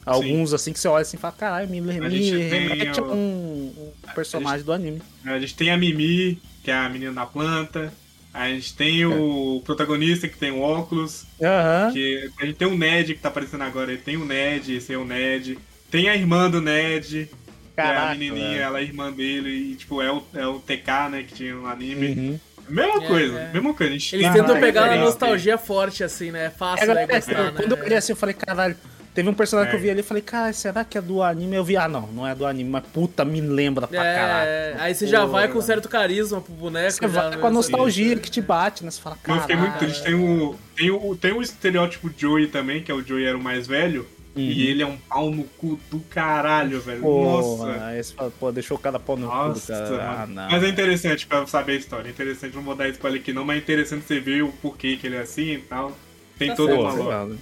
Alguns assim que você olha assim e fala, caralho, me, me A gente remete a um, um personagem do anime. A gente tem a Mimi, que é a menina da planta. A gente tem o protagonista que tem o óculos. Aham. Que a gente tem o Ned que tá aparecendo agora. Ele tem o Ned, esse é o Ned. Tem a irmã do Ned, que é a Caraca, menininha, velho. ela é irmã dele. E, tipo, é o, é o TK, né, que tinha no anime. Uhum. Mesma É, coisa, é. mesma coisa. A gente Eles tem tentam uma pegar referência. nostalgia forte, assim, né? É fácil, É, né? é, quando eu né? olhei assim, eu falei, caralho, Teve um personagem é. que eu vi ali e falei, cara, será que é do anime? Eu vi, ah, não, não é do anime, mas puta, me lembra pra é, caralho. Aí você já vai com certo carisma pro boneco. Você vai com a nostalgia que te bate, né? Você fala, cara. Eu fiquei muito triste. Tem o, tem, o, tem o estereótipo Joey também, que é o Joey era o mais velho. Uhum. E ele é um pau no cu do caralho, velho. Pô, Nossa. Esse, pô, deixou cada pau no Nossa, cu do cara. Ah, mas é interessante pra saber a história. É interessante, não vou dar spoiler aqui não, mas é interessante você ver o porquê que ele é assim e tal. Tem tá todo o valor.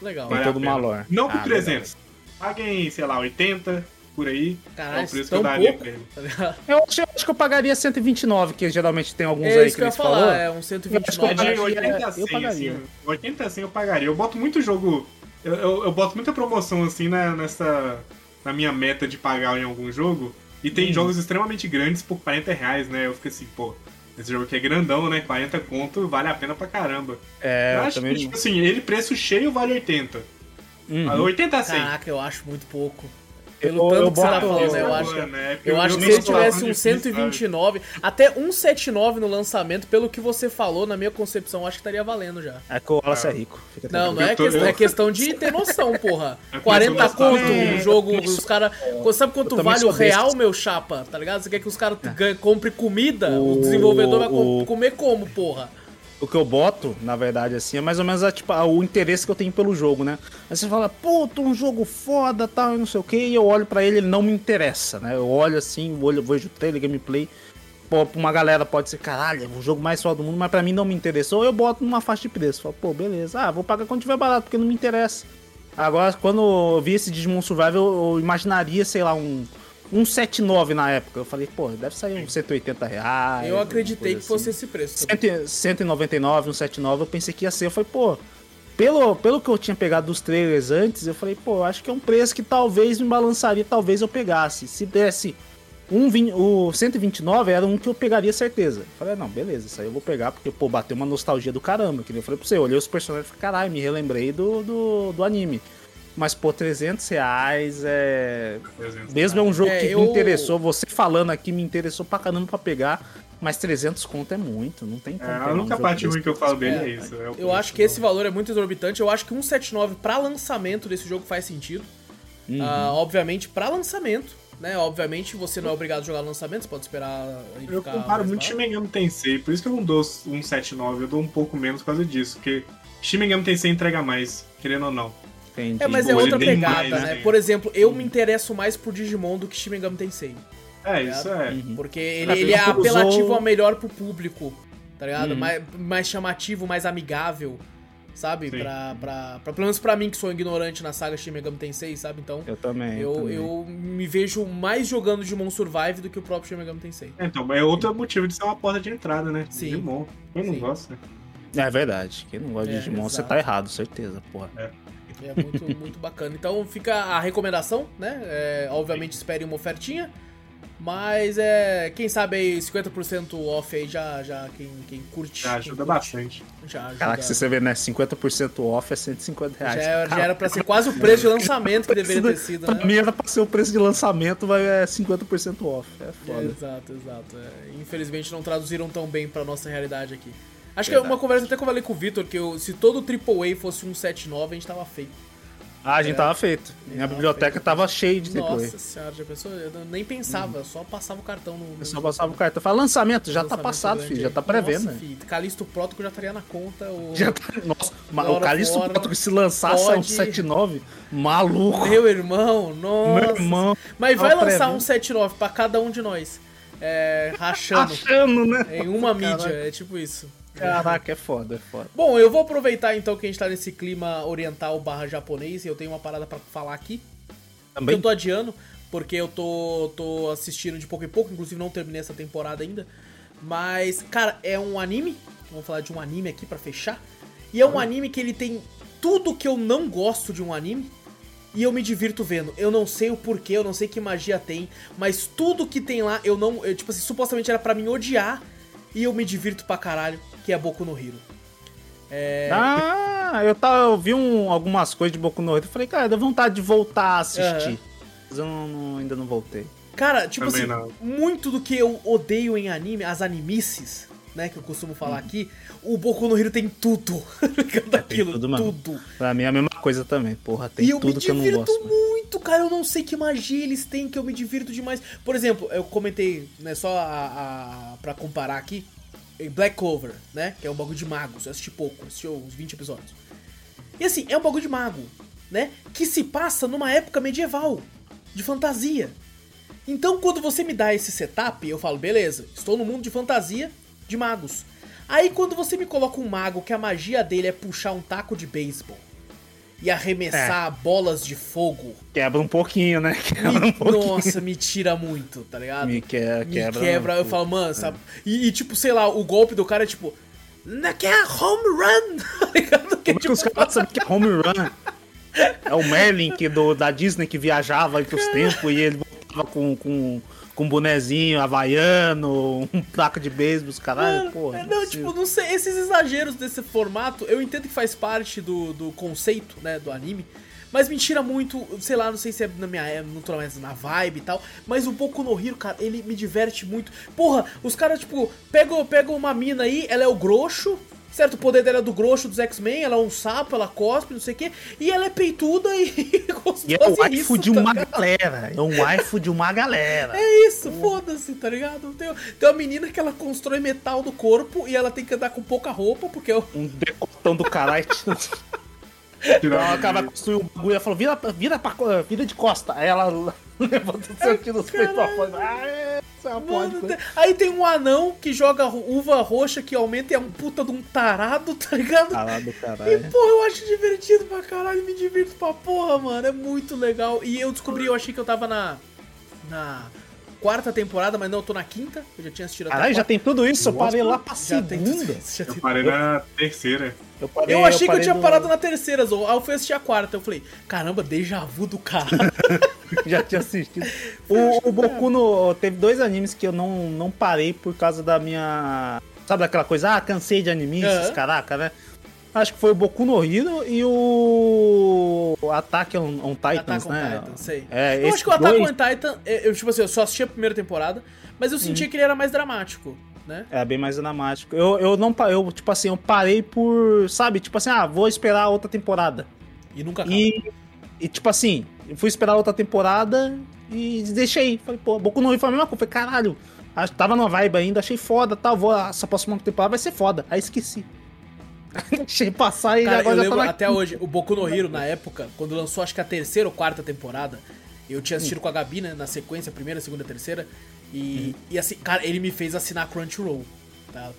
Legal. Tem todo lore. Não por ah, 300. Legal. Paguem, sei lá, 80 por aí. Caralho, é o preço que eu daria pouco, pra ele. Tá eu, acho, eu acho que eu pagaria 129, que geralmente tem alguns é aí que, que eu ia falar, falou. É, um 129. Eu, eu, 80 a 100, eu pagaria. Assim, 80 a 100 eu pagaria. Eu boto muito jogo... Eu, eu, eu boto muita promoção, assim, na, nessa... Na minha meta de pagar em algum jogo. E tem hum. jogos extremamente grandes por 40 reais, né? Eu fico assim, pô... Esse jogo aqui é grandão, né? 40 conto vale a pena pra caramba. É, eu acho também... que, tipo assim, ele preço cheio vale 80. Uhum. 80 a 100. Caraca, eu acho muito pouco. Pelo tanto eu que você tá falando, eu acho, né? eu, eu acho que se ele tivesse um 129, até 179 no lançamento, pelo que você falou, na minha concepção, acho que estaria valendo já. É que o Wallace é rico. não, não é, questão, é questão de ter noção, porra. 40 é conto um jogo, os caras... Sabe quanto vale o real, meu chapa? Tá ligado? Você quer que os caras é. comprem comida? O, o desenvolvedor vai o... comer como, porra? O que eu boto, na verdade, assim, é mais ou menos a, tipo, o interesse que eu tenho pelo jogo, né? Aí você fala, puta, um jogo foda, tal, e não sei o que, e eu olho para ele, ele não me interessa, né? Eu olho assim, olho, vejo o trailer, gameplay. Uma galera pode ser, caralho, é o jogo mais foda do mundo, mas pra mim não me interessou, eu boto numa faixa de preço. Falo, pô, beleza, ah, vou pagar quando tiver barato, porque não me interessa. Agora, quando eu vi esse Digimon Survival, eu imaginaria, sei lá, um 179 na época. Eu falei, pô, deve sair uns 180 reais. Eu acreditei que assim. fosse esse preço. 199, 179, eu pensei que ia ser. Eu falei, pô, pelo, pelo que eu tinha pegado dos trailers antes, eu falei, pô, acho que é um preço que talvez me balançaria, talvez eu pegasse. Se desse um 20, o 129 era um que eu pegaria certeza. Eu falei, não, beleza, isso aí eu vou pegar, porque, pô, bateu uma nostalgia do caramba. Que eu falei pra você, eu olhei os personagens e falei, caralho, me relembrei do, do, do anime. Mas, pô, 300 reais é. 300 Mesmo é um jogo é, que eu... me interessou, você falando aqui me interessou pra caramba pra pegar. Mas 300 conto é muito, não tem como. É, a única um parte ruim que eu falo dele é, é isso. É eu acho que esse valor é muito exorbitante. Eu acho que 179 pra lançamento desse jogo faz sentido. Uhum. Uh, obviamente, pra lançamento, né? Obviamente você não é obrigado a jogar lançamento, você pode esperar. Eu comparo muito Shin Megami Tensei, por isso que eu não dou 179, eu dou um pouco menos por causa disso, porque Shin Megami Tensei entrega mais, querendo ou não. Entendi. É, mas é outra pegada, mais, né? né? Por exemplo, eu me interesso mais por Digimon do que Shin Megami Tensei. É, tá isso é. Uhum. Porque ele, ele é apelativo a melhor pro público, tá ligado? Uhum. Mais, mais chamativo, mais amigável, sabe? Pra, pra, pra, pelo menos pra mim, que sou ignorante na saga Shin Megami Tensei, sabe? Então, eu também. Eu, também. eu me vejo mais jogando Digimon Survive do que o próprio Shin Megami Tensei. É, então, é outro motivo de ser uma porta de entrada, né? Sim. Digimon. Eu não Sim. gosto, né? É verdade. Quem não gosta é, de Digimon, exato. você tá errado, certeza, porra. É. É muito, muito bacana. Então fica a recomendação, né? É, obviamente espere uma ofertinha. Mas é. Quem sabe aí 50% off aí já, já quem, quem curte. Já ajuda curte, bastante. Já ajuda. Caraca, se você vê, né? 50% off é 150 reais. Já, já era pra ser quase o preço de lançamento que deveria ter sido, né? Pra mim era pra ser o preço de lançamento, vai é 50% off. É foda. É, exato, exato. É. Infelizmente não traduziram tão bem pra nossa realidade aqui. Acho Verdade. que é uma conversa até que eu falei com o Vitor, que eu, se todo AAA fosse um 7.9, a gente tava feito. Ah, a gente é. tava feito. Minha biblioteca feito. tava cheia de AAA. Nossa senhora, já pensou? Eu nem pensava, hum. só passava o cartão no. Eu só passava o cartão. Fala, lançamento, já tá lançamento tá passado, filho, já tá prevendo. Nossa, filho, Calisto Prótico já estaria na conta. O... Já tá... Nossa, o Calisto Prótico se lançasse pode... um 7.9, maluco. Meu irmão, nossa. Meu irmão. Mas vai lançar um 7.9 pra cada um de nós. É, rachando. Rachando, né? Em uma mídia, é tipo isso. Caraca, é foda, é foda. Bom, eu vou aproveitar então que a gente tá nesse clima oriental barra japonês e eu tenho uma parada para falar aqui. Também? Eu tô adiando, porque eu tô, tô assistindo de pouco em pouco, inclusive não terminei essa temporada ainda. Mas, cara, é um anime. Vamos falar de um anime aqui para fechar. E é um anime que ele tem tudo que eu não gosto de um anime. E eu me divirto vendo. Eu não sei o porquê, eu não sei que magia tem, mas tudo que tem lá, eu não. Eu, tipo assim, supostamente era para mim odiar. E eu me divirto pra caralho que é Boku no Hero. É... Ah, eu, tava, eu vi um, algumas coisas de Boku no Hero e falei, cara, dá vontade de voltar a assistir. Uhum. Mas eu não, não, ainda não voltei. Cara, tipo Também assim, não. muito do que eu odeio em anime, as animices, né, que eu costumo falar aqui, o Boku no Hero tem tudo. daquilo, tudo, mano. tudo. Pra mim é a mesma coisa também, porra. Tem E eu me tudo que eu não divirto gosto. mano. muito, cara. Eu não sei que magia eles têm que eu me divirto demais. Por exemplo, eu comentei, né, só a, a, pra comparar aqui, Black Clover, né, que é um bagulho de magos. Eu assisti pouco, assisti uns 20 episódios. E assim, é um bagulho de mago, né, que se passa numa época medieval, de fantasia. Então, quando você me dá esse setup, eu falo, beleza, estou no mundo de fantasia de magos. Aí, quando você me coloca um mago que a magia dele é puxar um taco de beisebol e arremessar bolas de fogo, Quebra um pouquinho, né? Quebra um pouquinho. nossa, me tira muito, tá ligado? Me que- Me quebra, quebra, eu pô. falo, mano, sabe? E, e, tipo, sei lá, o golpe do cara é tipo. Naquela home run! tá ligado? Que, Como é que os caras sabem que é home run? É o Merlin que do, da Disney que viajava aí pros tempos e ele voltava com, com, com um bonezinho havaiano, um taco de beisebol, caralho, Mano, porra. é, não não, é tipo, possível. não sei, esses exageros desse formato, eu entendo que faz parte do, do conceito, né, do anime, mas me tira muito, sei lá, não sei se é na minha é, não tô mais na vibe e tal, mas o Boku no Hero, cara, ele me diverte muito. Porra, os caras, tipo, pegam, pegam uma mina aí, ela é o grosso, certo? O poder dela é do grosso dos X-Men, ela é um sapo, ela cospe, não sei o quê, e ela é peituda e E é o waifu de uma galera. É um waifu de uma galera. é isso, foda-se, tá ligado? Tem, tem uma menina que ela constrói metal do corpo e ela tem que andar com pouca roupa, porque eu. Um decotão do caralho. Então ela acaba construindo um bagulho e falou: vira, vira, pra, vira de costa. Aí ela levanta o seu tiro dos peitos pra fora. Ah, é, é Mano, tem- Aí tem um anão que joga uva roxa que aumenta e é um puta de um tarado, tá ligado? Caralho do E caralho. porra, eu acho divertido pra caralho, me divirto pra porra, mano. É muito legal. E eu descobri, eu achei que eu tava na. Na quarta temporada, mas não, eu tô na quinta. Eu já tinha assistido até Caralho, já tem tudo isso. Eu parei lá pra Já tem tudo segunda. já Eu tem parei na terceira. Eu, parei, Eu achei que eu tinha no- parado na terceira, Zou. Aí eu fui assistir a quarta. Eu falei, caramba, déjà vu do caralho. Já tinha assistido. O, o Boku no. Teve dois animes que eu não, não parei por causa da minha. Sabe aquela coisa? Ah, cansei de anime, esses Aham. caraca, né? Acho que foi o Boku no Hero e o. Attack on, on Titans, Attack on né? Titan, sei. É, eu acho que o Attack dois- on Titan, eu, tipo assim, eu só assisti a primeira temporada, mas eu sentia que ele era mais dramático, né? É bem mais dramático. Eu, eu não eu tipo assim, eu parei por, sabe, tipo assim, ah, vou esperar outra temporada. E nunca acaba. E, e tipo assim, eu fui esperar outra temporada e deixei. Falei, pô, Boku no Hero foi a mesma coisa. Falei, caralho, tava numa vibe ainda, achei foda, tal, vou, essa próxima temporada vai ser foda. Aí esqueci. Deixei passar e Cara, eu agora já lembro tá na até hoje, o Boku no Hero, na época, quando lançou acho que a terceira ou quarta temporada, eu tinha assistido com a Gabi, né, na sequência, primeira, segunda, terceira, e, e assim, cara, ele me fez assinar Crunchyroll, tá?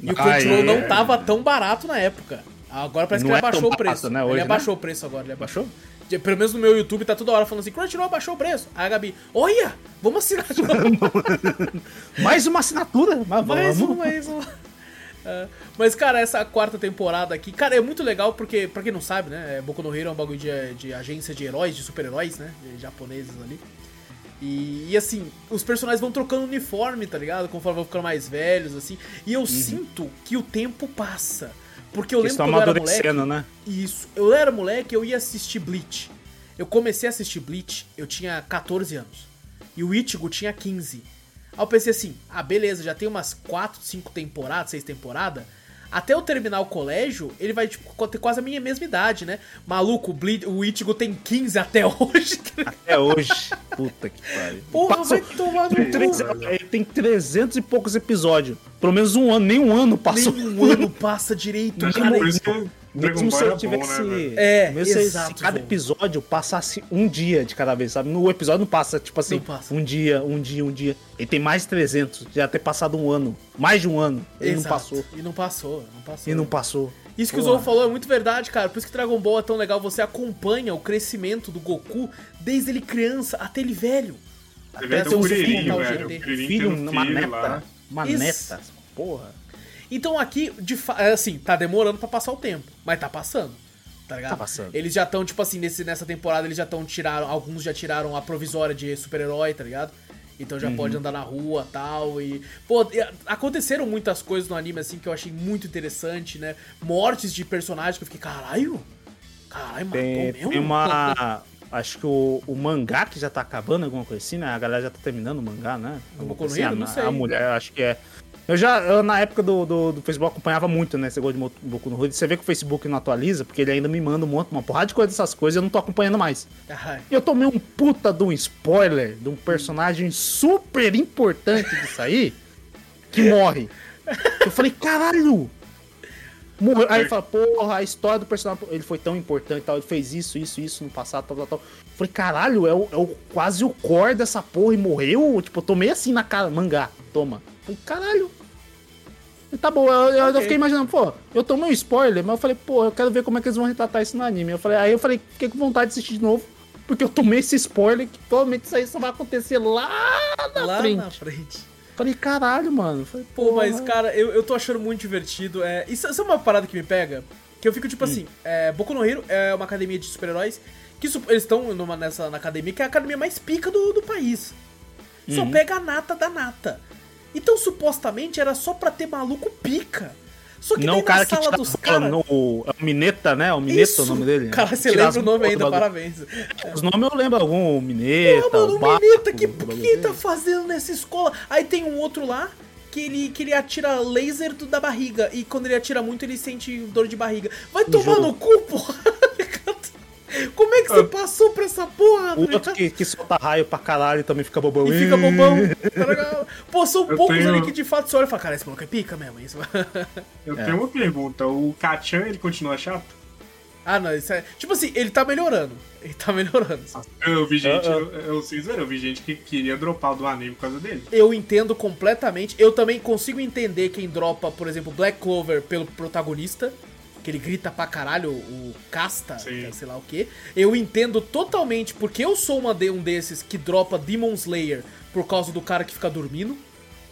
E o Ah, Crunchyroll é. não tava tão barato na época. Agora parece Não que ele é abaixou o barato, preço. né, ele hoje, abaixou o preço agora, ele abaixou. Pelo menos no meu YouTube tá toda hora falando assim, Crunchyroll abaixou o preço. Aí a Gabi, olha, vamos assinar de novo. Mais uma assinatura, mas Mais vamos. um, mais um. É, mas, cara, essa quarta temporada aqui, cara, é muito legal porque, pra quem não sabe, né, é, Boku no Hero é um bagulho de, de agência de heróis, de super-heróis, né, de japoneses ali. E, e, assim, os personagens vão trocando uniforme, tá ligado? Conforme vão ficando mais velhos, assim. E eu sinto que o tempo passa. Porque eu Eles lembro quando eu era moleque. né? Isso. Eu era moleque, eu ia assistir Bleach. Eu comecei a assistir Bleach, eu tinha 14 anos. E o Ichigo tinha 15. Aí eu pensei assim, ah, beleza, já tem umas 4, 5 temporadas, 6 temporadas. Até eu terminar o colégio, ele vai tipo, ter quase a minha mesma idade, né? Maluco, o, Bleach, o Ichigo tem 15 até hoje. É hoje. Puta que pariu. Porra, Passou- vai tomar no cu. ele tem 300 e poucos episódios. Pelo menos um ano, nem um ano passou. Nem um ano passa direito, cara. Por isso que o Dragon Mesmo Ball se eu era bom, tivesse. né? É, mesmo se- exato, se cada João. episódio passasse um dia de cada vez, sabe? No episódio não passa, tipo assim, Não passa. um dia, um dia, um dia. Ele tem mais de 300, já ter passado um ano. Mais de um ano. Ele não Exato. passou. E não passou, não passou. E não passou. Isso que o. Zou falou é muito verdade, cara. Por isso que Dragon Ball é tão legal. Você acompanha o crescimento do Goku desde ele criança até ele velho. Vê Até ter o um filho, velho. O Filho, tendo uma filho neta. lá. Uma Isso. neta. Porra. Então aqui, de é assim, tá demorando pra passar o tempo. Mas tá passando. Tá ligado? Tá passando. Eles já estão, tipo assim, nesse, nessa temporada, eles já estão tiraram. Alguns já tiraram a provisória de super-herói, tá ligado? Então Uhum. já pode andar na rua tal. E. Pô, aconteceram muitas coisas no anime, assim, que eu achei muito interessante, né? Mortes de personagens que eu fiquei, caralho! Caralho, matou Tem, mesmo? tem uma. Acho que o, o mangá que já tá acabando, alguma coisa assim, né? A galera já tá terminando o mangá, né? Boku no Assim, a, Não sei. a mulher, acho que é. Eu já, eu, na época do, do, do, Facebook, acompanhava muito, né? Esse negócio de Boku no Hero. Você vê que o Facebook não atualiza, porque ele ainda me manda um monte, uma porrada de coisa dessas coisas e eu não tô acompanhando mais. E eu tomei um puta de um spoiler de um personagem super importante disso aí, que morre. Eu falei, caralho! Morreu. Aí ele fala, porra, a história do personagem, ele foi tão importante tal, ele fez isso, isso, isso no passado, tal, tal, tal. Eu falei, caralho, é, o, é o, quase o core dessa porra e morreu? Tipo, eu tomei assim na cara, mangá, toma. Eu falei, caralho. E tá bom, eu, eu, okay. fiquei imaginando, pô, eu tomei um spoiler, mas eu falei, pô, eu quero ver como é que eles vão retratar isso no anime. Eu falei, aí eu falei, fiquei com vontade de assistir de novo, porque eu tomei esse spoiler que provavelmente isso aí só vai acontecer lá na lá frente. na frente. Falei, caralho, mano. Falei, Pô, mas, cara, eu, eu tô achando muito divertido. É, isso, isso é uma parada que me pega. Que eu fico tipo hum. assim: é, Boku no Hero é uma academia de super-heróis. Que eles estão numa, nessa na academia, que é a academia mais pica do, do país. Só uhum. pega a nata da nata. Então, supostamente, era só pra ter maluco pica. Só que não o cara que tira dos cara... no, é o Mineta, né? O Mineta Isso. o nome dele. Cara, você lembra o nome ainda, parabéns. Os nomes eu lembro algum, o Mineta. Pô, mano, o Mineta, que, que ele tá fazendo nessa escola? Aí tem um outro lá que ele, que ele atira laser da barriga. E quando ele atira muito, ele sente dor de barriga. Vai tomar no cu, porra! Como é que você ah. passou pra essa porra? O outro que, que solta raio pra caralho também fica bobão. E fica bobão. Pô, são eu poucos tenho... ali que de fato você olha e fala, cara, esse maluco é pica mesmo. Isso. Eu é. tenho uma pergunta. O Kachan, ele continua chato? Ah, não, isso é. Tipo assim, ele tá melhorando. Ele tá melhorando. Eu vi gente, uh, uh. eu, eu, sincero, eu vi gente que queria dropar do anime por causa dele. Eu entendo completamente. Eu também consigo entender quem dropa, por exemplo, Black Clover pelo protagonista que ele grita pra caralho, o Casta, é sei lá o que. Eu entendo totalmente, porque eu sou uma de, um desses que dropa Demon Slayer por causa do cara que fica dormindo.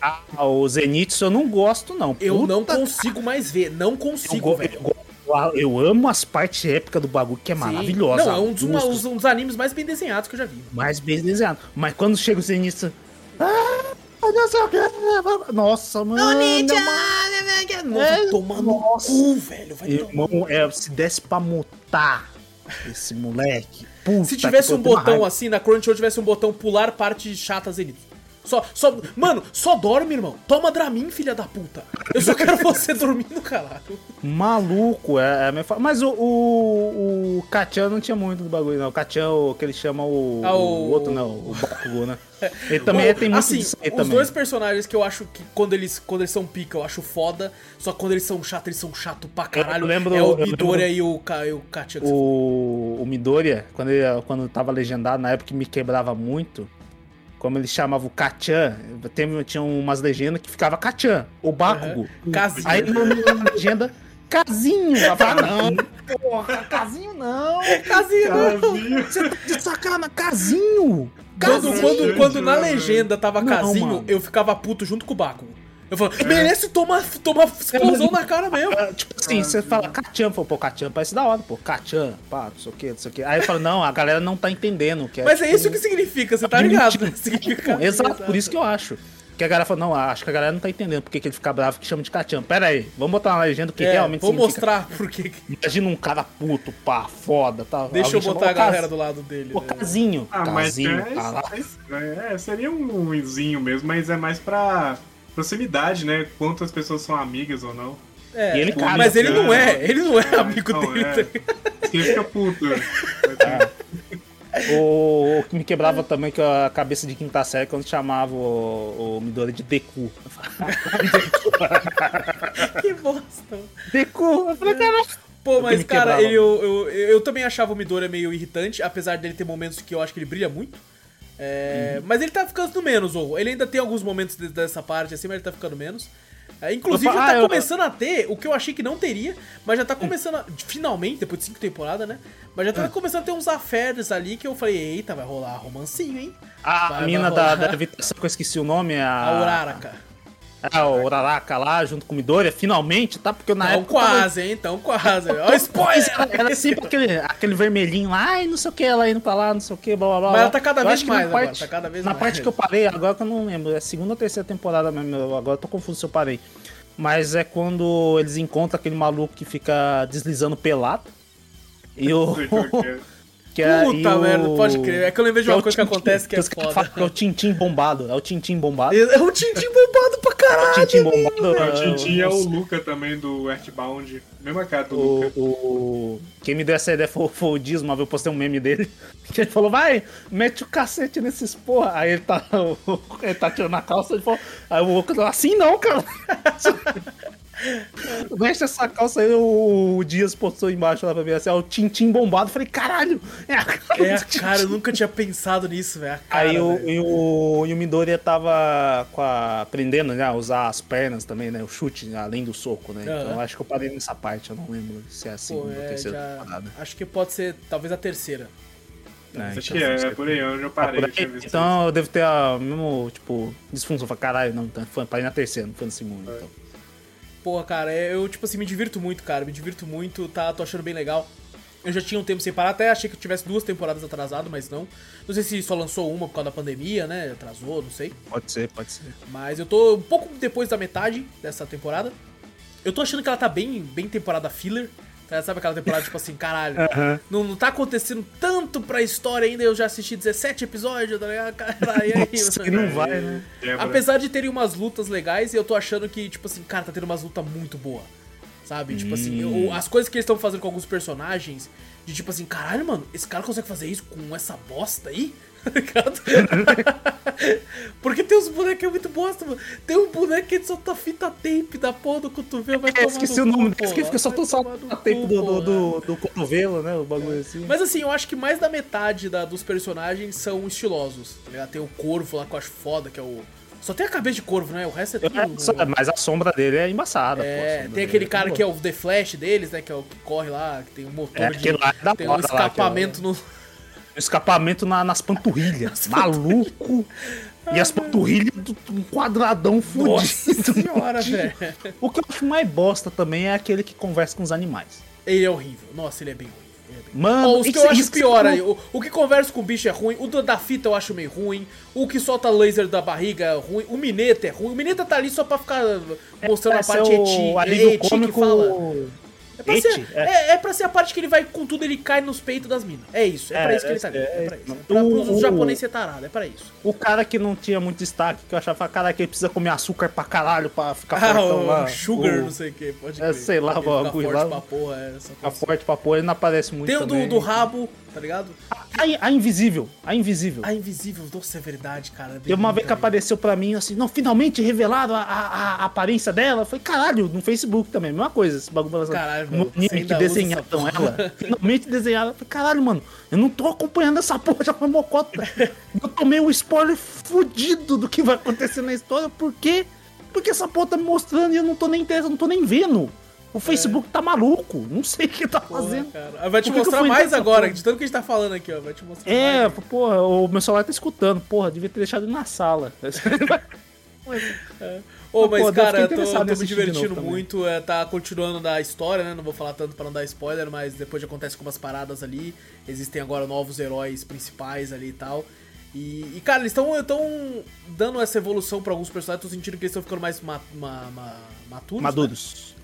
Ah, o Zenitsu eu não gosto, não. Eu Puta não consigo cara. mais ver, não consigo, eu, velho. Eu, eu, amo as partes épicas do bagulho, que é Sim. maravilhosa. Não, é um dos, uma, um dos animes mais bem desenhados que eu já vi. Mais bem desenhado. Mas quando chega o Zenitsu... Ah! Não sei o que. Nossa, mano. Nossa, é, toma no cu, velho. Vai Irmão, é, se desse pra mutar esse moleque. Puta se tivesse um botão assim, na Crunchyroll tivesse um botão pular parte chata Zenith. Só, só, mano, só dorme, irmão. Toma Dramin, filha da puta. Eu só quero você dormindo, caralho. Maluco, é, é minha... Mas o, o, o Kachan não tinha muito do bagulho, não. O Kachan, o que ele chama o, ah, o... o outro, não, o Bakugo, né? Ele também Bom, tem muito assim, os também. dois personagens que eu acho que quando eles, quando eles são pica, eu acho foda. Só que quando eles são chato, eles são chato pra caralho. Eu lembro, é o Midoriya lembro, e o, e o Kachan. O, o Midoriya, quando, ele, quando tava legendado, na época que me quebrava muito, como ele chamava o Kachan, tinha umas legendas que ficava Kachan, o Bakugo. Uhum. Casinho. Aí na legenda, Casinho. Ah, não, porra, Casinho não. Casinho não. Você tá de sacanagem, Casinho. Quando, quando, quando na legenda tava não, Casinho, mano. eu ficava puto junto com o Bakugo. Eu falo, é. merece tomar, tomar explosão na cara mesmo. É, tipo assim, você fala Kachan, pô, Kachan parece da hora, pô, Kachan, pá, não sei o que, não sei o que. Aí eu falo, não, a galera não tá entendendo o que é. Mas é tipo, é isso que significa, você tá ligado? Né? Significa, exato, por isso que eu acho. Que a galera falou, não, acho que a galera não tá entendendo porque que ele fica bravo que chama de Kachan. Pera aí, vamos botar uma legenda que é, realmente Vou mostrar por que. Imagina um cara puto, pá, foda, tá. Deixa eu botar a galera do lado dele. Pô, né? casinho. Ah, casinho, mas é, é, seria um zinho mesmo, mas é mais pra proximidade, né? Quantas pessoas são amigas ou não. É, ele, cara, mas ele não é, ele não é, é amigo não, dele. É. Ele fica puto. O, o, que me quebrava também que a cabeça de quinta série quando chamava o, o Midori de Deku. que bosta. Deku. Eu falei, cara. Pô, mas cara, ele, eu, eu, eu, também achava o Midori meio irritante, apesar dele ter momentos que eu acho que ele brilha muito. É. Mas ele tá ficando menos, ou ele ainda tem alguns momentos dessa parte assim, mas ele tá ficando menos. É, inclusive, já tá ah, começando a ter o que eu achei que não teria, mas já tá começando a, finalmente, depois de cinco temporadas, né? Mas já tá hum. começando a ter uns affairs ali que eu falei, eita, vai rolar romancinho, hein? A vai, mina vai da, da que eu esqueci o nome, é a. A Uraraka. É, o Uraraka lá, junto com o Midoriya, finalmente, tá? Porque na tão época. quase, tava... hein? Tão quase. Ó, spoiler! Era sempre aquele, aquele vermelhinho lá, ai, não sei o que, ela indo pra lá, não sei o que, blá blá blá. Mas ela tá cada vez mais agora, parte, tá cada vez na mais. parte que eu parei, agora que eu não lembro, é segunda ou terceira temporada mesmo, agora eu tô confuso se eu parei. Mas é quando eles encontram aquele maluco que fica deslizando pelado. E o. Que é, Puta o- merda, pode crer. É que eu lembrei de é uma o coisa que Tintim, acontece que é foda. É o Tintim bombado. É o Tintim bombado. É o Tintin bombado pra caralho. Tintim bombado. É, é, o Tintin é o Luca também do Earthbound. Mesma cara do O, Luca. o- quem me deu essa ideia foi, foi o vez eu postei um meme dele. Que ele falou, vai, mete o cacete nesses porra. Aí ele tá, ele tá tirando a calça e falou, aí o outro falou, assim não, cara. Mexe essa calça aí, o, Dias postou embaixo lá pra mim, assim, ó, o Tintim bombado. Eu falei, caralho, é a cara É, do Tintim. cara, eu nunca tinha pensado nisso, velho. a cara, Aí o, e o, e o Midoriya tava com a, aprendendo né, a usar as pernas também, né? O chute, né, além do soco, né? Então Aham. eu acho que eu parei nessa parte, eu não lembro se é a Pô, segunda ou é, terceira já- temporada. Acho que pode ser, talvez, a terceira. né, Acho então, que é, é por aí, eu já Ah, parei. aí. visto Então eu devo ter a mesmo, tipo, disfunção. Falei, caralho, não, então, foi, parei na terceira, não foi na segunda, então. Porra, cara, é- eu, tipo assim, me divirto muito, cara. Me divirto muito, tá? Tô achando bem legal. Eu já tinha um tempo sem parar, até achei que eu tivesse duas temporadas atrasado, mas não. Não sei se só lançou uma por causa da pandemia, né? Atrasou, não sei. Pode ser, pode ser. Mas eu tô um pouco depois da metade dessa temporada. Eu tô achando que ela tá bem, bem temporada filler. Tá? Sabe aquela temporada, tipo assim, caralho, não, não tá acontecendo tanto pra história ainda, eu já assisti 17 episódios, tá ligado? Caralho, e aí, Nossa, que não vai, né? Quebra. Apesar de terem umas lutas legais, eu tô achando que, tipo assim, cara, tá tendo umas lutas muito boas. Sabe? Tipo assim, eu- as coisas que eles estão fazendo com alguns personagens, de tipo assim, caralho, mano, esse cara consegue fazer isso com essa bosta aí? Tá? Porque tem uns bonecos que é muito bosta, mano. Tem um boneco que solta fita tape da porra do cotovelo, vai É, esqueci o nome desse, que só só cu, do, do, do, do cotovelo, né? O bagulho assim. Mas assim, eu acho que mais da metade da- dos personagens são estilosos, tá? Tem o Corvo lá que eu acho foda, que é o... Só tem a cabeça de Corvo, né? O resto é tudo... é, só- mas a sombra dele é embaçada. pô, É, sombra tem aquele dele cara boa. que é o The Flash deles, né? Que é o que corre lá, que tem um motor É, de. lá é da tem um hora lá, é o- escapamento no. Escapamento na- nas panturrilhas. Maluco. E as panturrilhas do, um quadradão fudido. Nossa senhora, velho. O que eu acho mais bosta também é aquele que conversa com os animais. Ele é horrível. Nossa, ele é bem ruim. É bem... Mano, Ó, os que isso- eu acho que pior aí. O, o que conversa com o bicho é ruim. O da fita eu acho meio ruim. O que solta laser da barriga é ruim. O Mineta é ruim. O Mineta tá ali só pra ficar mostrando Esse a parte é o eti. é eti que cômico... fala. É pra, ser, é. é. é ser a parte que ele vai com tudo, ele cai nos peitos das minas. É isso, é, É, pra isso que ele tá é, ali. É, é, pra isso. é. É pra, pros O- japoneses ser tarado, é pra isso. O cara que não tinha muito destaque, que eu achava, cara, que ele precisa comer açúcar pra caralho pra ficar Ah, fortão o lá. Sugar, o, não sei o que, pode É, crer. sei lá, Ele o fica bagulho forte lá. pra porra, é, essa Fica forte pra pôr, ele não aparece muito Tem o do, do rabo, tá ligado? A, a Invisível, a Invisível. A Invisível, nossa, é verdade, cara. é Teve uma vez que também. apareceu pra mim assim, não, finalmente revelaram a, a- a aparência dela. Foi caralho, no Facebook também, mesma coisa, esse bagulho falando Caralho, no mano, você anime que desenharam ela. Finalmente desenharam. Falei, caralho, mano, eu não tô acompanhando essa porra já foi mocota. Eu tomei um spoiler fudido do que vai acontecer na história, por quê? Porque essa porra tá me mostrando e eu não tô nem interessado, não tô nem vendo. O Facebook tá maluco, não sei o que tá Porra, fazendo. cara. Vai te que mostrar mais agora, porra? de tanto que a gente tá falando aqui, ó. Vai te mostrar É, mais. porra, o meu celular tá escutando. Porra, devia ter deixado ele na sala. Ô, Mas, mas, pô, eu cara, eu tô, tô me divertindo muito. É, tá continuando da história, né? Não vou falar tanto pra não dar spoiler, mas depois acontece algumas paradas ali. Existem agora novos heróis principais ali e tal. E, e, cara, eles estão tão dando essa evolução pra alguns personagens. Tô sentindo que eles estão ficando mais ma ma ma maturos. né? Maduros.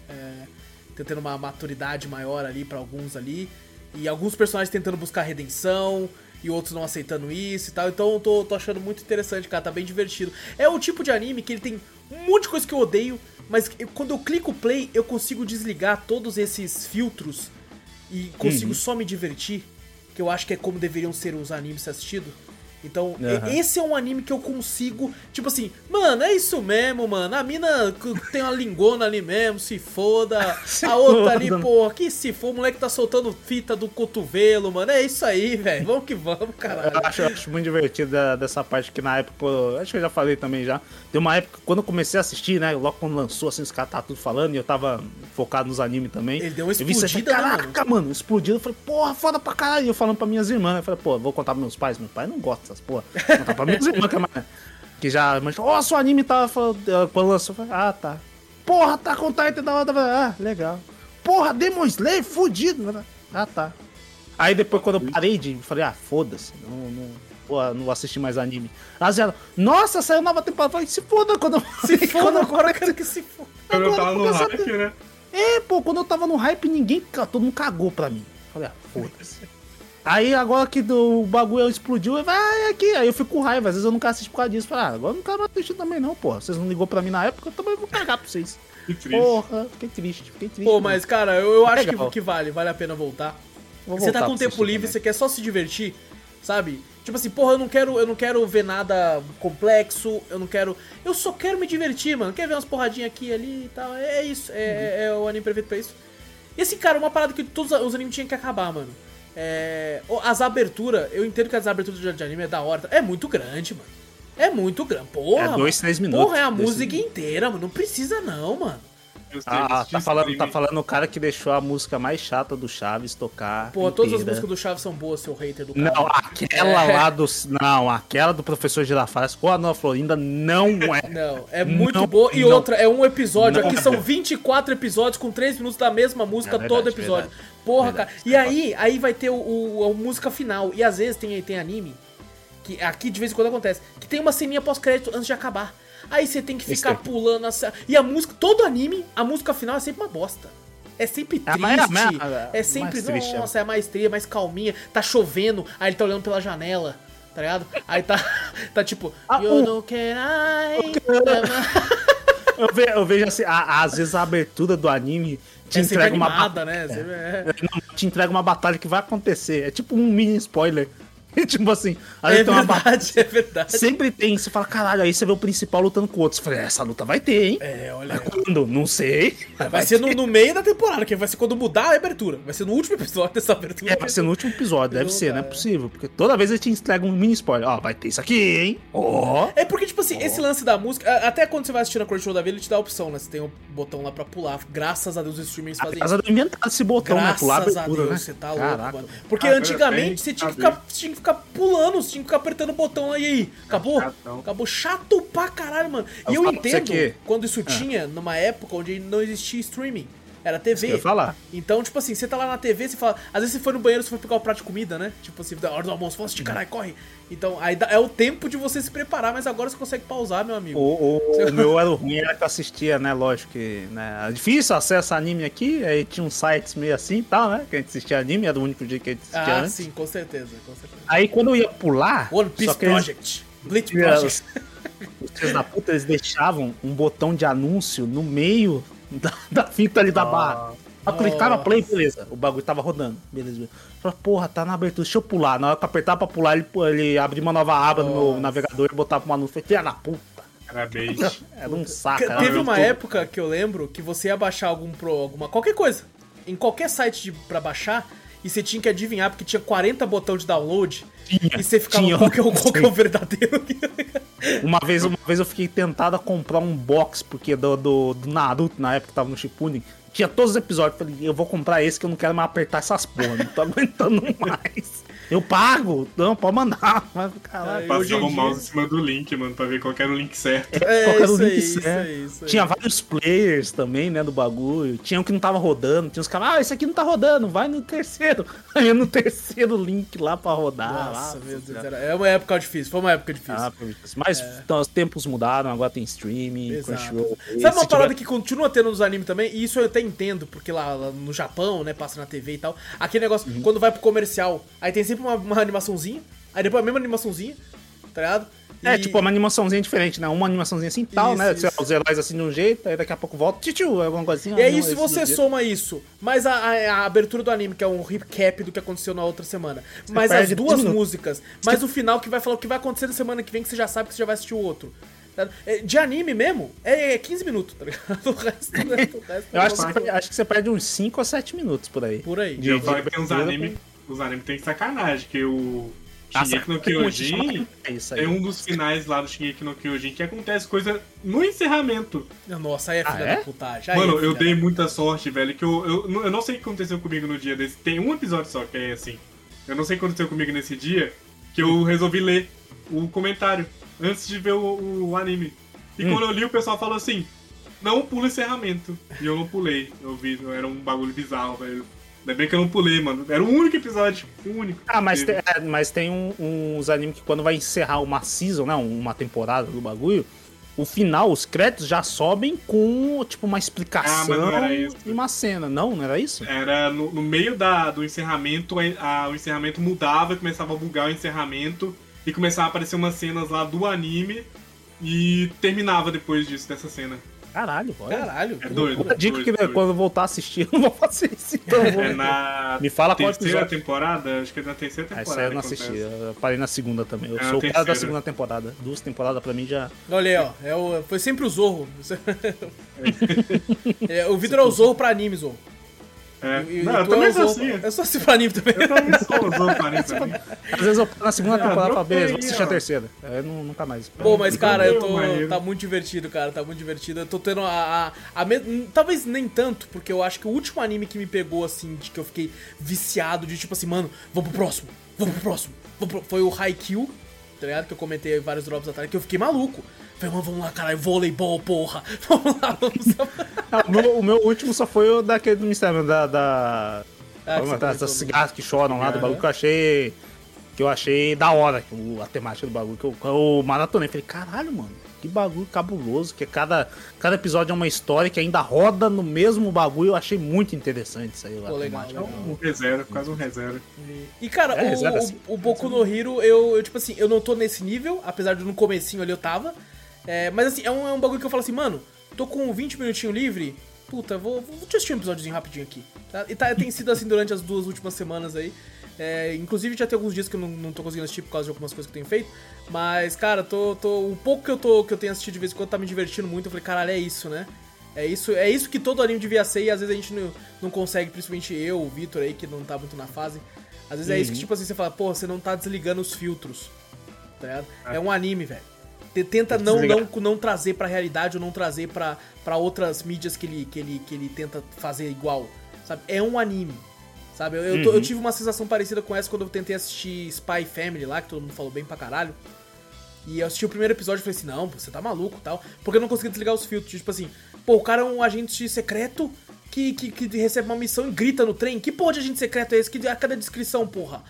Tendo uma maturidade maior ali pra alguns ali. E alguns personagens tentando buscar redenção e outros não aceitando isso e tal. Então eu tô, tô achando muito interessante, cara. Tá bem divertido. É o tipo de anime que ele tem um monte de coisa que eu odeio, mas eu- quando eu clico play, eu consigo desligar todos esses filtros e consigo Uhum. só me divertir. Que eu acho que é como deveriam ser os animes assistidos. Então, Aham. esse é um anime que eu consigo, tipo assim, mano, é isso mesmo, mano. A mina tem uma lingona ali mesmo, se foda. Se a outra ali, foda. porra, que se for, o moleque tá soltando fita do cotovelo, mano. É isso aí, velho. Vamos que vamos, Eu caralho. acho, eu acho muito divertido dessa parte que na época, eu- acho que eu já falei também já. Tem uma época, quando eu comecei a assistir, né? Logo quando lançou, assim, os caras tá tudo falando e eu tava focado nos animes também. Ele deu uma Eu vi isso explodida, falei, né, Caraca, mano, explodiu. Eu falei, porra, foda pra caralho. E eu falando pra minhas irmãs, eu falei, pô, vou contar pros meus pais. Meu pai não gosta dessas porra. Contar pra minhas irmãs que já, mas, ó, seu anime tava falando, eh, quando lançou, ah, tá. Porra, tá com Titan da hora. Ah, legal. Porra, Demon Slayer, fudido. Ah, tá. Aí depois, quando eu parei de. Falei, ah, foda-se. Não, não, porra, não vou assistir mais anime. Aí ela, nossa, saiu nova temporada. Falei, se foda quando eu. Se foda agora, eu quero que se foda. Quando eu tava no hype, né? É, pô, quando eu tava no hype, ninguém. Todo mundo cagou pra mim. Falei, ah, foda-se. Aí agora que do, o bagulho explodiu, vai ah, aqui. Aí eu fico com raiva. Às vezes eu não quero assistir por causa disso. Falei, ah, agora eu não quero mais assistir também, não, porra. Vocês não ligou pra mim na época, eu também vou cagar pra vocês. Que triste. Porra, fiquei triste, fiquei triste. Pô, mas cara, eu, eu acho que, que vale, vale a pena voltar. Vou você tá voltar com pra tempo livre, também. você quer só se divertir, sabe? Tipo assim, porra, eu não quero, eu não quero ver nada complexo, eu não quero. Eu só quero me divertir, mano. Quer ver umas porradinhas aqui e ali e tal. É, é isso, é, é- é o anime perfeito pra isso. E assim, cara, uma parada que todos os animes tinham que acabar, mano. É. As aberturas, eu entendo que as aberturas de anime é da hora. É muito grande, mano. É muito grande. Porra. É dois, três minutos. Porra, é a música três inteira, mano. Não precisa, não, mano. Ah, tá falando, tá falando o cara que deixou a música mais chata do Chaves tocar. Pô, todas as inteira. músicas do Chaves são boas, seu hater do cara. Não, aquela É. lá do. Não, aquela do professor Girafales com a Ana Florinda não é. Não, é muito Não, boa. E não. outra, é um episódio. Não. Aqui são 24 episódios com 3 minutos da mesma música É verdade, todo episódio. verdade. Porra, Verdade. cara. E aí, aí vai ter o, o- a música final. E às vezes tem, tem anime, que aqui de vez em quando acontece, que tem uma ceninha pós-crédito antes de acabar. Aí você tem que ficar daqui. pulando a ce- E a música, todo anime, a música final é sempre uma bosta. É sempre É triste. mais- a mais- a é sempre, mais triste, nossa, é a mais triste, mais calminha. Tá chovendo, aí ele tá olhando pela janela, tá ligado? Aí tá, tá tipo, Ah, you o- know. Eu, ve- eu vejo assim, a- às vezes a abertura do anime te É entrega uma animada, batalha. né? Sempre é. Não, te entrega uma batalha que vai acontecer. É tipo um mini spoiler. tipo assim, aí É tem uma batalha. verdade, é verdade. Sempre tem, você fala, caralho, aí você vê o principal lutando com o outro. Você fala, essa luta vai ter, hein? É, olha. Quando? Não sei. Vai ser no, no meio da temporada, que vai ser quando mudar a abertura. Vai ser no último episódio dessa abertura. É, vai ser no último episódio, deve Não ser, dá, não é é. possível. Porque toda vez ele te entrega um mini spoiler. Ó, vai ter isso aqui, hein? Ó. É porque, tipo assim, esse lance da música, a- até quando você vai assistir a Crunchyroll da vida, ele te dá a opção, né? Você tem o botão lá pra pular. Graças a Deus os streamings fazem Apesar de eu inventar esse botão, né? Graças Pular a abertura, Deus, né? você tá Caraca. louco, mano. Porque Ah, antigamente você tinha que, ficar, ficar pulando, tinha que ficar apertando o botão aí, aí. Acabou? Chatão. Acabou chato pra caralho, mano. E Eu eu, entendo quando isso tinha numa época onde não existia streaming. Era TV. ia falar. Então, tipo assim, você tá lá na TV, você fala. Às vezes você foi no banheiro, você foi pegar o prato de comida, né? Tipo assim, da hora do almoço, fala assim, caralho, corre. Então, aí é o tempo de você se preparar, mas agora você consegue pausar, meu amigo. O, o- o meu era o ruim, era que eu assistia, né? Lógico que né, era difícil acesso a anime aqui, aí tinha uns sites meio assim e tal, né? Que a gente assistia anime, era o único jeito que a gente assistia Ah, antes. sim, com certeza, com certeza. Aí quando eu ia pular. One Piece eles- Project. Bleach Os, Project. os filhos da puta, eles deixavam um botão de anúncio no meio da, da fita ali da barra. Eu clicava play, beleza. O bagulho tava rodando. Beleza. beleza. Falei, porra, tá na abertura, deixa eu pular. Na hora que eu apertar pra pular, ele, ele abria uma nova aba no meu Nossa. navegador e botava um anúncio. Falei, filha da puta. Parabéns. Era um saco. Era Teve um uma época que eu lembro que você ia baixar algum pro, alguma qualquer coisa em qualquer site de, pra baixar e você tinha que adivinhar porque tinha 40 botões de download Tinha, e você ficava tinha, qual, que é o, qual que é o verdadeiro. Uma vez, uma vez eu fiquei tentado a comprar um box, porque do, do, do Naruto, na época que tava no Shippuden, tinha todos os episódios. Falei, eu vou comprar esse que eu não quero mais apertar essas porra, não tô aguentando mais. Eu pago, não, pode mandar. Mas, caralho, Passava o mouse em cima do link, mano, pra ver qual era o link certo. É, qual era o isso aí, link isso certo. aí, isso aí. Tinha vários players também, né, do bagulho. Tinha um que não tava rodando, tinha uns caras, ah, esse aqui não tá rodando, vai no terceiro. Aí no terceiro link lá pra rodar. Nossa, lá, meu Deus, era- é uma época difícil, foi uma época difícil. Ah, mas então, os tempos mudaram, agora tem streaming, Exato. Crunchyroll. Sabe uma tiver- parada que continua tendo nos animes também? E isso eu até entendo, porque lá, lá no Japão, né, passa na TV e tal. Aquele negócio, Uhum. quando vai pro comercial, aí tem sempre uma, uma animaçãozinha, aí depois a mesma animaçãozinha, tá ligado? É, E- tipo, uma animaçãozinha diferente, né? Uma animaçãozinha assim tal, Isso, né? isso. Os heróis assim de um jeito, aí daqui a pouco volta, tchutchu, alguma coisinha. E aí, se você do jeito. soma isso, mais a, a- a abertura do anime, que é um recap do que aconteceu na outra semana, mais as perde duas 10 minutos. músicas, mais o final que vai falar o que vai acontecer na semana que vem, que você já sabe que você já vai assistir o outro. tá? É, De anime mesmo, é 15 minutos, tá ligado? O resto, o resto, o resto Eu acho que, é você, perde- acho que você perde uns 5 ou 7 minutos por aí. por aí. E eu de tem uns abertura animes. Os animes tem sacanagem, que o Ah, Shingeki no Kyojin É um dos finais lá do Shingeki no Kyojin que acontece coisa no encerramento. Nossa, aí é Ah, filha é? da putagem. aí Mano, é eu dei muita sorte, velho, que eu, eu, eu não sei o que aconteceu comigo no dia desse. Tem um episódio só que é assim. Eu não sei o que aconteceu comigo nesse dia, que eu resolvi ler o comentário antes de ver o, o anime. E Hum. quando eu li, o pessoal falou assim: não pula encerramento. E eu não pulei. Eu vi, era um bagulho bizarro, velho. Ainda bem que eu não pulei, mano. Era o único episódio. O único. Ah, mas tem, é, mas tem um- uns animes que quando vai encerrar uma season, né? Uma temporada do bagulho, o final, os créditos já sobem com, tipo, uma explicação Ah, era isso. e uma cena. Não, não era isso? Era no, no meio da, do encerramento, a- o encerramento mudava, começava a bugar o encerramento e começava a aparecer umas cenas lá do anime e terminava depois disso, dessa cena. Caralho, olha. Caralho. É que doido. Outra dica doido, que doido. quando eu voltar a assistir, eu não vou fazer isso. Então vou... É na Me fala qual terceira episódio. temporada? Acho que é na terceira Ah, temporada. Essa aí eu não assisti, acontece. eu parei na segunda também. Eu É, sou a o cara da terceira. segunda temporada. Duas temporadas pra mim já. Olha aí, ó. É o, foi sempre o Zorro. É, o Vitor é o Zorro pra anime, Zorro. É. E- e Não, tu eu também é sou assim. Eu sou assim pra anime também. Eu também sou usando parede pra mim. Às vezes eu na segunda Ah, temporada dropei beleza, vou assistir a terceira. Aí nu- nunca mais. Pô, mas cara, eu tô. Tá muito divertido, cara. Tá muito divertido. Eu tô tendo a. a, a me- Talvez nem tanto, porque eu acho que o último anime que me pegou, assim, de que eu fiquei viciado, de tipo assim, mano, vamos pro próximo, vamos pro próximo. vamos pro- Foi o Haikyuu, tá ligado? Que eu comentei vários drops atrás, que eu fiquei maluco. Falei, mano, vamos lá, caralho, voleibol, porra. Vamos lá, vamos Ah, o, meu, o meu último só foi o daquele do mistério, da. da... Ah, comentou das do- cigarras que choram lá, do Aham. bagulho que eu achei. Que eu achei da hora, a temática do bagulho. Que eu, eu maratonei. Falei, caralho, mano, que bagulho cabuloso. Que cada, cada episódio é uma história que ainda roda no mesmo bagulho. Eu achei muito interessante isso aí lá. Pô, legal, temática. legal. Um reserva, quase um reserva. E, cara, É, o, reserva o- assim. o Boku no Hero, eu, eu, tipo assim, eu não tô nesse nível, apesar de no comecinho ali eu tava. É, mas assim, é um, é um bagulho que eu falo assim, mano, tô com 20 minutinhos livre, puta, vou, vou te assistir um episódiozinho rapidinho aqui. Tá? E tá, tem sido assim durante as duas últimas semanas aí. É, inclusive já tem alguns dias que eu não, não tô conseguindo assistir por causa de algumas coisas que eu tenho feito. Mas, cara, tô, tô, o pouco que eu, tô, que eu tenho assistido de vez em quando tá me divertindo muito. Eu falei, caralho, é isso, né? É isso, é isso que todo anime devia ser e às vezes a gente não, não consegue, principalmente eu, o Vitor aí, que não tá muito na fase. Às vezes é isso que, tipo assim, você fala, pô, você não tá desligando os filtros. Tá ligado? É um anime, velho. Te- Tenta que não, não, não trazer pra realidade ou não trazer pra, pra outras mídias que ele, que, ele, que ele tenta fazer igual. Sabe? É um anime. Sabe? Eu, eu, tô- eu tive uma sensação parecida com essa quando eu tentei assistir Spy Family lá, que todo mundo falou bem pra caralho. E eu assisti o primeiro episódio e falei assim, não, você tá maluco e tal. Porque eu não conseguia desligar os filtros. Tipo assim, pô, o cara é um agente secreto que, que, que recebe uma missão e grita no trem. Que porra de agente secreto é esse? Que a cada descrição, porra.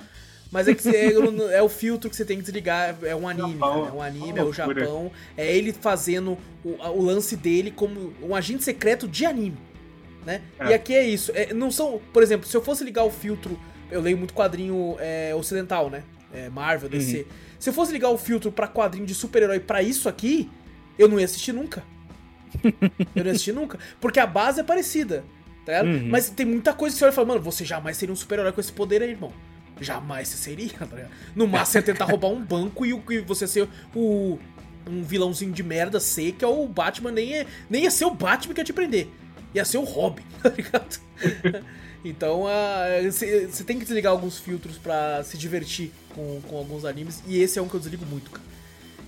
Mas é que você- é, é o filtro que você tem que desligar. É um anime, Japão. cara. É um anime, é o. Japão. É ele fazendo o, o lance dele como um agente secreto de anime. Né? É. E aqui é isso. É, não são. Por exemplo, se eu fosse ligar o filtro. Eu leio muito quadrinho é, ocidental, né? É, Marvel, DC. Se eu fosse ligar o filtro pra quadrinho de super-herói pra isso aqui, eu não ia assistir nunca. eu não ia assistir nunca. Porque a base é parecida. Tá? Uhum. Mas tem muita coisa que você olha e fala, mano, você jamais seria um super-herói com esse poder aí, irmão. Jamais você seria, tá ligado? No máximo você ia tentar roubar um banco e, o- e você ser o. Um vilãozinho de merda ser, que é o Batman, nem ia, nem ia ser o Batman que ia te prender. Ia ser o Robin, tá ligado? Então, você tem que desligar alguns filtros pra se divertir com, com alguns animes, e esse é um que eu desligo muito, cara.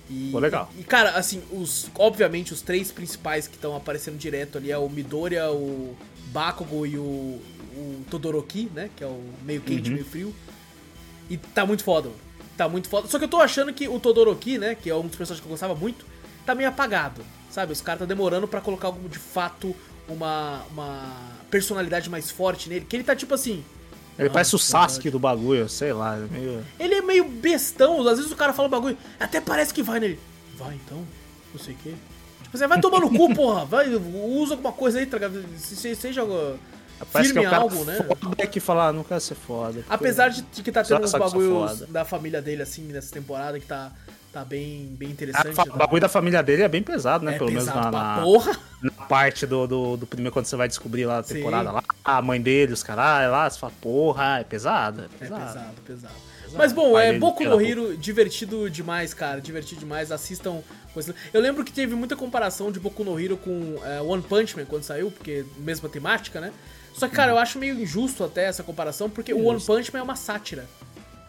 E, Pô, legal. E, cara, assim, os, obviamente, os três principais que estão aparecendo direto ali é o Midoriya, o Bakugo e o, o Todoroki, né? Que é o meio quente, Uhum. meio frio. E tá muito foda, mano. Tá muito foda. Só que eu tô achando que o Todoroki, né? Que é um dos personagens que eu gostava muito, tá meio apagado. Sabe? Os caras tá demorando pra colocar algo de fato uma, uma personalidade mais forte nele. Que ele tá tipo assim. Ele Ah, parece o verdade. Sasuke do bagulho, sei lá. é Meio... Ele é meio bestão, às vezes o cara fala um bagulho, até parece que vai nele. Vai então, não sei o quê. Tipo, você vai tomar no cu, porra. Vai, usa alguma coisa aí, tá? Se- se- Seja Parece firme que é o né? foda que fala, ah, não quero ser foda. Apesar de, de que tá tendo uns bagulhos da família dele, assim, nessa temporada, que tá, tá bem, bem Ah, interessante. o bagulho da família dele é bem pesado, né? é Pelo menos pesado na, pra na, porra. na parte do, do, do primeiro, quando você vai descobrir lá a Sim. temporada lá, a mãe dele, os caralho lá, você fala, porra, é pesado, é É pesado. pesado, pesado. Mas bom, é Boku no da Hero, divertido demais, cara. Divertido demais. Assistam. Eu lembro que teve muita comparação de Boku no Hero com é, One Punch Man quando saiu, porque mesma temática, né? Só que, cara, eu acho meio injusto até essa comparação, porque o One Punch Man é uma sátira.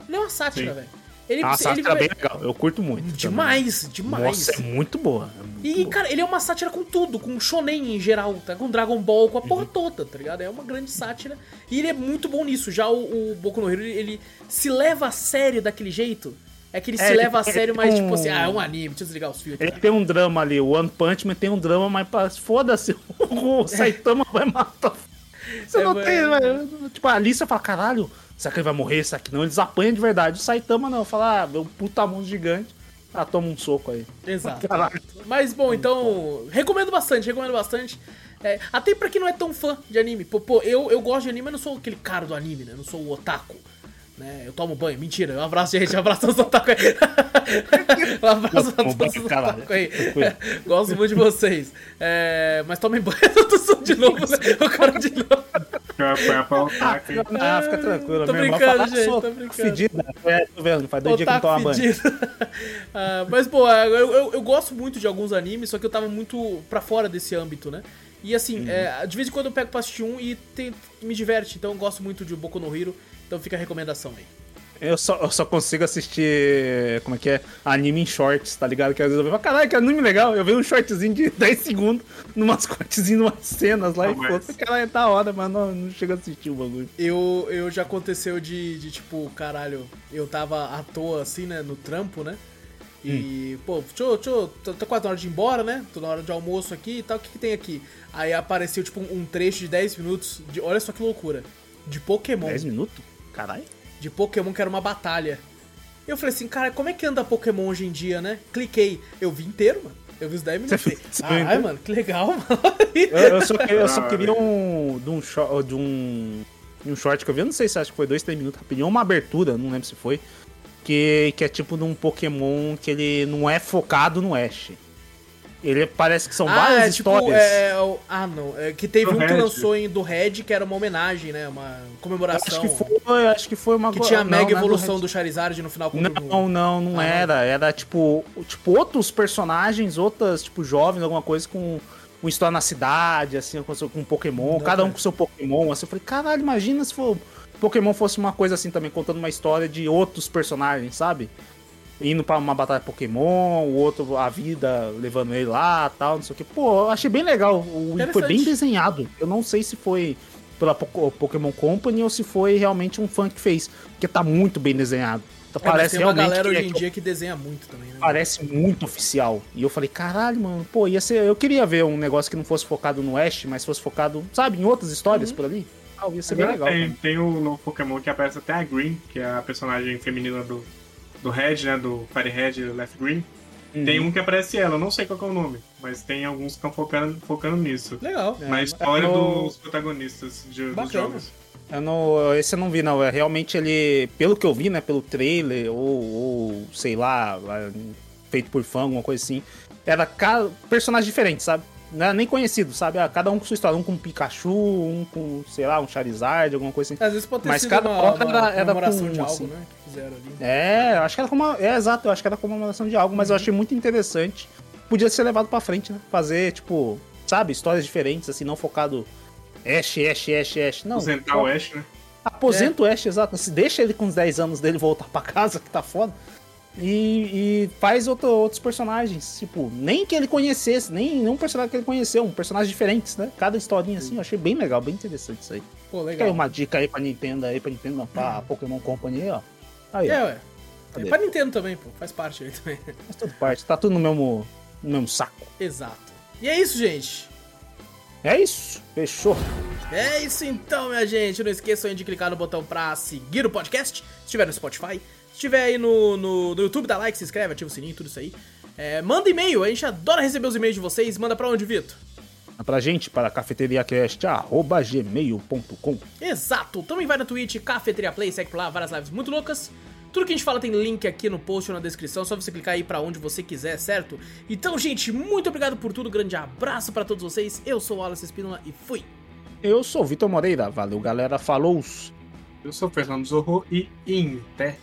Ele é uma sátira, velho. Ele, É uma ele sátira vai- bem legal, eu curto muito. também. Demais, demais. Nossa, é muito boa. é muito E, boa. cara, ele é uma sátira com tudo, com shonen em geral, tá? Com Dragon Ball, com a Uhum. porra toda, tá ligado? É uma grande sátira. E ele é muito bom nisso. Já o, o Boku no Hero, ele, ele se leva a sério daquele jeito. É que ele É, se ele leva a sério, ele mas tem tipo um- assim, ah, é um anime, deixa eu desligar os filtros. Ele tem um drama ali, o One Punch Man tem um drama, mas foda-se, o Saitama vai matar. Você É, não tem, velho. Tipo, a Alicia fala, caralho, será que ele vai morrer? Será que não? Eles apanham de verdade. O Saitama não, fala, ah, meu puta mão gigante. Ah, toma um soco aí. Exato. Mas bom, então, recomendo bastante, recomendo bastante. É, até pra quem não é tão fã de anime. Pô, pô, eu, eu gosto de anime, mas não sou aquele cara do anime, né? Eu não sou o otaku. Né? Eu tomo banho. Mentira. Um abraço, gente. Um abraço aos otaku aí. um abraço a todos os otaku aí. Gosto muito de vocês. É, mas tomem banho. Eu tô de novo, né? O cara de novo. Ah, fica tranquilo. Tô brincando, gente. Tô brincando. Fedida. É, tô vendo. Faz dois dias que não toma banho. ah, mas, pô, eu, eu, eu gosto muito de alguns animes, só que eu tava muito pra fora desse âmbito, né? E assim, uhum. é, de vez em quando eu pego pra assistir um e tem, me diverte. Então eu gosto muito de Boku no Hero. Então fica a recomendação aí. Eu só, eu só consigo assistir, como é que é, anime em shorts, tá ligado? Que às vezes eu vejo, caralho, que anime legal. Eu vejo um shortzinho de 10 segundos, numas cortezinhas, numas cenas lá, ah, e mas... pô, caralho, tá hora, mas não, não chega a assistir o bagulho. Eu, eu já aconteceu de, de, tipo, caralho, eu tava à toa, assim, né, no trampo, né? E, hum. pô, tchô, tchô, tá quase na hora de ir embora, né? Tô na hora de almoço aqui e tal, o que, que tem aqui? Aí apareceu, tipo, um trecho de 10 minutos de. Olha só que loucura. De Pokémon. 10 minutos? Caralho. De Pokémon que era uma batalha. Eu falei assim, cara, como é que anda Pokémon hoje em dia, né? Cliquei. Eu vi inteiro, mano. Eu vi os 10 minutos. Ai, mano, que legal, mano. Eu, eu, só, eu só, queria um. De um, de um. um short que eu vi, eu não sei se acho que foi 2, 3 minutos rapidinho. Uma abertura, não lembro se foi. Que, que é tipo de um Pokémon que ele não é focado no Ash. Ele parece que são ah, várias é, tipo, histórias. É, é, ah, não. É, que teve do um Red. que lançou em, do Red, que era uma homenagem, né? Uma comemoração. Acho que foi, acho que foi uma Que tinha a mega não, evolução do, do Charizard no final. Não, não, não, não ah, era. Era tipo, tipo outros personagens, outras, tipo, jovens, alguma coisa com uma história na cidade, assim, com, com Pokémon, não, cada um com seu Pokémon. Assim, eu falei, caralho, imagina se for. Pokémon fosse uma coisa assim também, contando uma história de outros personagens, sabe? Indo para uma batalha Pokémon, o outro, a vida levando ele lá tal, não sei o que. Pô, eu achei bem legal. O foi bem desenhado. Eu não sei se foi pela Pokémon Company ou se foi realmente um fã que fez, porque tá muito bem desenhado. Então, é, parece tem uma galera hoje é em dia que desenha muito também, né? Parece muito oficial. E eu falei, caralho, mano, pô, ia ser. Eu queria ver um negócio que não fosse focado no Ash, mas fosse focado, sabe, em outras histórias uhum. por ali. Ah, ia ser Agora bem legal. Tem, tem o novo Pokémon que aparece até a Green, que é a personagem feminina do, do Red, né? Do Fire Red Left Green. Uhum. Tem um que aparece ela, eu não sei qual é o nome, mas tem alguns que estão focando, focando nisso. Legal. Na é, história é no... dos protagonistas de, dos jogos. Eu não, esse eu não vi, não. É, realmente ele, pelo que eu vi, né, pelo trailer, ou, ou sei lá, feito por fã, alguma coisa assim, era cada personagem diferente, sabe? Não era nem conhecido, sabe? Ah, cada um com sua história, um com um Pikachu, um com, sei lá, um Charizard, alguma coisa assim. Às vezes pode ter Mas cada uma, uma era, era com um, de algo, assim. né? Fizeram ali. É, acho que era como. É, exato, eu acho que era comemoração de algo, mas uhum. eu achei muito interessante. Podia ser levado pra frente, né? Fazer, tipo, sabe, histórias diferentes, assim, não focado Ash, Ash, Ash, Ash. Não. Aposentar o Ash, né? Aposenta é. o Ash, exato. Se deixa ele com os 10 anos dele voltar pra casa, que tá foda. E, e faz outro, outros personagens. Tipo, nem que ele conhecesse, nem nenhum personagem que ele conheceu, um personagem diferentes, né? Cada historinha assim, eu achei bem legal, bem interessante isso aí. Pô, legal. Fica uma dica aí pra Nintendo aí, pra Nintendo, pra Pokémon Company aí, ó. Aí, é, ó. ué. É pra Nintendo também, pô. Faz parte aí também. Faz tudo parte, tá tudo no mesmo, no mesmo saco. Exato. E é isso, gente. É isso, fechou. É isso então, minha gente. Não esqueçam de clicar no botão pra seguir o podcast, se estiver no Spotify. Se tiver aí no, no, no, YouTube, dá like, se inscreve, ativa o sininho, tudo isso aí. É, manda e-mail, a gente adora receber os e-mails de vocês. Manda pra onde, Vitor? Pra gente, para cafeteriacast.gmail.com Exato! Também vai na Twitch, Cafeteria Play, segue por lá, várias lives muito loucas. Tudo que a gente fala tem link aqui no post ou na descrição, só você clicar aí pra onde você quiser, certo? Então, gente, muito obrigado por tudo, grande abraço para todos vocês. Eu sou o Wallace Espínola e fui! Eu sou o Vitor Moreira, valeu galera, falou! Eu sou o Fernando Zorro e Inter.